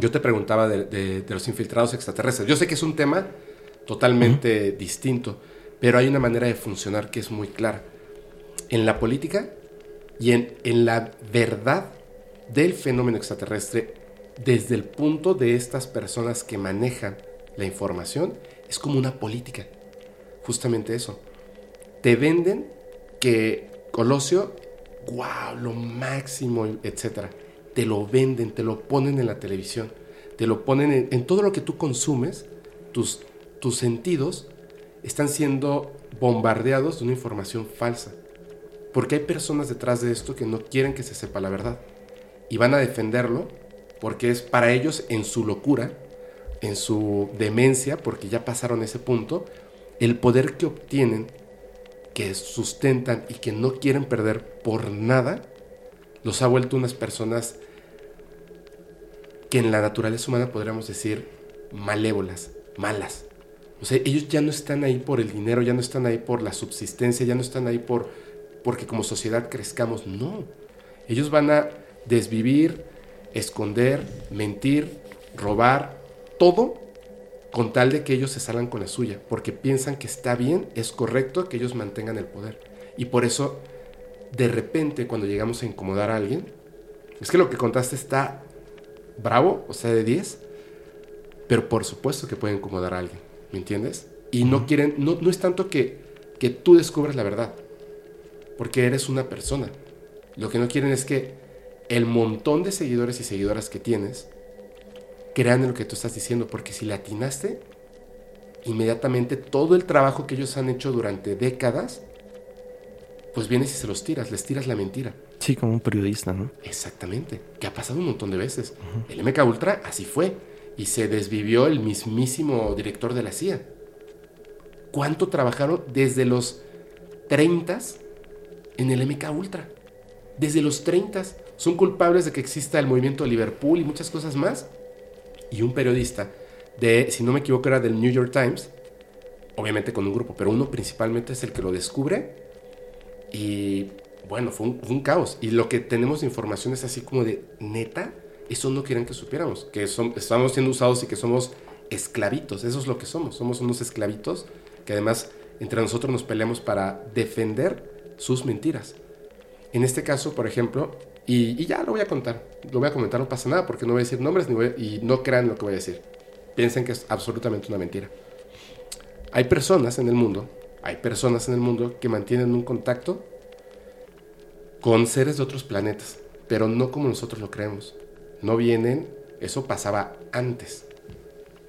Yo te preguntaba de, de- de los infiltrados extraterrestres. Yo sé que es un tema totalmente distinto, pero hay una manera de funcionar que es muy clara. En la política y en, en la verdad del fenómeno extraterrestre, desde el punto de estas personas que manejan la información, es como una política. Justamente eso. Te venden que Colosio, wow, lo máximo, etcétera. Te lo venden, te lo ponen en la televisión, te lo ponen en, todo lo que tú consumes, tus, tus sentidos están siendo bombardeados de una información falsa. Porque hay personas detrás de esto que no quieren que se sepa la verdad. Y van a defenderlo porque es para ellos en su locura, en su demencia, porque ya pasaron ese punto, el poder que obtienen, que sustentan y que no quieren perder por nada, los ha vuelto unas personas que en la naturaleza humana podríamos decir malévolas, malas. O sea, ellos ya no están ahí por el dinero, ya no están ahí por la subsistencia, ya no están ahí por porque como sociedad crezcamos, no. Ellos van a desvivir, esconder, mentir, robar, todo con tal de que ellos se salgan con la suya, porque piensan que está bien, es correcto que ellos mantengan el poder. Y por eso, de repente, cuando llegamos a incomodar a alguien, es que lo que contaste está bravo, o sea, de 10, pero por supuesto que puede incomodar a alguien, ¿me entiendes? Y no quieren, no, no es tanto que, que tú descubras la verdad, porque eres una persona. Lo que no quieren es que el montón de seguidores y seguidoras que tienes crean en lo que tú estás diciendo, porque si le atinaste, inmediatamente todo el trabajo que ellos han hecho durante décadas, pues vienes y se los tiras, les tiras la mentira. Sí, como un periodista, ¿no? Exactamente, que ha pasado un montón de veces. El MK Ultra así fue, y se desvivió el mismísimo director de la CIA. ¿Cuánto trabajaron desde los 30 en el MK Ultra? Desde los 30 son culpables de que exista el movimiento de Liverpool y muchas cosas más. Y un periodista de, si no me equivoco, era del New York Times, obviamente con un grupo, pero uno principalmente es el que lo descubre. Y bueno, fue un, caos. Y lo que tenemos de información es así como de neta, eso no quieren que supiéramos, que estamos siendo usados y que somos esclavitos. Eso es lo que somos. Somos unos esclavitos que además entre nosotros nos peleamos para defender sus mentiras. En este caso, por ejemplo, y, ya lo voy a contar, lo voy a comentar, no pasa nada, porque no voy a decir nombres ni y no crean lo que voy a decir. Piensen que es absolutamente una mentira. Hay personas en el mundo, hay personas en el mundo que mantienen un contacto con seres de otros planetas, pero no como nosotros lo creemos. No vienen, eso pasaba antes,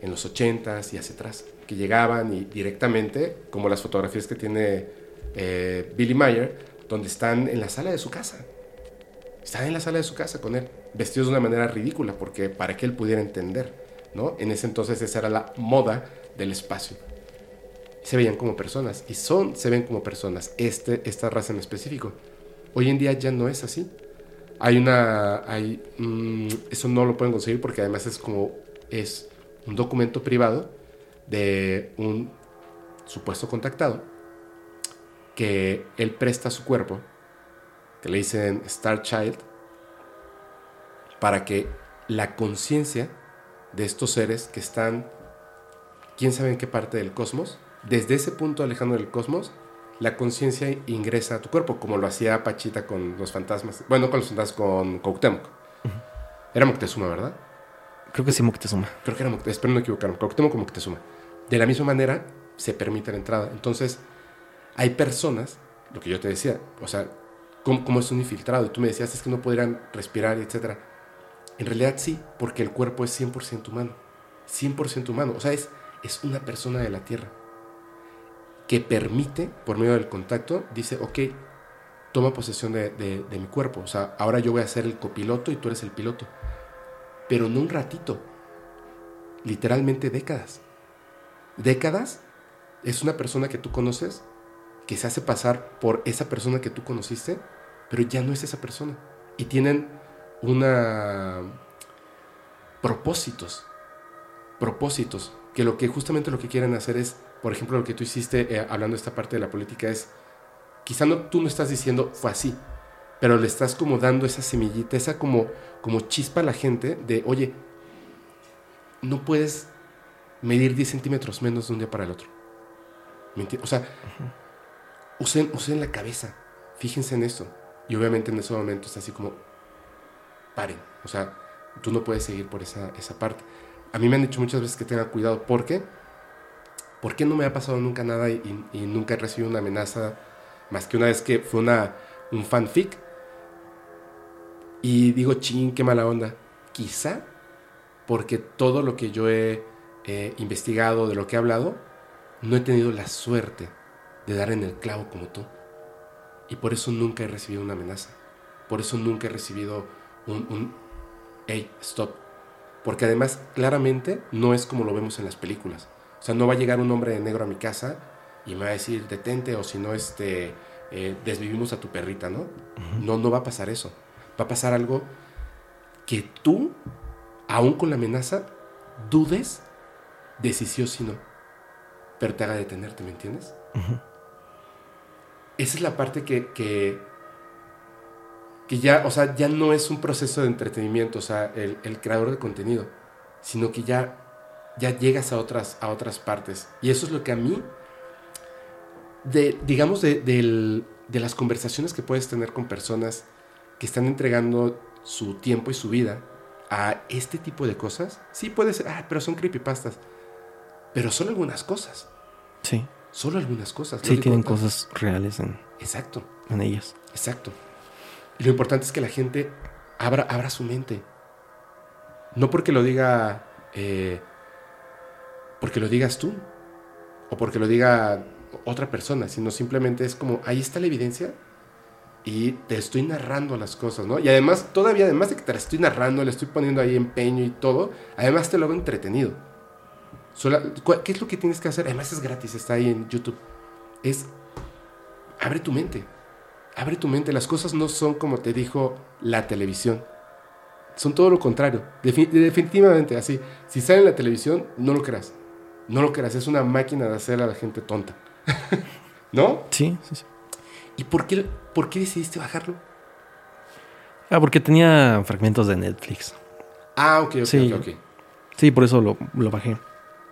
en los 80s y hacia atrás, que llegaban y directamente, como las fotografías que tiene eh, Billy Mayer, donde están en la sala de su casa. Están en la sala de su casa con él, vestidos de una manera ridícula, porque para que él pudiera entender, ¿no? En ese entonces esa era la moda del espacio. Se veían como personas, y son, se ven como personas, este, esta raza en específico. Hoy en día ya no es así. Hay una, hay, mm, eso no lo pueden conseguir porque además es como, es un documento privado de un supuesto contactado que él presta su cuerpo, que le dicen Star Child, para que la conciencia de estos seres que están, quién sabe en qué parte del cosmos, desde ese punto alejado del cosmos, la conciencia ingresa a tu cuerpo, como lo hacía Pachita con los fantasmas, bueno, con los fantasmas, con Cuauhtémoc. Era Moctezuma, ¿verdad? Creo que sí, Moctezuma. creo que era Moctezuma, espero no equivocarme, Cuauhtémoc como Moctezuma. De la misma manera, se permite la entrada. Entonces, hay personas, lo que yo te decía, o sea, ¿cómo, cómo es un infiltrado? Y tú me decías, es que no podrían respirar, etc. En realidad sí, porque el cuerpo es 100% humano. 100% humano. O sea, es, es una persona de la Tierra que permite, por medio del contacto, dice, ok, toma posesión de, mi cuerpo. O sea, ahora yo voy a ser el copiloto y tú eres el piloto. Pero no un ratito, literalmente décadas. Décadas es una persona que tú conoces que se hace pasar por esa persona que tú conociste, pero ya no es esa persona. Y tienen una propósitos, propósitos, que lo que justamente lo que quieren hacer es, por ejemplo, lo que tú hiciste eh, hablando de esta parte de la política es, quizá no, tú no estás diciendo fue así, pero le estás como dando esa semillita, esa como, como chispa a la gente de, oye, no puedes medir 10 centímetros menos de un día para el otro. ¿Me enti- O sea, usen, usen la cabeza, fíjense en esto. Y obviamente en ese momento está así como, paren. O sea, tú no puedes seguir por esa, esa parte. A mí me han dicho muchas veces que tenga cuidado. ¿Por qué? No me ha pasado nunca nada y, nunca he recibido una amenaza más que una vez que fue una, un fanfic. Y digo, ching, qué mala onda. Quizá porque todo lo que yo he investigado, de lo que he hablado, no he tenido la suerte de dar en el clavo como tú. Y por eso nunca he recibido una amenaza. Por eso nunca he recibido un, un hey, stop. Porque además, claramente, no es como lo vemos en las películas. O sea, no va a llegar un hombre de negro a mi casa y me va a decir, detente, o si no, este, eh, desvivimos a tu perrita, ¿no? No, no va a pasar eso. Va a pasar algo que tú, aún con la amenaza, dudes de si sí o si no. Pero te haga detenerte, ¿me entiendes? Esa es la parte que, que, que ya, o sea, ya no es un proceso de entretenimiento, o sea, el, el creador de contenido, sino que ya, ya llegas a otras, a otras partes. Y eso es lo que a mí, de, digamos, de, de las conversaciones que puedes tener con personas que están entregando su tiempo y su vida a este tipo de cosas, sí puede ser, ah, pero son creepypastas. Pero son algunas cosas, Sí. solo algunas cosas. Sí, tienen cosas reales en, Exacto. en ellas. Exacto. Y lo importante es que la gente abra, abra su mente. No porque lo diga. eh, porque lo digas tú. O porque lo diga otra persona. Sino simplemente es como. Ahí está la evidencia. Y te estoy narrando las cosas, ¿no? Y además, todavía, además de que te la estoy narrando, le estoy poniendo ahí empeño y todo, además te lo hago entretenido. Sola- ¿cuál- ¿Qué es lo que tienes que hacer? Además es gratis, está ahí en YouTube. Es. Abre tu mente. Abre tu mente. Las cosas no son como te dijo la televisión. Son todo lo contrario. Defi- definitivamente así. Si sale en la televisión, no lo creas. No lo creas. Es una máquina de hacer a la gente tonta. ¿No? Sí, sí, sí. ¿Y por qué, por qué decidiste bajarlo? Ah, porque tenía fragmentos de Netflix. Ah, ok, ok, Sí. ok, ok. Sí, por eso lo, lo bajé.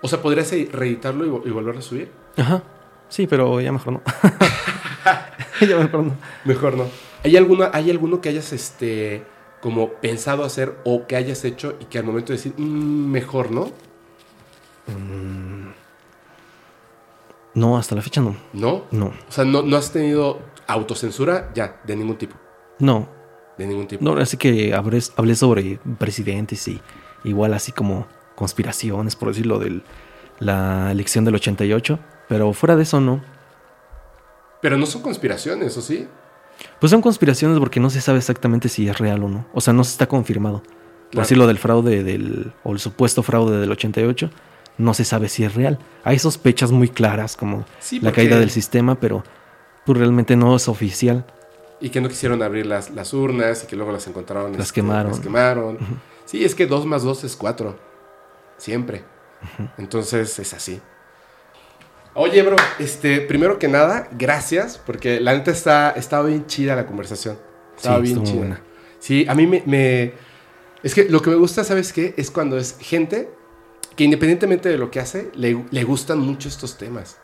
O sea, ¿podrías eh, reeditarlo y, y volverlo a subir? Ajá. Sí, pero ya mejor no. ya mejor no. Mejor no. ¿Hay, alguna, ¿Hay alguno que hayas este, como pensado hacer o que hayas hecho y que al momento de decir, "Mm, mejor no? No, hasta la fecha no. ¿No? No. O sea, no, no has tenido autocensura ya, de ningún tipo. No. De ningún tipo. No, así que hablé, hablé sobre presidentes y igual así como conspiraciones, por decirlo, de la elección del 88. Pero fuera de eso, no. Pero no son conspiraciones, ¿o sí? Pues son conspiraciones porque no se sabe exactamente si es real o no. O sea, no se está confirmado. Por Claro. decirlo del fraude del, o el supuesto fraude del 88, no se sabe si es real. Hay sospechas muy claras como Sí, la caída del sistema, pero pues, realmente no es oficial. Y que no quisieron abrir las, las urnas y que luego las encontraron. Las este, quemaron. Las quemaron. Sí, es que 2 más 2 es 4. Siempre. Entonces es así. Oye, bro, este, primero que nada, gracias, porque la neta está, estaba bien chida la conversación. Estaba Sí, bien chida. buena. Sí, a mí me, me- Es que lo que me gusta, ¿sabes qué? Es cuando es gente que independientemente de lo que hace, le, le gustan mucho estos temas.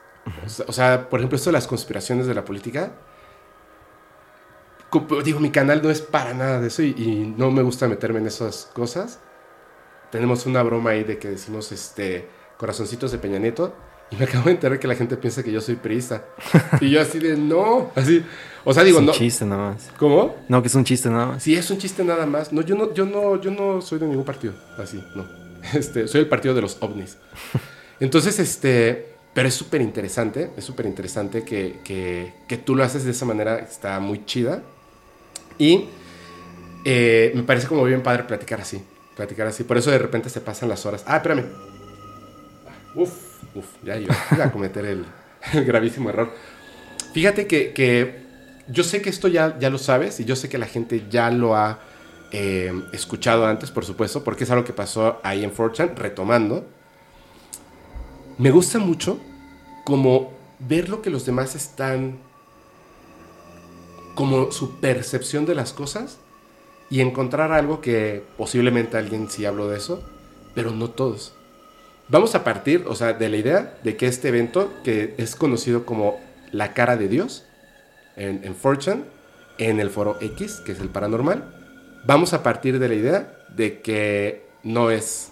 O sea- por ejemplo, esto de las conspiraciones de la política. Co- Digo, mi canal no es para nada de eso y, y no me gusta meterme en esas cosas. Tenemos una broma ahí de que decimos este corazoncitos de Peña Nieto y me acabo de enterar que la gente piensa que yo soy priista. y yo así de no, así. O sea, digo, es un no. chiste nada más. ¿Cómo? No, que es un chiste nada más. Sí, es un chiste nada más. No, yo no, yo no, yo no soy de ningún partido. Así, no. Este, soy el partido de los ovnis. Entonces, este, pero es súper interesante, es súper interesante que, que, tú lo haces de esa manera, está muy chida. Y eh, me parece como bien padre platicar así, platicar así. Por eso de repente se pasan las horas. Ah, espérame. Uf, uf, ya yo iba a cometer el, el gravísimo error. Fíjate que, que yo sé que esto ya, ya lo sabes y yo sé que la gente ya lo ha eh, escuchado antes, por supuesto, porque es algo que pasó ahí en 4chan, retomando. Me gusta mucho como ver lo que los demás están como su percepción de las cosas y encontrar algo que posiblemente alguien sí habló de eso, pero no todos. Vamos a partir, o sea, de la idea de que este evento, que es conocido como la cara de Dios en, en 4chan, en el foro X, que es el paranormal, vamos a partir de la idea de que no es,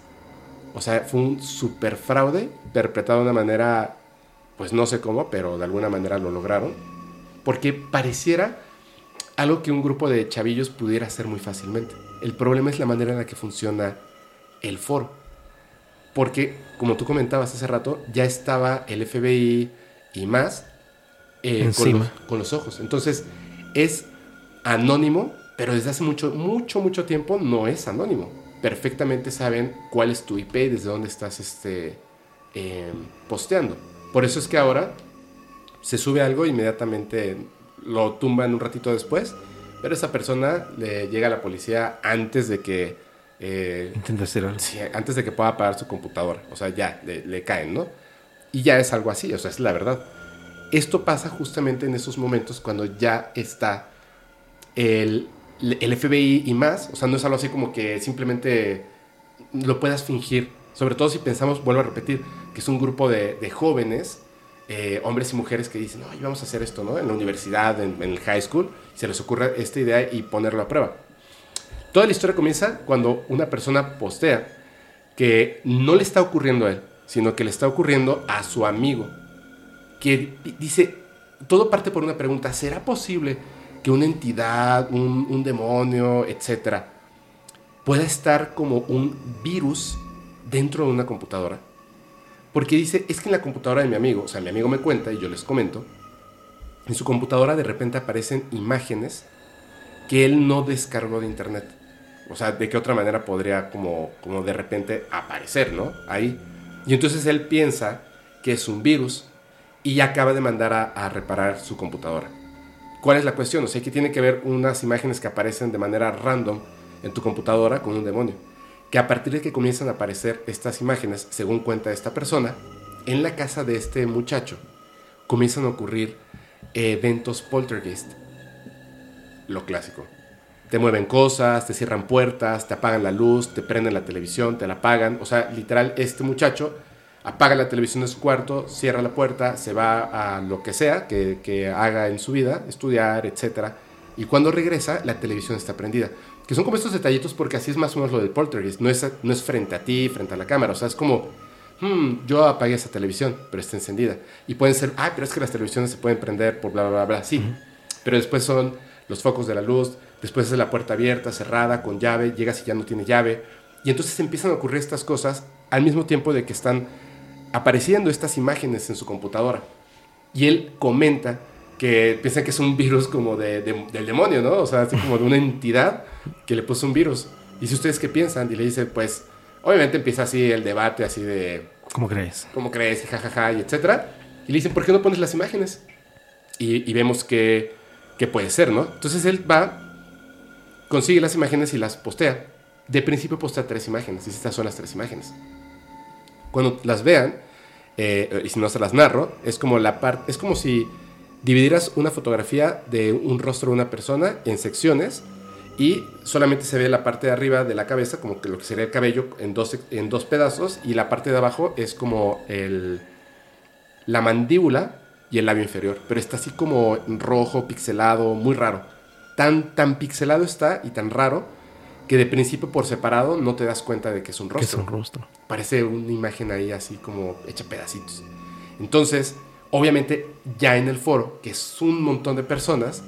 o sea, fue un super fraude perpetrado de una manera, pues no sé cómo, pero de alguna manera lo lograron, porque pareciera algo que un grupo de chavillos pudiera hacer muy fácilmente. El problema es la manera en la que funciona el foro porque, como tú comentabas hace rato, ya estaba el FBI y más eh, con, los, con, los, ojos. Entonces, es anónimo, pero desde hace mucho, mucho, mucho tiempo no es anónimo. Perfectamente saben cuál es tu IP y desde dónde estás este, eh, posteando. Por eso es que ahora se sube algo, inmediatamente lo tumban un ratito después, pero esa persona le llega a la policía antes de que eh, Intenta hacer algo. Sí, antes de que pueda apagar su computadora. O sea, ya, le, caen, ¿no? Y ya es algo así, o sea, es la verdad. Esto pasa justamente en esos momentos cuando ya está el, el FBI y más. O sea, no es algo así como que simplemente lo puedas fingir. Sobre todo si pensamos, vuelvo a repetir, que es un grupo de, jóvenes, eh, hombres y mujeres que dicen, no, vamos a hacer esto, ¿no? En la universidad, en, en el high school, se les ocurre esta idea y ponerlo a prueba. Toda la historia comienza cuando una persona postea que no le está ocurriendo a él, sino que le está ocurriendo a su amigo, que dice, todo parte por una pregunta, ¿será posible que una entidad, un, demonio, etcétera, pueda estar como un virus dentro de una computadora? Porque dice, es que en la computadora de mi amigo, o sea, mi amigo me cuenta y yo les comento, en su computadora de repente aparecen imágenes que él no descargó de internet. O sea, ¿de qué otra manera podría como, como de repente aparecer, ¿no? Ahí. Y entonces él piensa que es un virus y acaba de mandar a, reparar su computadora. ¿Cuál es la cuestión? O sea, que tiene que ver unas imágenes que aparecen de manera random en tu computadora con un demonio. Que a partir de que comienzan a aparecer estas imágenes, según cuenta esta persona, en la casa de este muchacho comienzan a ocurrir eventos poltergeist. Lo clásico te mueven cosas, te cierran puertas, te apagan la luz, te prenden la televisión, te la apagan. O sea, literal, este muchacho apaga la televisión de su cuarto, cierra la puerta, se va a lo que sea que, haga en su vida, estudiar, etc. Y cuando regresa, la televisión está prendida. Que son como estos detallitos porque así es más o menos lo del poltergeist. No es, no es frente a ti, frente a la cámara. O sea, es como, hmm, yo apagué esa televisión, pero está encendida. Y pueden ser, ah, pero es que las televisiones se pueden prender por bla, bla, bla, bla. Sí. Pero después son los focos de la luz, después es la puerta abierta, cerrada, con llave, llegas y ya no tiene llave. Y entonces empiezan a ocurrir estas cosas al mismo tiempo de que están apareciendo estas imágenes en su computadora. Y él comenta que piensa que es un virus como de, del demonio, ¿no? O sea, así como de una entidad que le puso un virus. Y si ustedes qué piensan, y le dice, pues, obviamente empieza así el debate, así de... ¿Cómo crees? ¿Cómo crees? Y jajaja, y etcétera. Y le dicen, ¿por qué no pones las imágenes? Y, y vemos que, que puede ser, ¿no? Entonces él va consigue las imágenes y las postea. De principio postea tres imágenes, y estas son las tres imágenes. Cuando las vean, eh, y si no se las narro, es como, la parte es como si dividieras una fotografía de un rostro de una persona en secciones y solamente se ve la parte de arriba de la cabeza, como que lo que sería el cabello, en dos, en dos pedazos, y la parte de abajo es como el, la mandíbula y el labio inferior, pero está así como rojo, pixelado, muy raro. Tan, tan pixelado está y tan raro que de principio por separado no te das cuenta de que es un rostro. es un rostro. Parece una imagen ahí así como hecha pedacitos. Entonces, obviamente, ya en el foro, que es un montón de personas,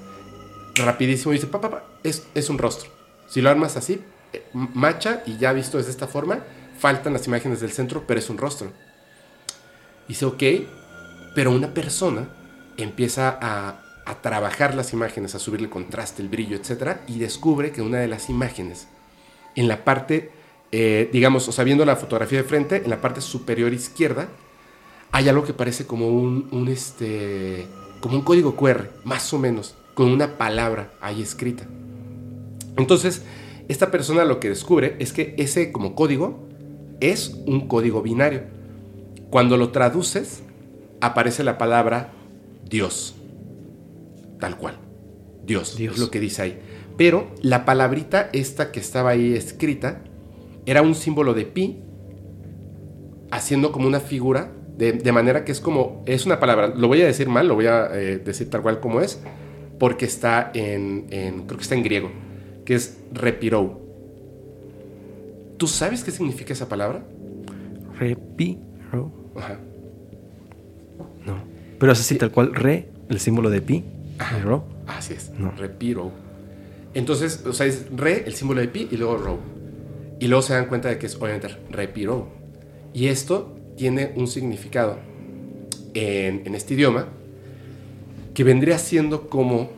rapidísimo dice, papá, pa, es, es un rostro. Si lo armas así, eh, macha y ya visto de esta forma, faltan las imágenes del centro, pero es un rostro. Dice, ok, pero una persona empieza a a trabajar las imágenes, a subirle contraste, el brillo, etc. Y descubre que una de las imágenes, en la parte, eh, digamos, o sea, viendo la fotografía de frente, en la parte superior izquierda, hay algo que parece como un, este, como un código QR, más o menos, con una palabra ahí escrita. Entonces, esta persona lo que descubre es que ese como código es un código binario. Cuando lo traduces, aparece la palabra Dios tal cual. Dios, Dios. es lo que dice ahí. Pero la palabrita esta que estaba ahí escrita era un símbolo de pi, haciendo como una figura, de, de manera que es como, es una palabra, lo voy a decir mal, lo voy a eh, decir tal cual como es, porque está en, en- creo que está en griego, que es repirou. ¿Tú sabes qué significa esa palabra? Repiro. Ajá. No. Pero es así, tal cual, re, el símbolo de pi. Ajá. ro. Así es, No. repiro. Entonces, o sea, es re, el símbolo de pi, y luego row. Y luego se dan cuenta de que es obviamente repiro. Y esto tiene un significado en, en este idioma que vendría siendo como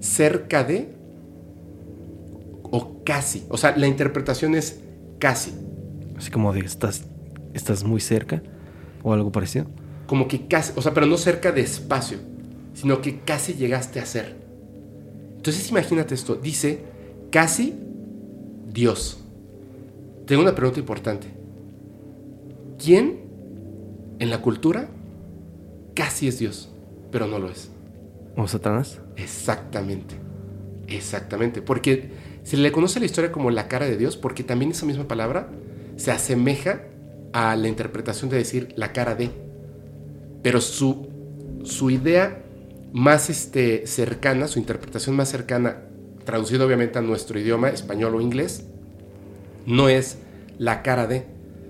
cerca de o casi. O sea, la interpretación es casi. Así como de estás, estás muy cerca o algo parecido. Como que casi, o sea, pero no cerca de espacio, sino que casi llegaste a ser. Entonces imagínate esto, dice casi Dios. Tengo una pregunta importante. ¿Quién en la cultura casi es Dios, pero no lo es? O Satanás. Exactamente. Exactamente. Porque se le conoce la historia como la cara de Dios, porque también esa misma palabra se asemeja a la interpretación de decir la cara de. Pero su, su idea más este, cercana, su interpretación más cercana, traducido obviamente a nuestro idioma, español o inglés, no es la cara de,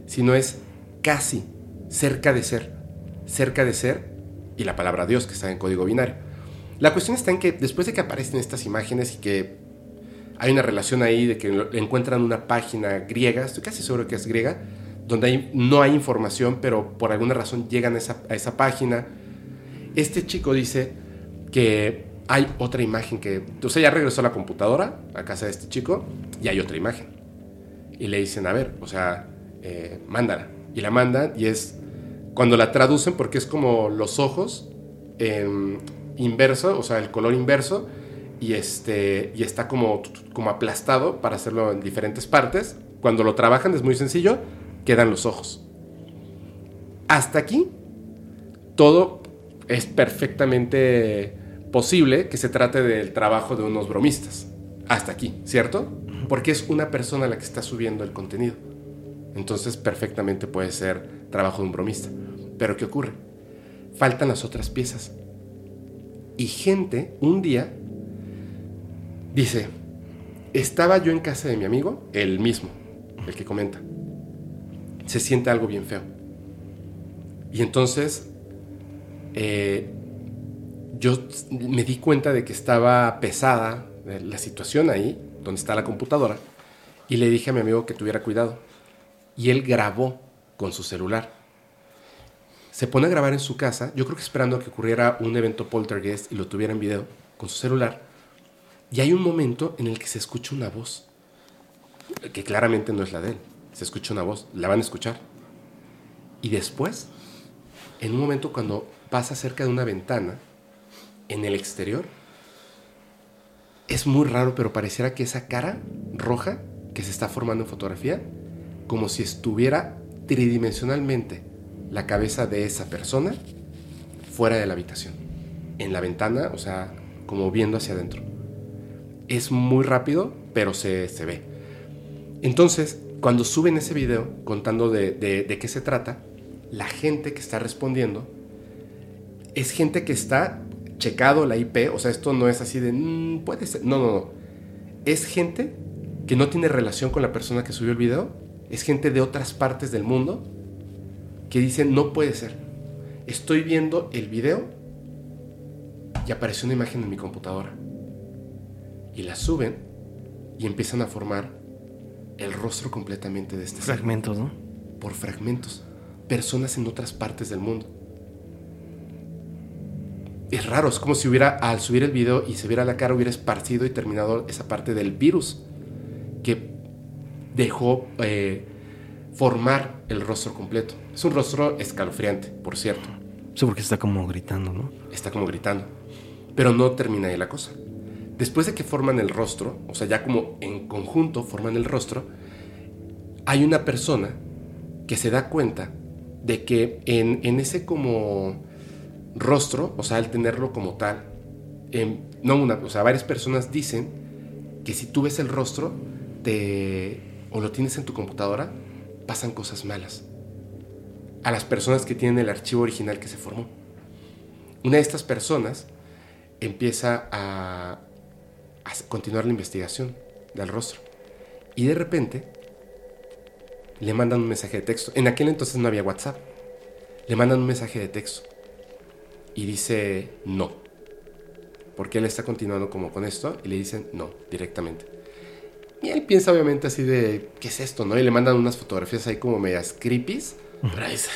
sino es casi, cerca de ser, cerca de ser, y la palabra Dios que está en código binario. La cuestión está en que después de que aparecen estas imágenes y que hay una relación ahí de que encuentran una página griega, estoy casi seguro que es griega, donde hay- no hay información, pero por alguna razón llegan esa, a esa página. Este chico dice que hay otra imagen que, o sea, ya regresó a la computadora, a casa de este chico, y hay otra imagen. Y le dicen, a ver, o sea, eh, mándala. Y la mandan y es cuando la traducen, porque es como los ojos en inverso, o sea, el color inverso, y, este, y está como, como aplastado para hacerlo en diferentes partes. Cuando lo trabajan es muy sencillo, quedan los ojos. Hasta aquí, todo es perfectamente posible que se trate del trabajo de unos bromistas. Hasta aquí, ¿cierto? Porque es una persona la que está subiendo el contenido. Entonces perfectamente puede ser trabajo de un bromista. Pero ¿qué ocurre? Faltan las otras piezas. Y gente, un día, dice, estaba yo en casa de mi amigo, el mismo, el que comenta. Se siente algo bien feo. Y entonces eh, yo me di cuenta de que estaba pesada eh, la situación ahí, donde está la computadora, y le dije a mi amigo que tuviera cuidado. Y él grabó con su celular. Se pone a grabar en su casa, yo creo que esperando a que ocurriera un evento poltergeist y lo tuviera en video con su celular. Y hay un momento en el que se escucha una voz, que claramente no es la de él. Se escucha una voz, la van a escuchar. Y después, en un momento cuando pasa cerca de una ventana, en el exterior, es muy raro, pero pareciera que esa cara roja que se está formando en fotografía, como si estuviera tridimensionalmente la cabeza de esa persona fuera de la habitación, en la ventana, o sea, como viendo hacia adentro. Es muy rápido, pero se, se ve. Entonces, cuando suben ese video contando de, de- de qué se trata, la gente que está respondiendo es gente que está checado la IP, o sea, esto no es así de, "Mm, puede ser, no, no, no. Es gente que no tiene relación con la persona que subió el video, es gente de otras partes del mundo que dicen, no puede ser. Estoy viendo el video y apareció una imagen en mi computadora. Y la suben y empiezan a formar el rostro completamente de este ser Fragmentos, ¿no? por fragmentos. Personas en otras partes del mundo. Es raro, es como si hubiera, al subir el video y se viera la cara, hubiera esparcido y terminado esa parte del virus que dejó eh, formar el rostro completo. Es un rostro escalofriante, por cierto. Sí, porque está como gritando, ¿no? Está como gritando. Pero no termina ahí la cosa. Después de que forman el rostro, o sea, ya como en conjunto forman el rostro, hay una persona que se da cuenta de que en, en ese como rostro, o sea, al tenerlo como tal, em, no una, o sea, varias personas dicen que si tú ves el rostro te, o lo tienes en tu computadora, pasan cosas malas. A las personas que tienen el archivo original que se formó. Una de estas personas empieza a, a continuar la investigación del rostro. Y de repente le mandan un mensaje de texto. En aquel entonces no había WhatsApp. Le mandan un mensaje de texto. Y dice no. Porque él está continuando como con esto y le dicen no directamente. Y él piensa obviamente así de, ¿qué es esto? ¿no? Y le mandan unas fotografías ahí como medias creepy. Pero es,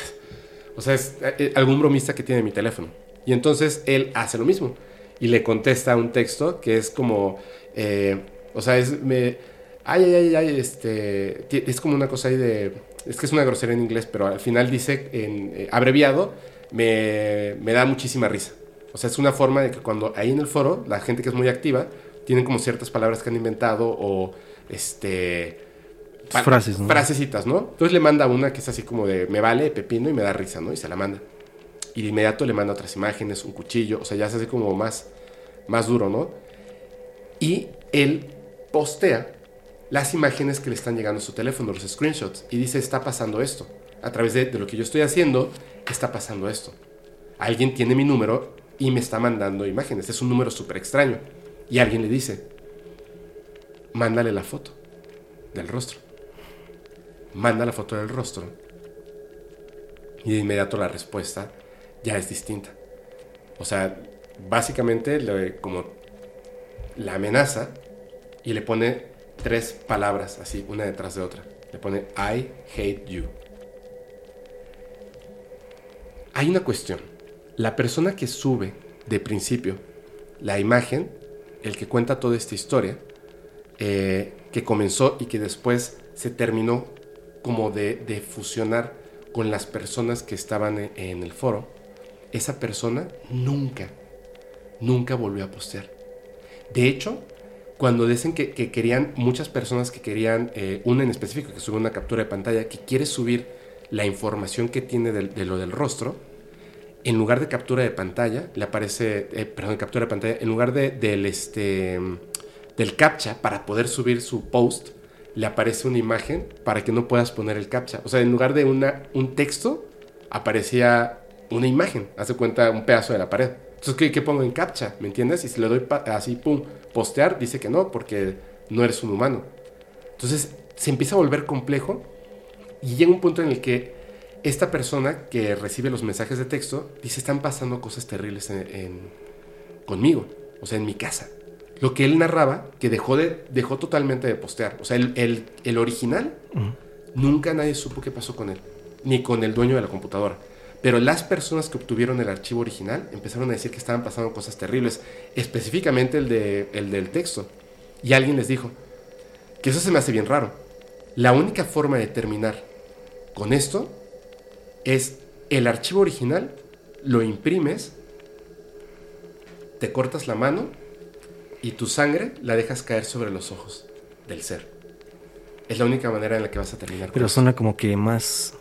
o sea, es eh, algún bromista que tiene mi teléfono. Y entonces él hace lo mismo. Y le contesta un texto que es como, eh, o sea, es, me, ay, ay, ay, ay, este, es como una cosa ahí de, es que es una grosería en inglés, pero al final dice, en eh, abreviado, me, me da muchísima risa. O sea, es una forma de que cuando ahí en el foro, la gente que es muy activa, tienen como ciertas palabras que han inventado o, este... Frases, ¿no? Frasecitas, ¿no? Entonces le manda una que es así como de, me vale, pepino, y me da risa, ¿no? Y se la manda. Y de inmediato le manda otras imágenes, un cuchillo, o sea, ya es así como más, más duro, ¿no? Y él postea las imágenes que le están llegando a su teléfono, los screenshots, y dice, está pasando esto. A través de, lo que yo estoy haciendo, está pasando esto. Alguien tiene mi número y me está mandando imágenes. Es un número súper extraño. Y alguien le dice, mándale la foto del rostro. Manda la foto del rostro. Y de inmediato la respuesta ya es distinta. O sea, básicamente le- como la amenaza y le pone tres palabras así, una detrás de otra. Le pone I hate you. Hay una cuestión. La persona que sube de principio la imagen, el que cuenta toda esta historia, eh, que comenzó y que después se terminó como de, fusionar con las personas que estaban en, en el foro, esa persona nunca, nunca volvió a postear. De hecho, cuando dicen que, que querían, muchas personas que querían, eh, una en específico que sube una captura de pantalla, que quiere subir la información que tiene de, lo del rostro, en lugar de captura de pantalla, le aparece, eh, perdón, captura de pantalla, en lugar de, del, este, del captcha para poder subir su post, le aparece una imagen para que no puedas poner el captcha. O sea, en lugar de una, un texto, aparecía una imagen, hace cuenta un pedazo de la pared. Entonces, ¿qué, pongo en captcha? ¿Me entiendes? Y si le doy así, pum, postear, dice que no, porque no eres un humano. Entonces, se empieza a volver complejo y llega un punto en el que esta persona que recibe los mensajes de texto dice, están pasando cosas terribles en, en- conmigo, o sea, en mi casa. Lo que él narraba, que dejó, de, dejó totalmente de postear. O sea, el, el- el original, nunca nadie supo qué pasó con él, ni con el dueño de la computadora. Pero las personas que obtuvieron el archivo original empezaron a decir que estaban pasando cosas terribles, específicamente el, de, el del texto. Y alguien les dijo, que eso se me hace bien raro. La única forma de terminar con esto es el archivo original, lo imprimes, te cortas la mano y tu sangre la dejas caer sobre los ojos del ser. Es la única manera en la que vas a terminar Pero suena como que más,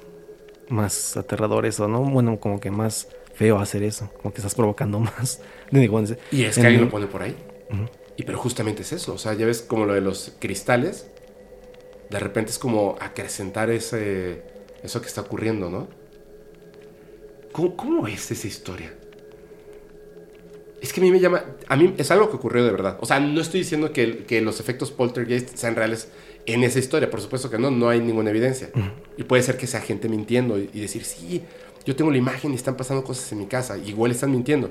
más aterrador eso, ¿no? Bueno, como que más feo hacer eso. Como que estás provocando más. Y es que en- alguien lo pone por ahí. Y pero justamente es eso. O sea, ya ves como lo de los cristales. De repente es como acrecentar ese, eso que está ocurriendo, ¿no? ¿Cómo, cómo es esa historia? Es que a mí me llama... A mí es algo que ocurrió de verdad. O sea, no estoy diciendo que, que los efectos poltergeist sean reales en esa historia. Por supuesto que no, no hay ninguna evidencia. Y puede ser que sea gente mintiendo y, y decir, sí, yo tengo la imagen y están pasando cosas en mi casa. Igual están mintiendo.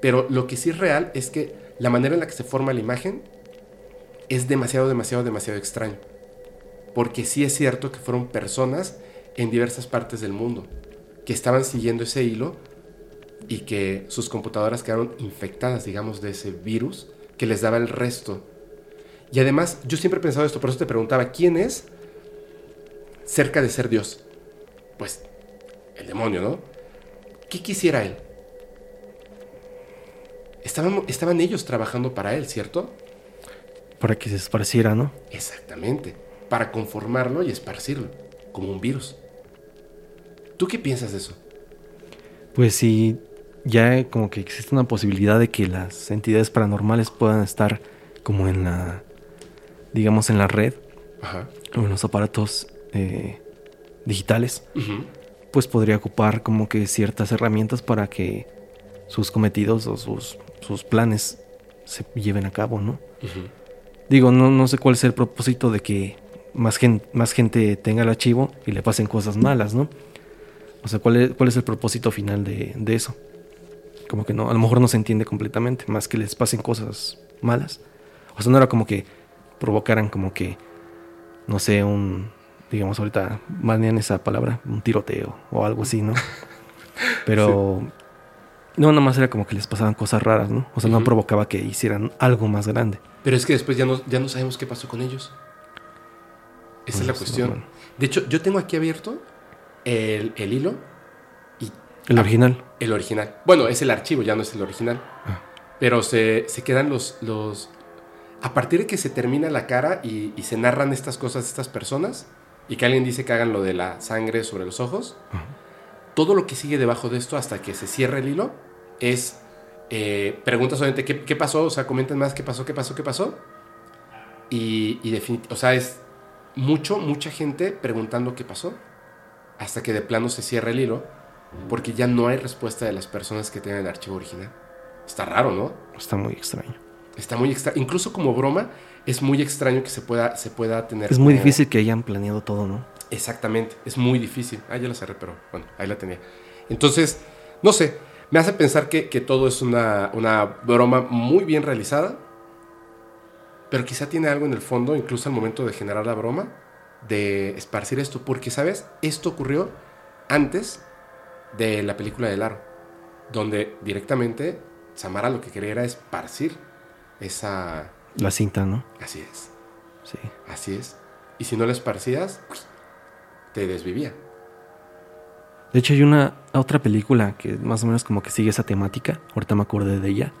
Pero lo que sí es real es que la manera en la que se forma la imagen es demasiado, demasiado, demasiado extraño. Porque sí es cierto que fueron personas en diversas partes del mundo que estaban siguiendo ese hilo y que sus computadoras quedaron infectadas, digamos, de ese virus que les daba el resto. Y además, yo siempre he pensado esto, por eso te preguntaba, ¿quién es cerca de ser Dios? Pues el demonio, ¿no? ¿Qué quisiera él? Estaban, estaban ellos trabajando para él, ¿cierto? Para que se esparciera, ¿no? Exactamente, para conformarlo y esparcirlo, como un virus. ¿Tú qué piensas de eso? Pues si ya como que existe una posibilidad de que las entidades paranormales puedan estar como en la, digamos, en la red Ajá. o en los aparatos eh, digitales, pues podría ocupar como que ciertas herramientas para que sus cometidos o sus, sus planes se lleven a cabo, ¿no? Ujú. Digo, no, no sé cuál es el propósito de que más, gen- más gente tenga el archivo y le pasen cosas malas, ¿no? O sea, ¿cuál es, cuál es el propósito final de, de eso? Como que no, a lo mejor no se entiende completamente, más que les pasen cosas malas. O sea, no era como que provocaran como que, no sé, un, digamos ahorita, manean esa palabra, un tiroteo o algo así, ¿no? Pero no, nada más era como que les pasaban cosas raras, ¿no? O sea, no provocaba que hicieran algo más grande. Pero es que después ya no, ya no sabemos qué pasó con ellos. Esa es la Pues, cuestión. bueno. De hecho, yo tengo aquí abierto el, el hilo y El original. el original. Bueno, es el archivo, ya no es el original. Ah. Pero se, se quedan los, los... A partir de que se termina la cara y, y se narran estas cosas de estas personas y que alguien dice que hagan lo de la sangre sobre los ojos, todo lo que sigue debajo de esto hasta que se cierra el hilo es eh, preguntas solamente ¿qué, qué pasó, o sea, comenten más qué pasó, qué pasó, qué pasó. Y, y o sea, es mucho, mucha gente preguntando qué pasó hasta que de plano se cierra el hilo porque ya no hay respuesta de las personas que tienen el archivo original. Está raro, ¿no? Está muy extraño. Está muy extraño. Incluso como broma, es muy extraño que se pueda, se pueda tener. Es muy como- difícil que hayan planeado todo, ¿no? Exactamente, es muy difícil. Ah, ya la cerré, pero bueno, ahí la tenía. Entonces, no sé, me hace pensar que, que todo es una, una broma muy bien realizada, pero quizá tiene algo en el fondo, incluso al momento de generar la broma, de esparcir esto, porque, ¿sabes? Esto ocurrió antes de la película de Laro, donde directamente Samara lo que quería era esparcir esa... La cinta, ¿no? Así es, Sí. así es. Y si no la esparcías, te desvivía. De hecho, hay una otra película que más o menos como que sigue esa temática. Ahorita me acordé de ella.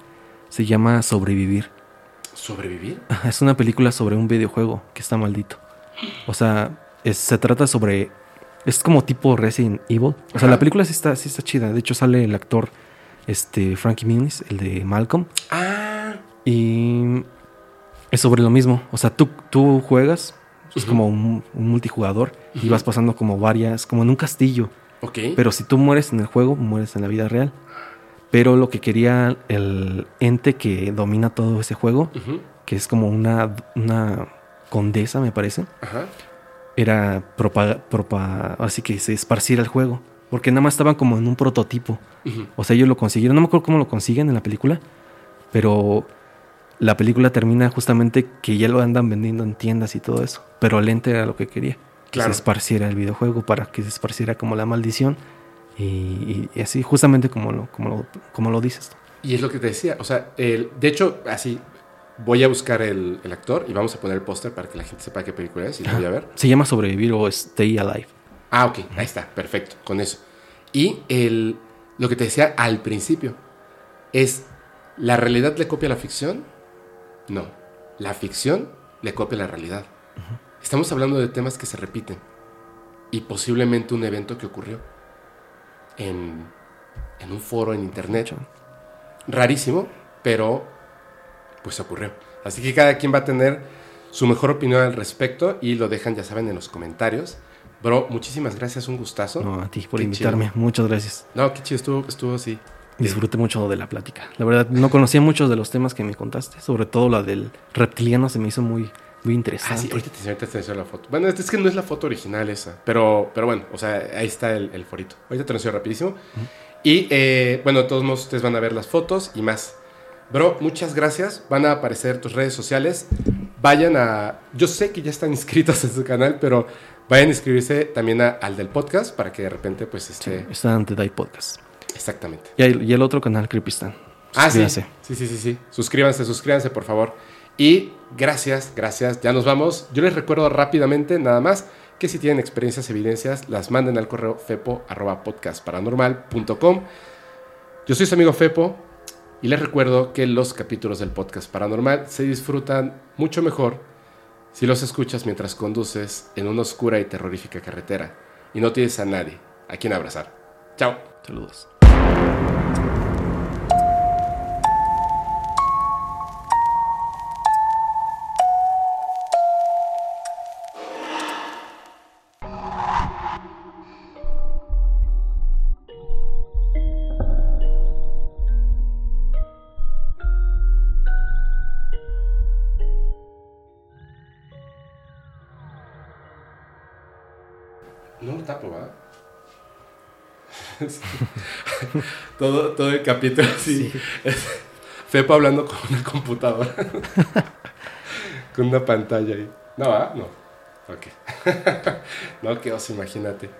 Se llama Sobrevivir. ¿Sobrevivir? Es una película sobre un videojuego que está maldito. O sea, es- se trata sobre. Es como tipo Resident Evil. O sea, Ajá. la película sí está, sí está chida. De hecho, sale el actor este, Frankie Muniz, el de Malcolm. Ah, Y es sobre lo mismo. O sea, tú, tú juegas, es como un, un multijugador, y vas pasando como varias, como en un castillo. ok. Pero si tú mueres en el juego, mueres en la vida real. Pero lo que quería el ente que domina todo ese juego, que es como una, una condesa, me parece, Ajá. era propagar, así que se esparciera el juego. Porque nada más estaban como en un prototipo. O sea, ellos lo consiguieron. No me acuerdo cómo lo consiguen en la película. Pero la película termina justamente que ya lo andan vendiendo en tiendas y todo eso. Pero el ente era lo que quería. Que se esparciera el videojuego para que se esparciera como la maldición. Y, y así, justamente como lo, como lo, como lo dices. Y es lo que te decía. O sea, el, de hecho, así, voy a buscar el, el actor y vamos a poner el póster para que la gente sepa qué película es y lo voy a ver. Se llama Sobrevivir o Stay Alive. Ah, ok, ahí está, perfecto, con eso. Y el, lo que te decía al principio es, ¿la realidad le copia a la ficción? No, la ficción le copia a la realidad. Estamos hablando de temas que se repiten y posiblemente un evento que ocurrió en, en un foro en internet. Rarísimo, pero pues ocurrió. Así que cada quien va a tener su mejor opinión al respecto y lo dejan, ya saben, en los comentarios. Bro, muchísimas gracias, un gustazo. No, a ti por Qué invitarme. chido. Muchas gracias. No, qué chido, estuvo, estuvo así. Disfruté mucho de la plática. La verdad, no conocía muchos de los temas que me contaste. Sobre todo la del reptiliano se me hizo muy, muy Ah, interesante. sí, ahorita te, ahorita te la foto. Bueno, es que no es la foto original esa, pero, pero bueno, o sea, ahí está el, el forito. Ahorita te lo rapidísimo. Y eh, bueno, de todos modos, ustedes van a ver las fotos y más. Bro, muchas gracias. Van a aparecer tus redes sociales. Vayan a. Yo sé que ya están inscritos en su canal, pero vayan a inscribirse también a- al del podcast para que de repente, pues, este. Está ante Podcast. Exactamente. Y el, y el otro canal, Creepistan. Ah, sí. Sí, sí, sí, sí. Suscríbanse, suscríbanse, por favor. Y gracias, gracias. Ya nos vamos. Yo les recuerdo rápidamente, nada más, que si tienen experiencias, evidencias, las manden al correo fepo.podcastparanormal.com. Yo soy su amigo Fepo y les recuerdo que los capítulos del podcast paranormal se disfrutan mucho mejor si los escuchas mientras conduces en una oscura y terrorífica carretera y no tienes a nadie a quien abrazar. Chao. Saludos. todo, todo el capítulo así. Fepa hablando con una computadora. con una pantalla ahí. No, ¿ah? No. Ok. no, que os imagínate.